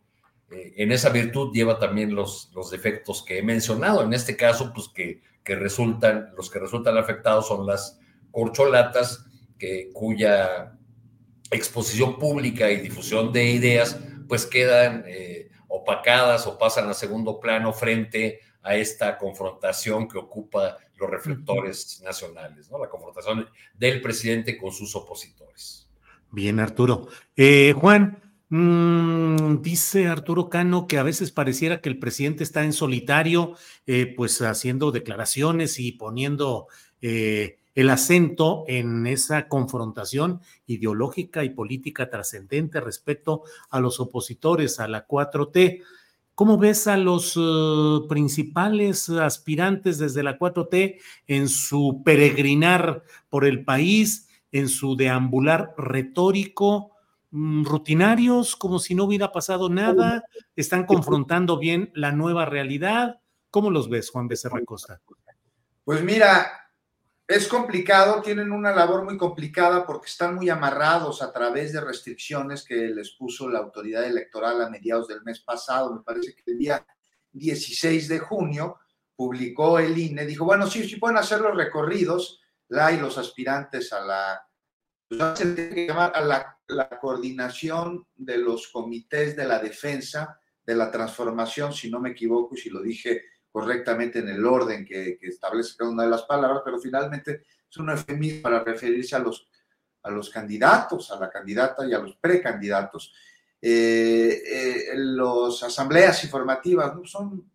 eh, en esa virtud lleva también los, los defectos que he mencionado. En este caso, pues que, que resultan, los que resultan afectados son las corcholatas, que, cuya exposición pública y difusión de ideas, pues quedan... Eh, opacadas o pasan a segundo plano frente a esta confrontación que ocupa los reflectores nacionales, ¿no? La confrontación del presidente con sus opositores.
Bien, Arturo. Eh, Juan, mm, dice Arturo Cano que a veces pareciera que el presidente está en solitario, eh, pues haciendo declaraciones y poniendo eh, el acento en esa confrontación ideológica y política trascendente respecto a los opositores a la 4T. ¿Cómo ves a los eh, principales aspirantes desde la 4T en su peregrinar por el país, en su deambular retórico, mm, rutinarios, como si no hubiera pasado nada? ¿Están confrontando bien la nueva realidad? ¿Cómo los ves, Juan Becerra Costa?
Pues mira, es complicado, tienen una labor muy complicada porque están muy amarrados a través de restricciones que les puso la autoridad electoral a mediados del mes pasado, me parece que el día 16 de junio publicó el INE, dijo, bueno, sí, sí pueden hacer los recorridos, la y los aspirantes a la, pues, a la, la coordinación de los comités de la defensa, de la transformación, si no me equivoco y si lo dije correctamente en el orden que, establece cada una de las palabras, pero finalmente es un eufemismo para referirse a los, a los candidatos, a la candidata y a los precandidatos. Eh, eh, los asambleas informativas ¿no? son,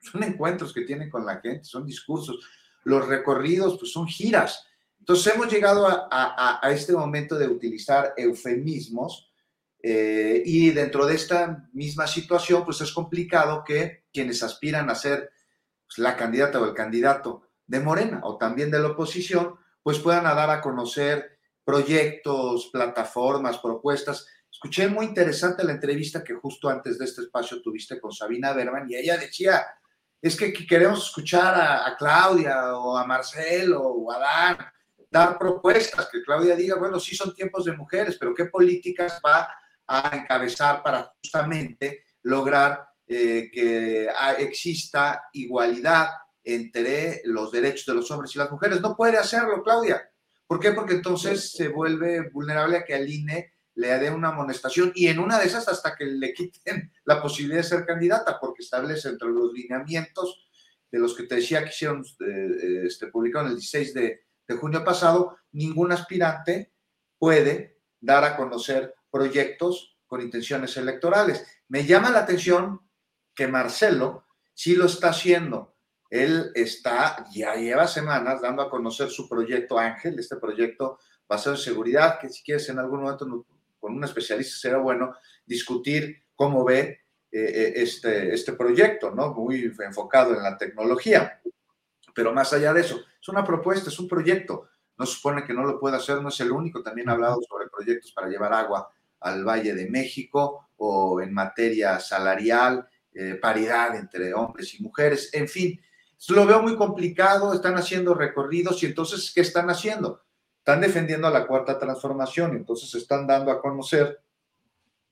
son encuentros que tienen con la gente, son discursos. Los recorridos pues son giras Entonces hemos llegado a, este momento de utilizar eufemismos eh, y dentro de esta misma situación, pues es complicado que quienes aspiran a ser pues, la candidata o el candidato de Morena o también de la oposición, pues puedan dar a conocer proyectos, plataformas, propuestas. Escuché muy interesante la entrevista que justo antes de este espacio tuviste con Sabina Berman y ella decía, es que queremos escuchar a, Claudia o a Marcelo o a Dan dar propuestas, que Claudia diga, bueno, sí son tiempos de mujeres, pero ¿qué políticas va a encabezar para justamente lograr eh, que exista igualdad entre los derechos de los hombres y las mujeres? No puede hacerlo, Claudia. ¿Por qué? Porque entonces se vuelve vulnerable a que al INE le dé una amonestación y en una de esas hasta que le quiten la posibilidad de ser candidata, porque establece entre los lineamientos de los que te decía que hicieron, eh, este, publicaron el 16 de, de junio pasado, ningún aspirante puede dar a conocer proyectos con intenciones electorales. Me llama la atención que Marcelo sí lo está haciendo. Él está, ya lleva semanas dando a conocer su proyecto Ángel, este proyecto basado en seguridad, que si quieres en algún momento con un especialista será bueno discutir cómo ve eh, eh, este, este proyecto, ¿no? Muy enfocado en la tecnología. Pero más allá de eso, es una propuesta, es un proyecto. No supone que no lo pueda hacer, no es el único. También ha hablado sobre proyectos para llevar agua al Valle de México o en materia salarial, eh, paridad entre hombres y mujeres, en fin. Lo veo muy complicado, están haciendo recorridos y entonces, ¿qué están haciendo? están defendiendo a la cuarta transformación, entonces están dando a conocer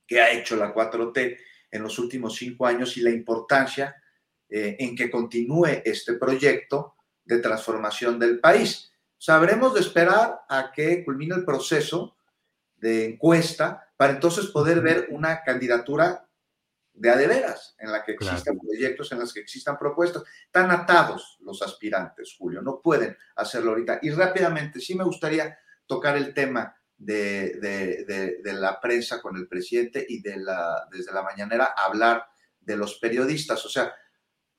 qué ha hecho la 4T en los últimos cinco años y la importancia eh, en que continúe este proyecto de transformación del país. Sabremos de esperar a que culmine el proceso de encuesta para entonces poder ver una candidatura de adeveras, en la que existan proyectos, en las que existan propuestas. Están atados los aspirantes, Julio, no pueden hacerlo ahorita. Y rápidamente, sí me gustaría tocar el tema de, la prensa con el presidente y de la, desde la mañanera hablar de los periodistas. O sea,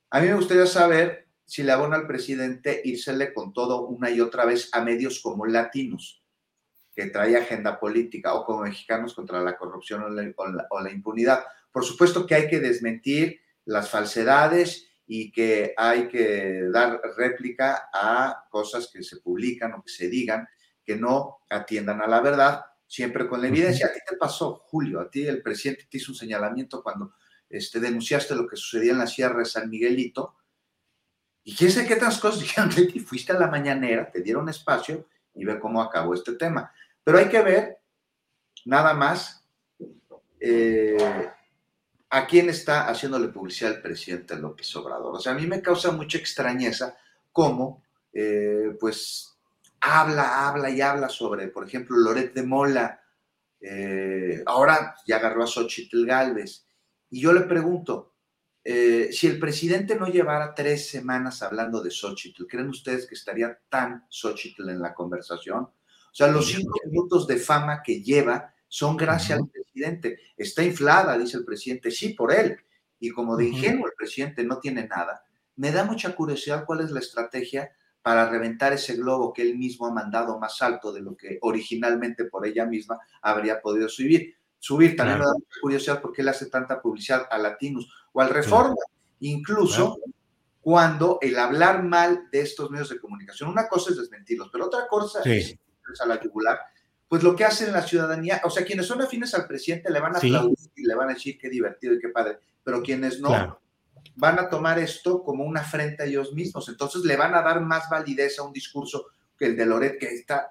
a mí me gustaría saber si le abona al presidente írsele con todo una y otra vez a medios como latinos, que trae agenda política, o como mexicanos contra la corrupción o la impunidad por supuesto que hay que desmentir las falsedades y que hay que dar réplica a cosas que se publican o que se digan que no atiendan a la verdad, siempre con la evidencia. A ti te pasó, Julio, a ti el presidente te hizo un señalamiento cuando este, denunciaste lo que sucedía en la Sierra de San Miguelito. Y quién sabe qué otras cosas dijeron de ti. Fuiste a la mañanera, te dieron espacio y ve cómo acabó este tema. Pero hay que ver nada más eh, a quién está haciéndole publicidad el presidente López Obrador. O sea, a mí me causa mucha extrañeza cómo, eh, pues, habla, habla y habla sobre, por ejemplo, Loret de Mola, eh, ahora ya agarró a Xochitl Galvez. Y yo le pregunto, si el presidente no llevara tres semanas hablando de Xochitl, ¿creen ustedes que estaría tan Xochitl en la conversación? O sea, los cinco minutos de fama que lleva son gracias al presidente. Está inflada, dice el presidente, sí, por él. Y como de ingenuo el presidente no tiene nada, me da mucha curiosidad cuál es la estrategia para reventar ese globo que él mismo ha mandado más alto de lo que originalmente por ella misma habría podido subir. Subir también me da mucha curiosidad porque él hace tanta publicidad a Latinos o al Reforma, incluso cuando el hablar mal de estos medios de comunicación, una cosa es desmentirlos, pero otra cosa es a la yugular pues lo que hacen la ciudadanía, o sea, quienes son afines al presidente le van a aplaudir y le van a decir qué divertido y qué padre, pero quienes no van a tomar esto como una afrenta a ellos mismos, entonces le van a dar más validez a un discurso que el de Loret, que está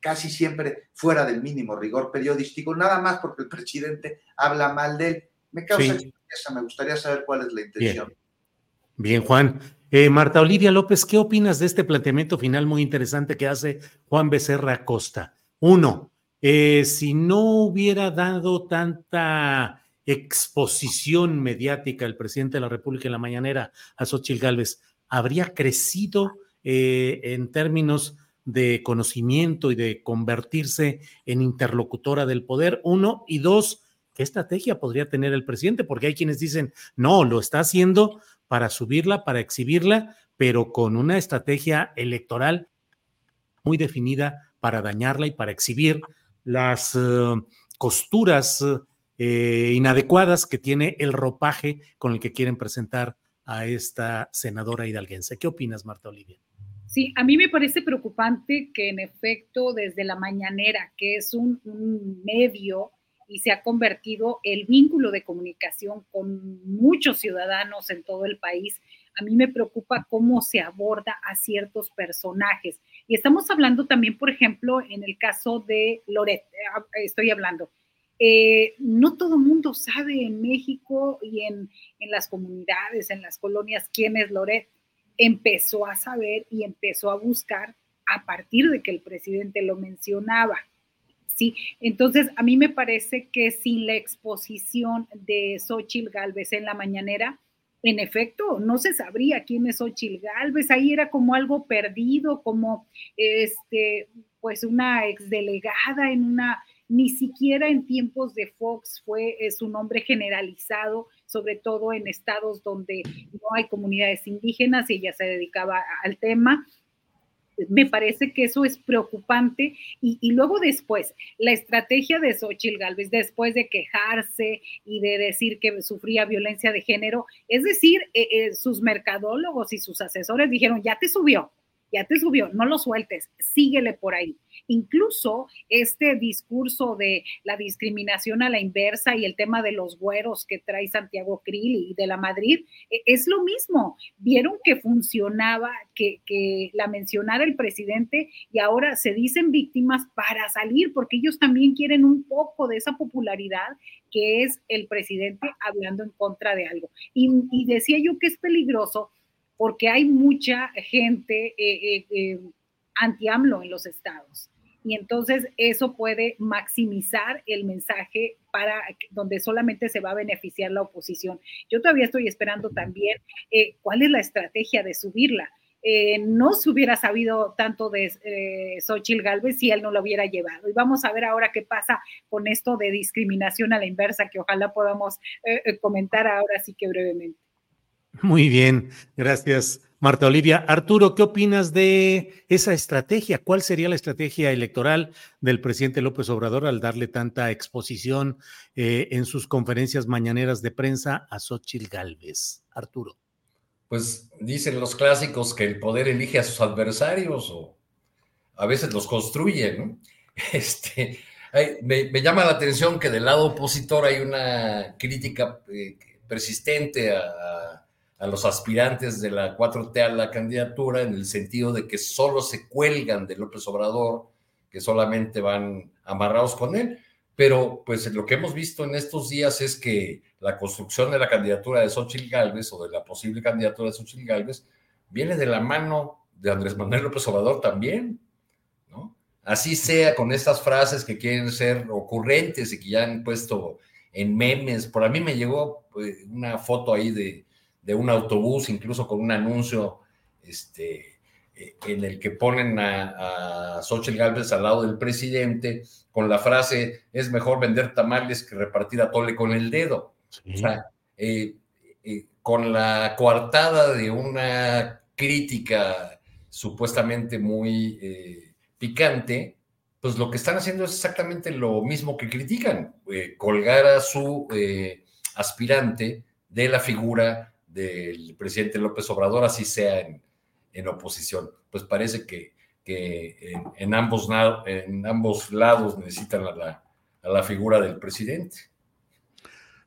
casi siempre fuera del mínimo rigor periodístico, nada más porque el presidente habla mal de él. Me causa sí. me gustaría saber cuál es la intención.
Bien, Juan. Eh, Marta Olivia López, ¿qué opinas de este planteamiento final muy interesante que hace Juan Becerra Costa? Uno, eh, si no hubiera dado tanta exposición mediática el presidente de la República en la mañanera a Xochitl Gálvez, ¿habría crecido eh, en términos de conocimiento y de convertirse en interlocutora del poder? Uno, y dos, ¿qué estrategia podría tener el presidente? Porque hay quienes dicen, no, lo está haciendo para subirla, para exhibirla, pero con una estrategia electoral muy definida para dañarla y para exhibir las eh, costuras eh, inadecuadas que tiene el ropaje con el que quieren presentar a esta senadora hidalguense. ¿Qué opinas, Marta Olivia?
Sí, a mí me parece preocupante que en efecto desde la mañanera, que es un, medio y se ha convertido el vínculo de comunicación con muchos ciudadanos en todo el país, a mí me preocupa cómo se aborda a ciertos personajes. Y estamos hablando también, por ejemplo, en el caso de Loret, eh, estoy hablando. Eh, no todo mundo sabe en México y en, en las comunidades, en las colonias, quién es Loret empezó a saber y empezó a buscar a partir de que el presidente lo mencionaba. Sí, entonces a mí me parece que sin la exposición de Xochitl Galvez en la mañanera, en efecto, no se sabría quién es Xochitl Galvez, ahí era como algo perdido, como este, pues una exdelegada en una, ni siquiera en tiempos de Fox fue su nombre generalizado, sobre todo en estados donde no hay comunidades indígenas y ella se dedicaba al tema. Me parece que eso es preocupante. Y, luego después, la estrategia de Xochitl Galvez, después de quejarse y de decir que sufría violencia de género, es decir, eh, eh, sus mercadólogos y sus asesores dijeron, ya te subió, ya te subió, no lo sueltes, síguele por ahí. Incluso este discurso de la discriminación a la inversa y el tema de los güeros que trae Santiago Krill y de la Madrid, e, es lo mismo. Vieron que funcionaba, que, la mencionara el presidente y ahora se dicen víctimas para salir, porque ellos también quieren un poco de esa popularidad que es el presidente hablando en contra de algo. Y decía yo que es peligroso porque hay mucha gente eh, eh, eh, anti-AMLO en los estados. Y entonces eso puede maximizar el mensaje para donde solamente se va a beneficiar la oposición. Yo todavía estoy esperando también cuál es la estrategia de subirla. no se hubiera sabido tanto de eh, Xochitl Galvez si él no lo hubiera llevado. Y vamos a ver ahora qué pasa con esto de discriminación a la inversa, que ojalá podamos comentar ahora sí que brevemente.
Muy bien, gracias Marta Olivia. Arturo, ¿qué opinas de esa estrategia? ¿Cuál sería la estrategia electoral del presidente López Obrador al darle tanta exposición eh, en sus conferencias mañaneras de prensa a Xochitl Galvez? Arturo.
Pues dicen los clásicos que el poder elige a sus adversarios o a veces los construye, ¿no? Este, me, llama la atención que del lado opositor hay una crítica eh, persistente a los aspirantes de la 4T a la candidatura en el sentido de que solo se cuelgan de López Obrador, que solamente van amarrados con él. Pero pues lo que hemos visto en estos días es que la construcción de la candidatura de Xochitl Gálvez o de la posible candidatura de Xochitl Gálvez viene de la mano de Andrés Manuel López Obrador también, ¿no? Así sea con estas frases que quieren ser ocurrentes y que ya han puesto en memes. Por a mí me llegó pues, una foto ahí de, de un autobús, incluso con un anuncio este, eh, en el que ponen a, a Xochitl Gálvez al lado del presidente con la frase, es mejor vender tamales que repartir a tole con el dedo. O sea, eh, eh, con la coartada de una crítica supuestamente muy picante, pues lo que están haciendo es exactamente lo mismo que critican, colgar a su aspirante de la figura del presidente López Obrador, así sea en, oposición. Pues parece que, en, ambos, en ambos lados necesitan a la, figura del presidente.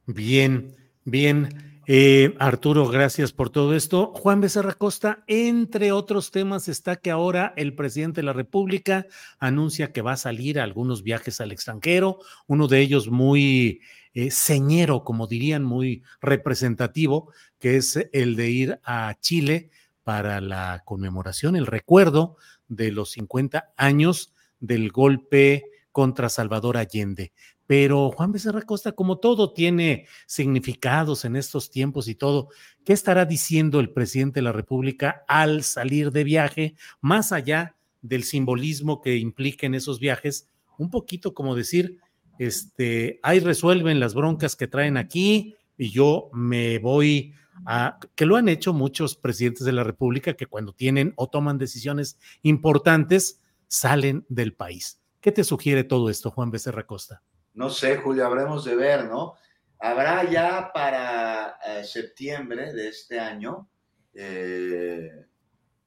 Bien, bien. Eh, Arturo, gracias por todo esto. Juan Becerra Costa, entre otros temas, está que ahora el presidente de la República anuncia que va a salir a algunos viajes al extranjero, uno de ellos muy eh, señero, como dirían, muy representativo, que es el de ir a Chile para la conmemoración, el recuerdo de los 50 años del golpe contra Salvador Allende. Pero Juan Becerra Costa, como todo tiene significados en estos tiempos y todo, ¿qué estará diciendo el presidente de la República al salir de viaje, más allá del simbolismo que impliquen esos viajes? Un poquito como decir, este, ahí resuelven las broncas que traen aquí y yo me voy a, que lo han hecho muchos presidentes de la República que cuando tienen o toman decisiones importantes, salen del país. ¿Qué te sugiere todo esto, Juan Becerra Costa?
No sé, Julio, habremos de ver, ¿no? Habrá ya para eh, septiembre de este año, eh,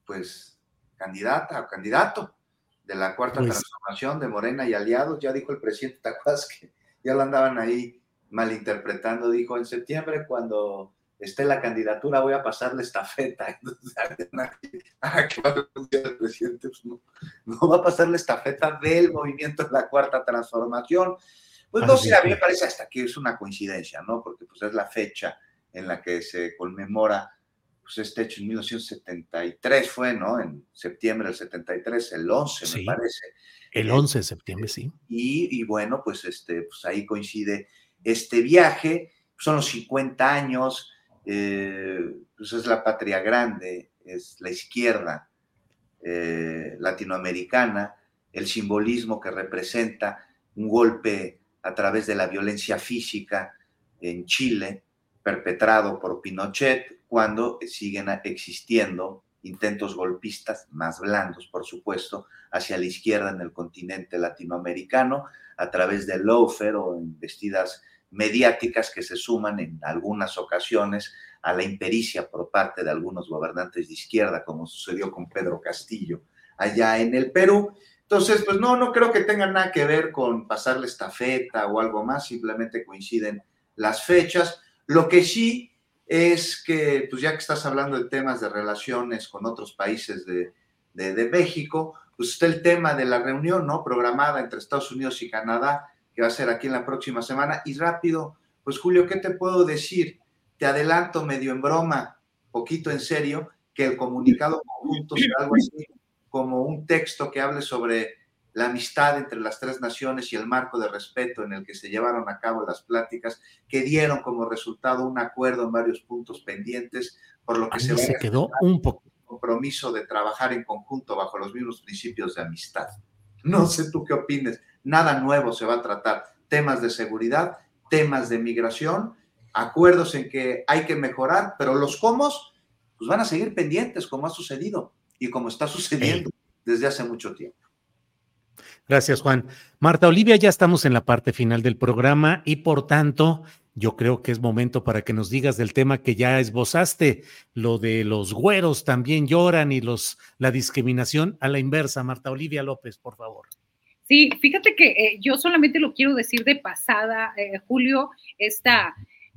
pues, candidata o candidato de la cuarta
Pues-
transformación de Morena y aliados. Ya dijo el presidente Tacuas que ya lo andaban ahí malinterpretando. Dijo, en septiembre, cuando esté la candidatura, voy a pasarle estafeta. Entonces, ah. Pues no, no va a pasarle estafeta del movimiento de la cuarta transformación. Pues no
Así
sé, a mí me parece hasta que es una coincidencia, ¿no? Porque pues es la fecha en la que se conmemora pues este hecho en 1973 fue, ¿no? En septiembre del 73, el 11
Sí.
me parece.
El
Eh,
11 de septiembre, sí.
y, y bueno, pues, este, pues ahí coincide este viaje, son los 50 años, eh, pues es la patria grande, es la izquierda eh, latinoamericana, el simbolismo que representa un golpe a través de la violencia física en Chile, perpetrado por Pinochet, cuando siguen existiendo intentos golpistas más blandos, por supuesto, hacia la izquierda en el continente latinoamericano, a través de lawfare o investidas mediáticas que se suman en algunas ocasiones a la impericia por parte de algunos gobernantes de izquierda, como sucedió con Pedro Castillo allá en el Perú. Entonces, pues no, no creo que tenga nada que ver con pasarle estafeta o algo más, simplemente coinciden las fechas. Lo que sí es que, pues ya que estás hablando de temas de relaciones con otros países de, de, de México, pues está el tema de la reunión, ¿no? Programada entre Estados Unidos y Canadá, que va a ser aquí en la próxima semana. Y rápido, pues Julio, ¿qué te puedo decir? Te adelanto medio en broma, poquito en serio, que el comunicado conjunto será algo así como un texto que hable sobre la amistad entre las tres naciones y el marco de respeto en el que se llevaron a cabo las pláticas, que dieron como resultado un acuerdo en varios puntos pendientes, por lo que
Ahí
se,
se quedó un poco.
compromiso de trabajar en conjunto bajo los mismos principios de amistad. No sé tú qué opines, nada nuevo se va a tratar, temas de seguridad, temas de migración, acuerdos en que hay que mejorar, pero los cómo pues van a seguir pendientes como ha sucedido y como está sucediendo desde hace mucho tiempo.
Gracias, Juan. Marta Olivia, ya estamos en la parte final del programa y por tanto, yo creo que es momento para que nos digas del tema que ya esbozaste, lo de los güeros también lloran y los la discriminación a la inversa. Marta Olivia López, por favor.
Sí, fíjate que eh, yo solamente lo quiero decir de pasada, eh, Julio, esta,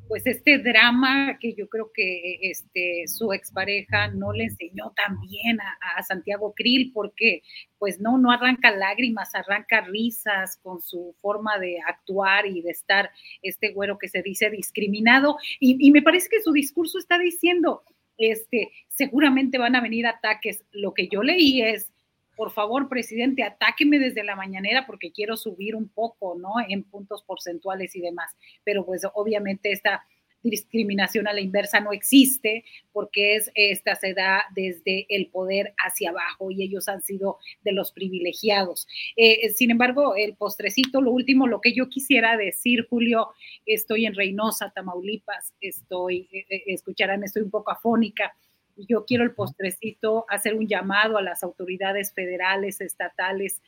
pues este drama que yo creo que este, su expareja no le enseñó tan bien a, Santiago Krill, porque pues no, no arranca lágrimas, arranca risas con su forma de actuar y de estar este güero que se dice discriminado. Y, y me parece que su discurso está diciendo, este, seguramente van a venir ataques. Lo que yo leí es, por favor, presidente, atáqueme desde la mañanera porque quiero subir un poco, ¿no? En puntos porcentuales y demás. Pero pues obviamente esta discriminación a la inversa no existe porque es esta se da desde el poder hacia abajo y ellos han sido de los privilegiados. Eh, sin embargo, el postrecito, lo último, lo que yo quisiera decir, Julio, estoy en Reynosa, Tamaulipas, estoy, eh, escucharán, estoy un poco afónica yo quiero el postrecito hacer un llamado a las autoridades federales, estatales.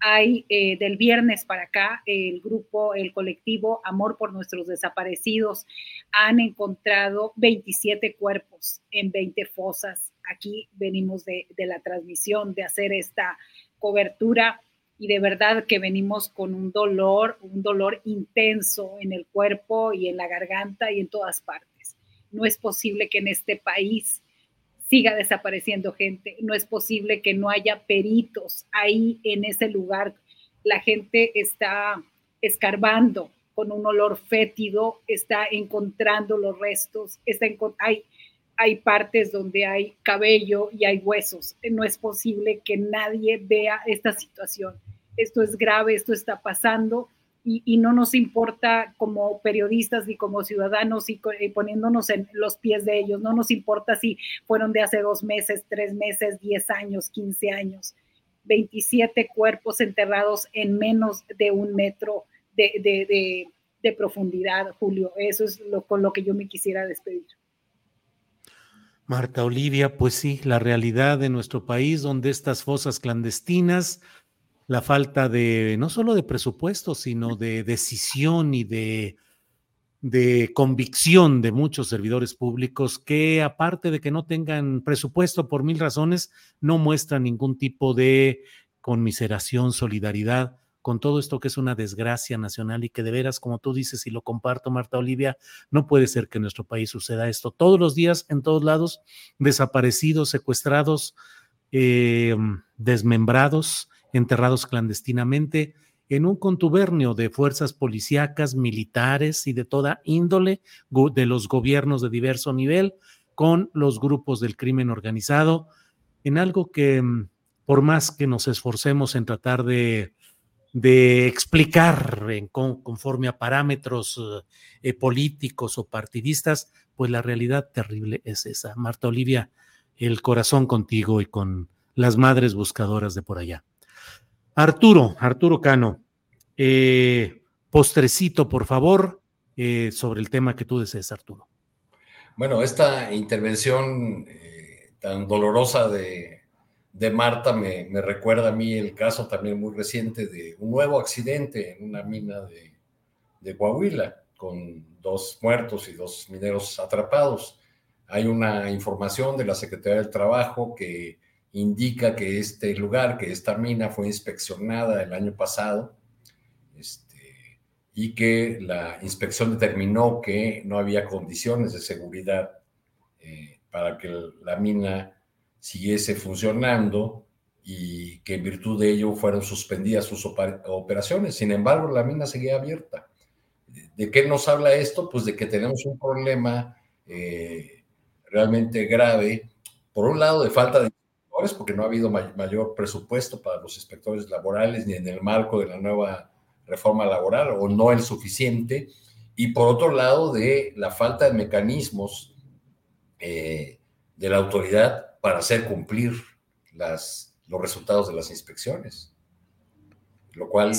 Hay eh, del viernes para acá el grupo, el colectivo Amor por nuestros desaparecidos han encontrado 27 cuerpos en 20 fosas. Aquí venimos de, de la transmisión, de hacer esta cobertura y de verdad que venimos con un dolor, un dolor intenso en el cuerpo y en la garganta y en todas partes. No es posible que en este país siga desapareciendo gente. No es posible que no haya peritos ahí en ese lugar. La gente está escarbando con un olor fétido, está encontrando los restos, está hay, hay partes donde hay cabello y hay huesos. No es posible que nadie vea esta situación. Esto es grave, esto está pasando. Y, y, no nos importa como periodistas ni como ciudadanos y, y, poniéndonos en los pies de ellos, no nos importa si fueron de hace dos meses, tres meses, diez años, quince años, 27 cuerpos enterrados en menos de un metro de profundidad, Julio. Eso es lo, con lo que yo me quisiera despedir.
Marta Olivia, pues sí, la realidad de nuestro país, donde estas fosas clandestinas la falta de, no solo de presupuesto, sino de decisión y de, de convicción de muchos servidores públicos que aparte de que no tengan presupuesto por mil razones, no muestran ningún tipo de conmiseración, solidaridad con todo esto que es una desgracia nacional y que de veras, como tú dices y lo comparto, Marta Olivia, no puede ser que en nuestro país suceda esto. Todos los días, en todos lados, desaparecidos, secuestrados, eh, desmembrados, enterrados clandestinamente en un contubernio de fuerzas policíacas, militares y de toda índole de los gobiernos de diverso nivel con los grupos del crimen organizado, en algo que mm, por más que nos esforcemos en tratar de explicar en, conforme a parámetros eh, políticos o partidistas, pues la realidad terrible es esa. Marta Olivia, el corazón contigo y con las madres buscadoras de por allá. Arturo, Arturo Cano, eh, postrecito, por favor, eh, sobre el tema que tú desees, Arturo.
Bueno, esta intervención tan dolorosa de de Marta me, recuerda a mí el caso también muy reciente de un nuevo accidente en una mina de, de Coahuila, con dos muertos y dos mineros atrapados. Hay una información de la Secretaría del Trabajo que indica que este lugar, que esta mina fue inspeccionada el año pasado este, y que la inspección determinó que no había condiciones de seguridad eh, para que la mina siguiese funcionando y que en virtud de ello fueron suspendidas sus operaciones. Sin embargo, la mina seguía abierta. ¿De qué nos habla esto? Pues de que tenemos un problema eh, realmente grave, por un lado de falta de inspectores, porque no ha habido mayor presupuesto para los inspectores laborales ni en el marco de la nueva reforma laboral o no el suficiente, y por otro lado de la falta de mecanismos eh, de la autoridad para hacer cumplir las, los resultados de las inspecciones, lo cual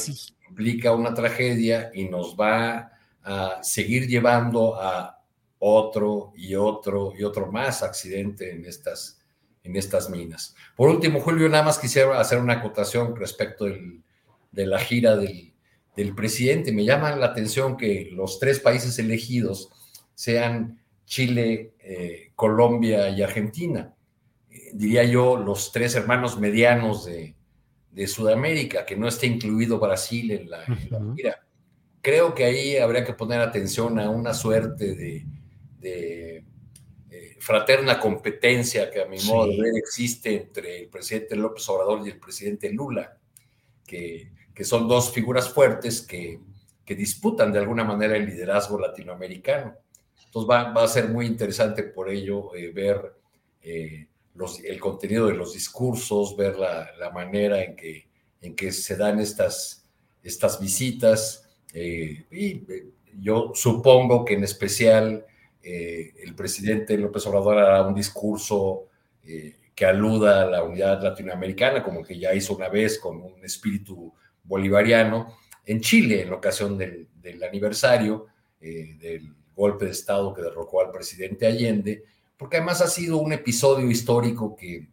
implica una tragedia y nos va a seguir llevando a otro y otro y otro más accidente en estas, en estas minas. Por último, Julio, nada más quisiera hacer una acotación respecto de la gira del, del presidente. Me llama la atención que los tres países elegidos sean Chile, eh, Colombia y Argentina diría yo, los tres hermanos medianos de, Sudamérica, que no esté incluido Brasil en la, gira. Creo que ahí habría que poner atención a una suerte de, fraterna competencia que a mi modo de ver existe entre el presidente López Obrador y el presidente Lula, que, son dos figuras fuertes que, disputan de alguna manera el liderazgo latinoamericano. Entonces va, a ser muy interesante por ello eh, ver eh, el contenido de los discursos, ver la, manera en que, en que se dan estas, estas visitas. Eh, y yo supongo que en especial eh, el presidente López Obrador hará un discurso que aluda a la unidad latinoamericana, como que ya hizo una vez con un espíritu bolivariano en Chile, en ocasión del, aniversario del golpe de Estado que derrocó al presidente Allende porque además ha sido un episodio histórico que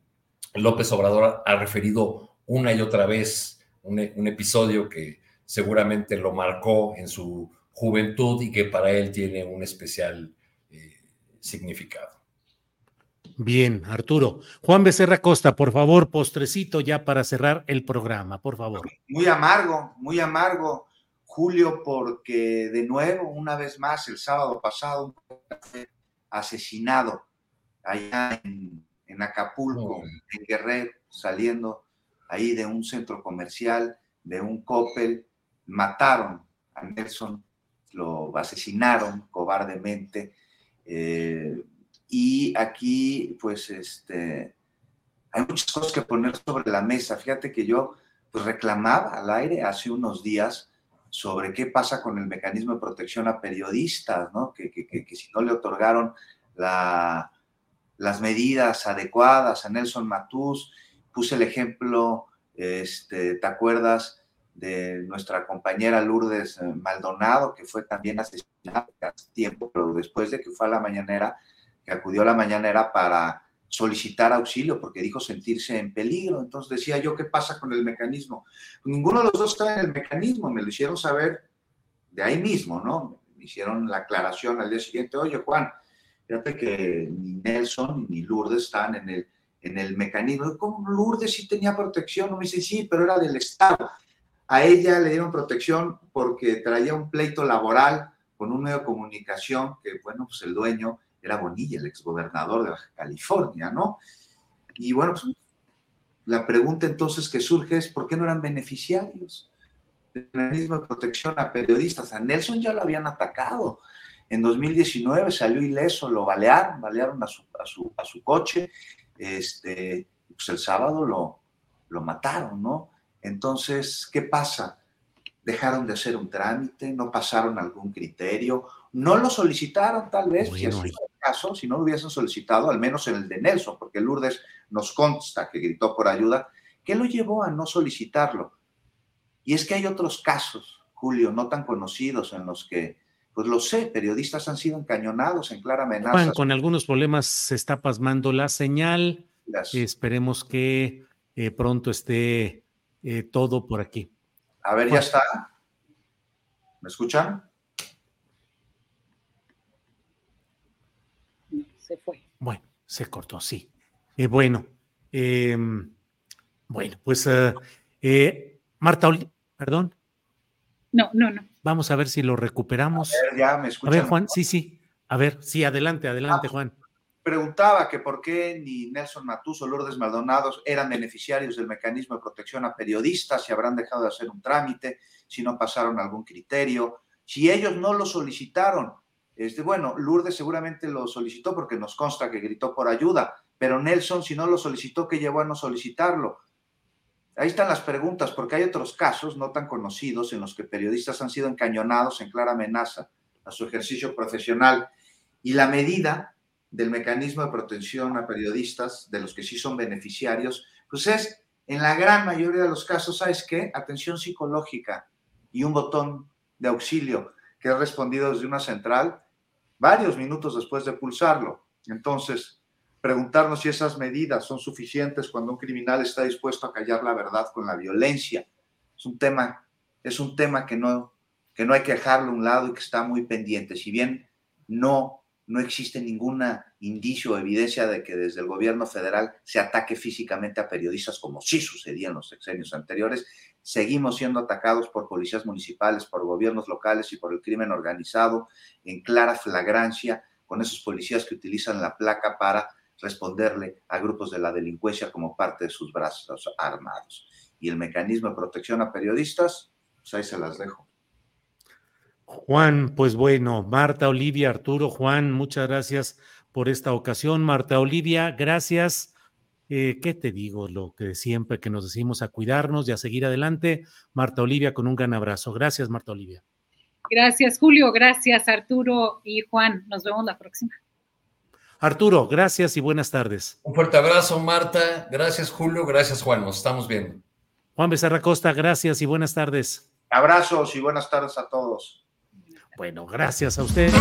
López Obrador ha referido una y otra vez, un, episodio que seguramente lo marcó en su juventud y que para él tiene un especial eh, significado.
Bien, Arturo. Juan Becerra Costa, por favor, postrecito ya para cerrar el programa, por favor.
Muy amargo, muy amargo, Julio, porque de nuevo, una vez más, el sábado pasado, asesinado allá en, Acapulco, en Guerrero, saliendo ahí de un centro comercial, de un Coppel, mataron a Nelson, lo asesinaron cobardemente. Eh, y aquí, pues, este, hay muchas cosas que poner sobre la mesa. Fíjate que yo pues, reclamaba al aire hace unos días sobre qué pasa con el mecanismo de protección a periodistas, ¿no? que si no le otorgaron la, las medidas adecuadas a Nelson Matús. Puse el ejemplo, este, ¿te acuerdas? De nuestra compañera Lourdes eh, Maldonado, que fue también asesinada hace tiempo, pero después de que fue a la mañanera, que acudió a la mañanera para solicitar auxilio porque dijo sentirse en peligro. Entonces decía yo, ¿qué pasa con el mecanismo? Ninguno de los dos está en el mecanismo, me lo hicieron saber de ahí mismo, ¿no? Me hicieron la aclaración al día siguiente, oye Juan, fíjate que ni Nelson ni Lourdes están en el, en el mecanismo. ¿Cómo Lourdes sí tenía protección? Me dice, sí, pero era del Estado. A ella le dieron protección porque traía un pleito laboral con un medio de comunicación que, bueno, pues el dueño era Bonilla, el exgobernador de California, ¿no? Y bueno, pues, la pregunta entonces que surge es, ¿por qué no eran beneficiarios del mecanismo de protección a periodistas? A Nelson ya lo habían atacado. En 2019 salió ileso, lo balearon, balearon a su, a su, a su coche, este, pues el sábado lo, lo mataron, ¿no? Entonces, ¿qué pasa? Dejaron de hacer un trámite, no pasaron algún criterio, no lo solicitaron tal vez, si es el caso, si no lo hubiesen solicitado, al menos en el de Nelson, porque Lourdes nos consta que gritó por ayuda, ¿qué lo llevó a no solicitarlo? Y es que hay otros casos, Julio, no tan conocidos en los que, pues lo sé, periodistas han sido encañonados en clara amenaza.
Juan, con algunos problemas se está pasmando la señal. Esperemos que eh, pronto esté eh, todo por aquí.
A ver, ya está. ¿Me escuchan?
Se fue.
Bueno, se cortó, sí. Eh, bueno, em, bueno, pues eh, eh, Marta, perdón.
No, no, no.
Vamos a ver si lo recuperamos.
A ver, ya me escuchan.
A ver, Juan, sí, sí. A ver, sí, adelante, adelante,
Ah,
Juan.
Preguntaba que por qué ni Nelson Matus o Lourdes Maldonados eran beneficiarios del mecanismo de protección a periodistas, si habrán dejado de hacer un trámite, si no pasaron algún criterio, si ellos no lo solicitaron. Este, bueno, Lourdes seguramente lo solicitó porque nos consta que gritó por ayuda, pero Nelson, si no lo solicitó, ¿qué llevó a no solicitarlo? Ahí están las preguntas, porque hay otros casos no tan conocidos en los que periodistas han sido encañonados en clara amenaza a su ejercicio profesional. Y la medida del mecanismo de protección a periodistas, de los que sí son beneficiarios, pues es, en la gran mayoría de los casos, ¿sabes qué? Atención psicológica y un botón de auxilio que es respondido desde una central varios minutos después de pulsarlo. Entonces, preguntarnos si esas medidas son suficientes cuando un criminal está dispuesto a callar la verdad con la violencia. Es un tema, es un tema que no, que no hay que dejarlo a un lado y que está muy pendiente. Si bien no, no existe ningún indicio o evidencia de que desde el gobierno federal se ataque físicamente a periodistas como sí sucedía en los sexenios anteriores, seguimos siendo atacados por policías municipales, por gobiernos locales y por el crimen organizado en clara flagrancia con esos policías que utilizan la placa para responderle a grupos de la delincuencia como parte de sus brazos armados. Y el mecanismo de protección a periodistas, pues ahí se las dejo.
Juan, pues bueno, Marta, Olivia, Arturo, Juan, muchas gracias por esta ocasión. Marta, Olivia, gracias. Eh, ¿Qué te digo? Lo que siempre que nos decimos a cuidarnos y a seguir adelante. Marta Olivia, con un gran abrazo. Gracias, Marta Olivia.
Gracias, Julio. Gracias, Arturo y Juan. Nos vemos la próxima.
Arturo, gracias y buenas tardes.
Un fuerte abrazo, Marta. Gracias, Julio. Gracias, Juan. Nos estamos viendo.
Juan Becerra Costa, gracias y buenas tardes.
Abrazos y buenas tardes a todos.
Bueno, gracias a usted.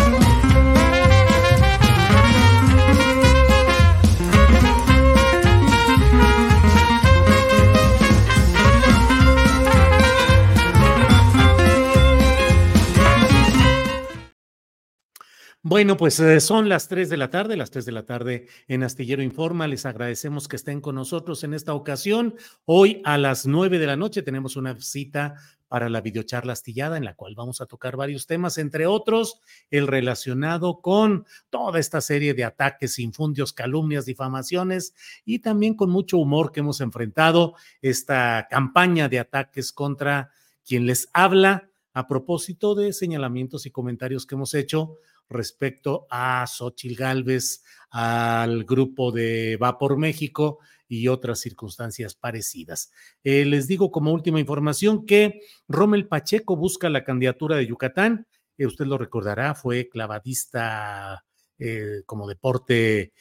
Bueno, pues eh, son las 3 de la tarde, las 3 de la tarde en Astillero Informa. Les agradecemos que estén con nosotros en esta ocasión. Hoy a las 9 de la noche tenemos una cita para la videocharla astillada en la cual vamos a tocar varios temas, entre otros el relacionado con toda esta serie de ataques, infundios, calumnias, difamaciones y también con mucho humor que hemos enfrentado esta campaña de ataques contra quien les habla a propósito de señalamientos y comentarios que hemos hecho respecto a Xochil Gálvez, al grupo de Va por México y otras circunstancias parecidas. Eh, les digo como última información que Rommel Pacheco busca la candidatura de Yucatán. Eh, usted lo recordará, fue clavadista eh, como deporte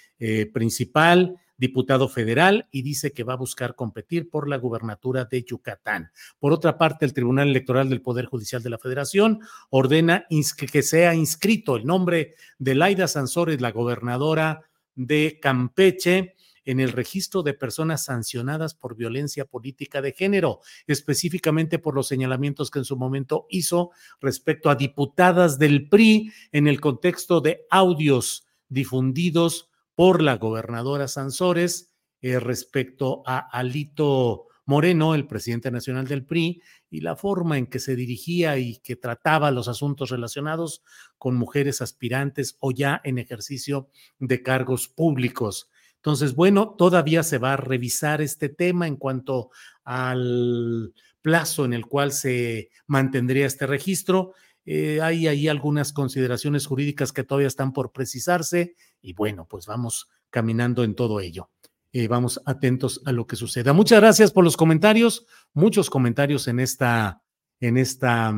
principal, diputado federal y dice que va a buscar competir por la gubernatura de Yucatán. Por otra parte, el Tribunal Electoral del Poder Judicial de la Federación ordena que sea inscrito el nombre de Laida Sansores, la gobernadora de Campeche, en el registro de personas sancionadas por violencia política de género, específicamente por los señalamientos que en su momento hizo respecto a diputadas del PRI en el contexto de audios difundidos por la gobernadora Sansores eh, respecto a Alito Moreno, el presidente nacional del PRI, y la forma en que se dirigía y que trataba los asuntos relacionados con mujeres aspirantes o ya en ejercicio de cargos públicos. Entonces, bueno, todavía se va a revisar este tema en cuanto al plazo en el cual se mantendría este registro. Eh, hay ahí algunas consideraciones jurídicas que todavía están por precisarse y bueno, pues vamos caminando en todo ello. Eh, vamos atentos a lo que suceda. Muchas gracias por los comentarios, muchos comentarios en esta, en esta,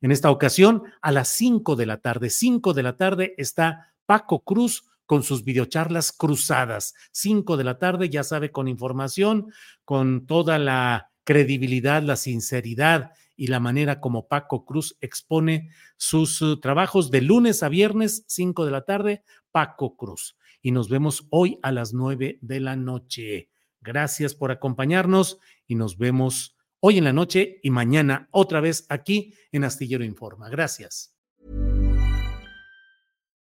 en esta ocasión. A las 5 de la tarde, 5 de la tarde está Paco Cruz con sus videocharlas cruzadas. 5 de la tarde, ya sabe, con información, con toda la credibilidad, la sinceridad y la manera como Paco Cruz expone sus uh, trabajos de lunes a viernes, 5 de la tarde, Paco Cruz y nos vemos hoy a las nueve de la noche. Gracias por acompañarnos y nos vemos hoy en la noche y mañana otra vez aquí en Astillero Informa. Gracias.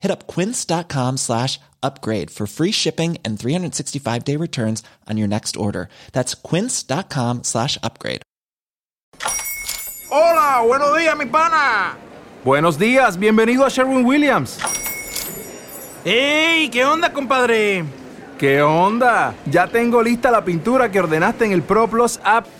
Hit up quince.com slash upgrade for free shipping and 365 day returns on your next order. That's quince.com slash upgrade.
Hola, buenos días, mi pana. Buenos días, bienvenido a Sherwin Williams. ¡Ey! ¿Qué onda, compadre? ¿Qué onda? Ya tengo lista la pintura que ordenaste en el ProPlus app.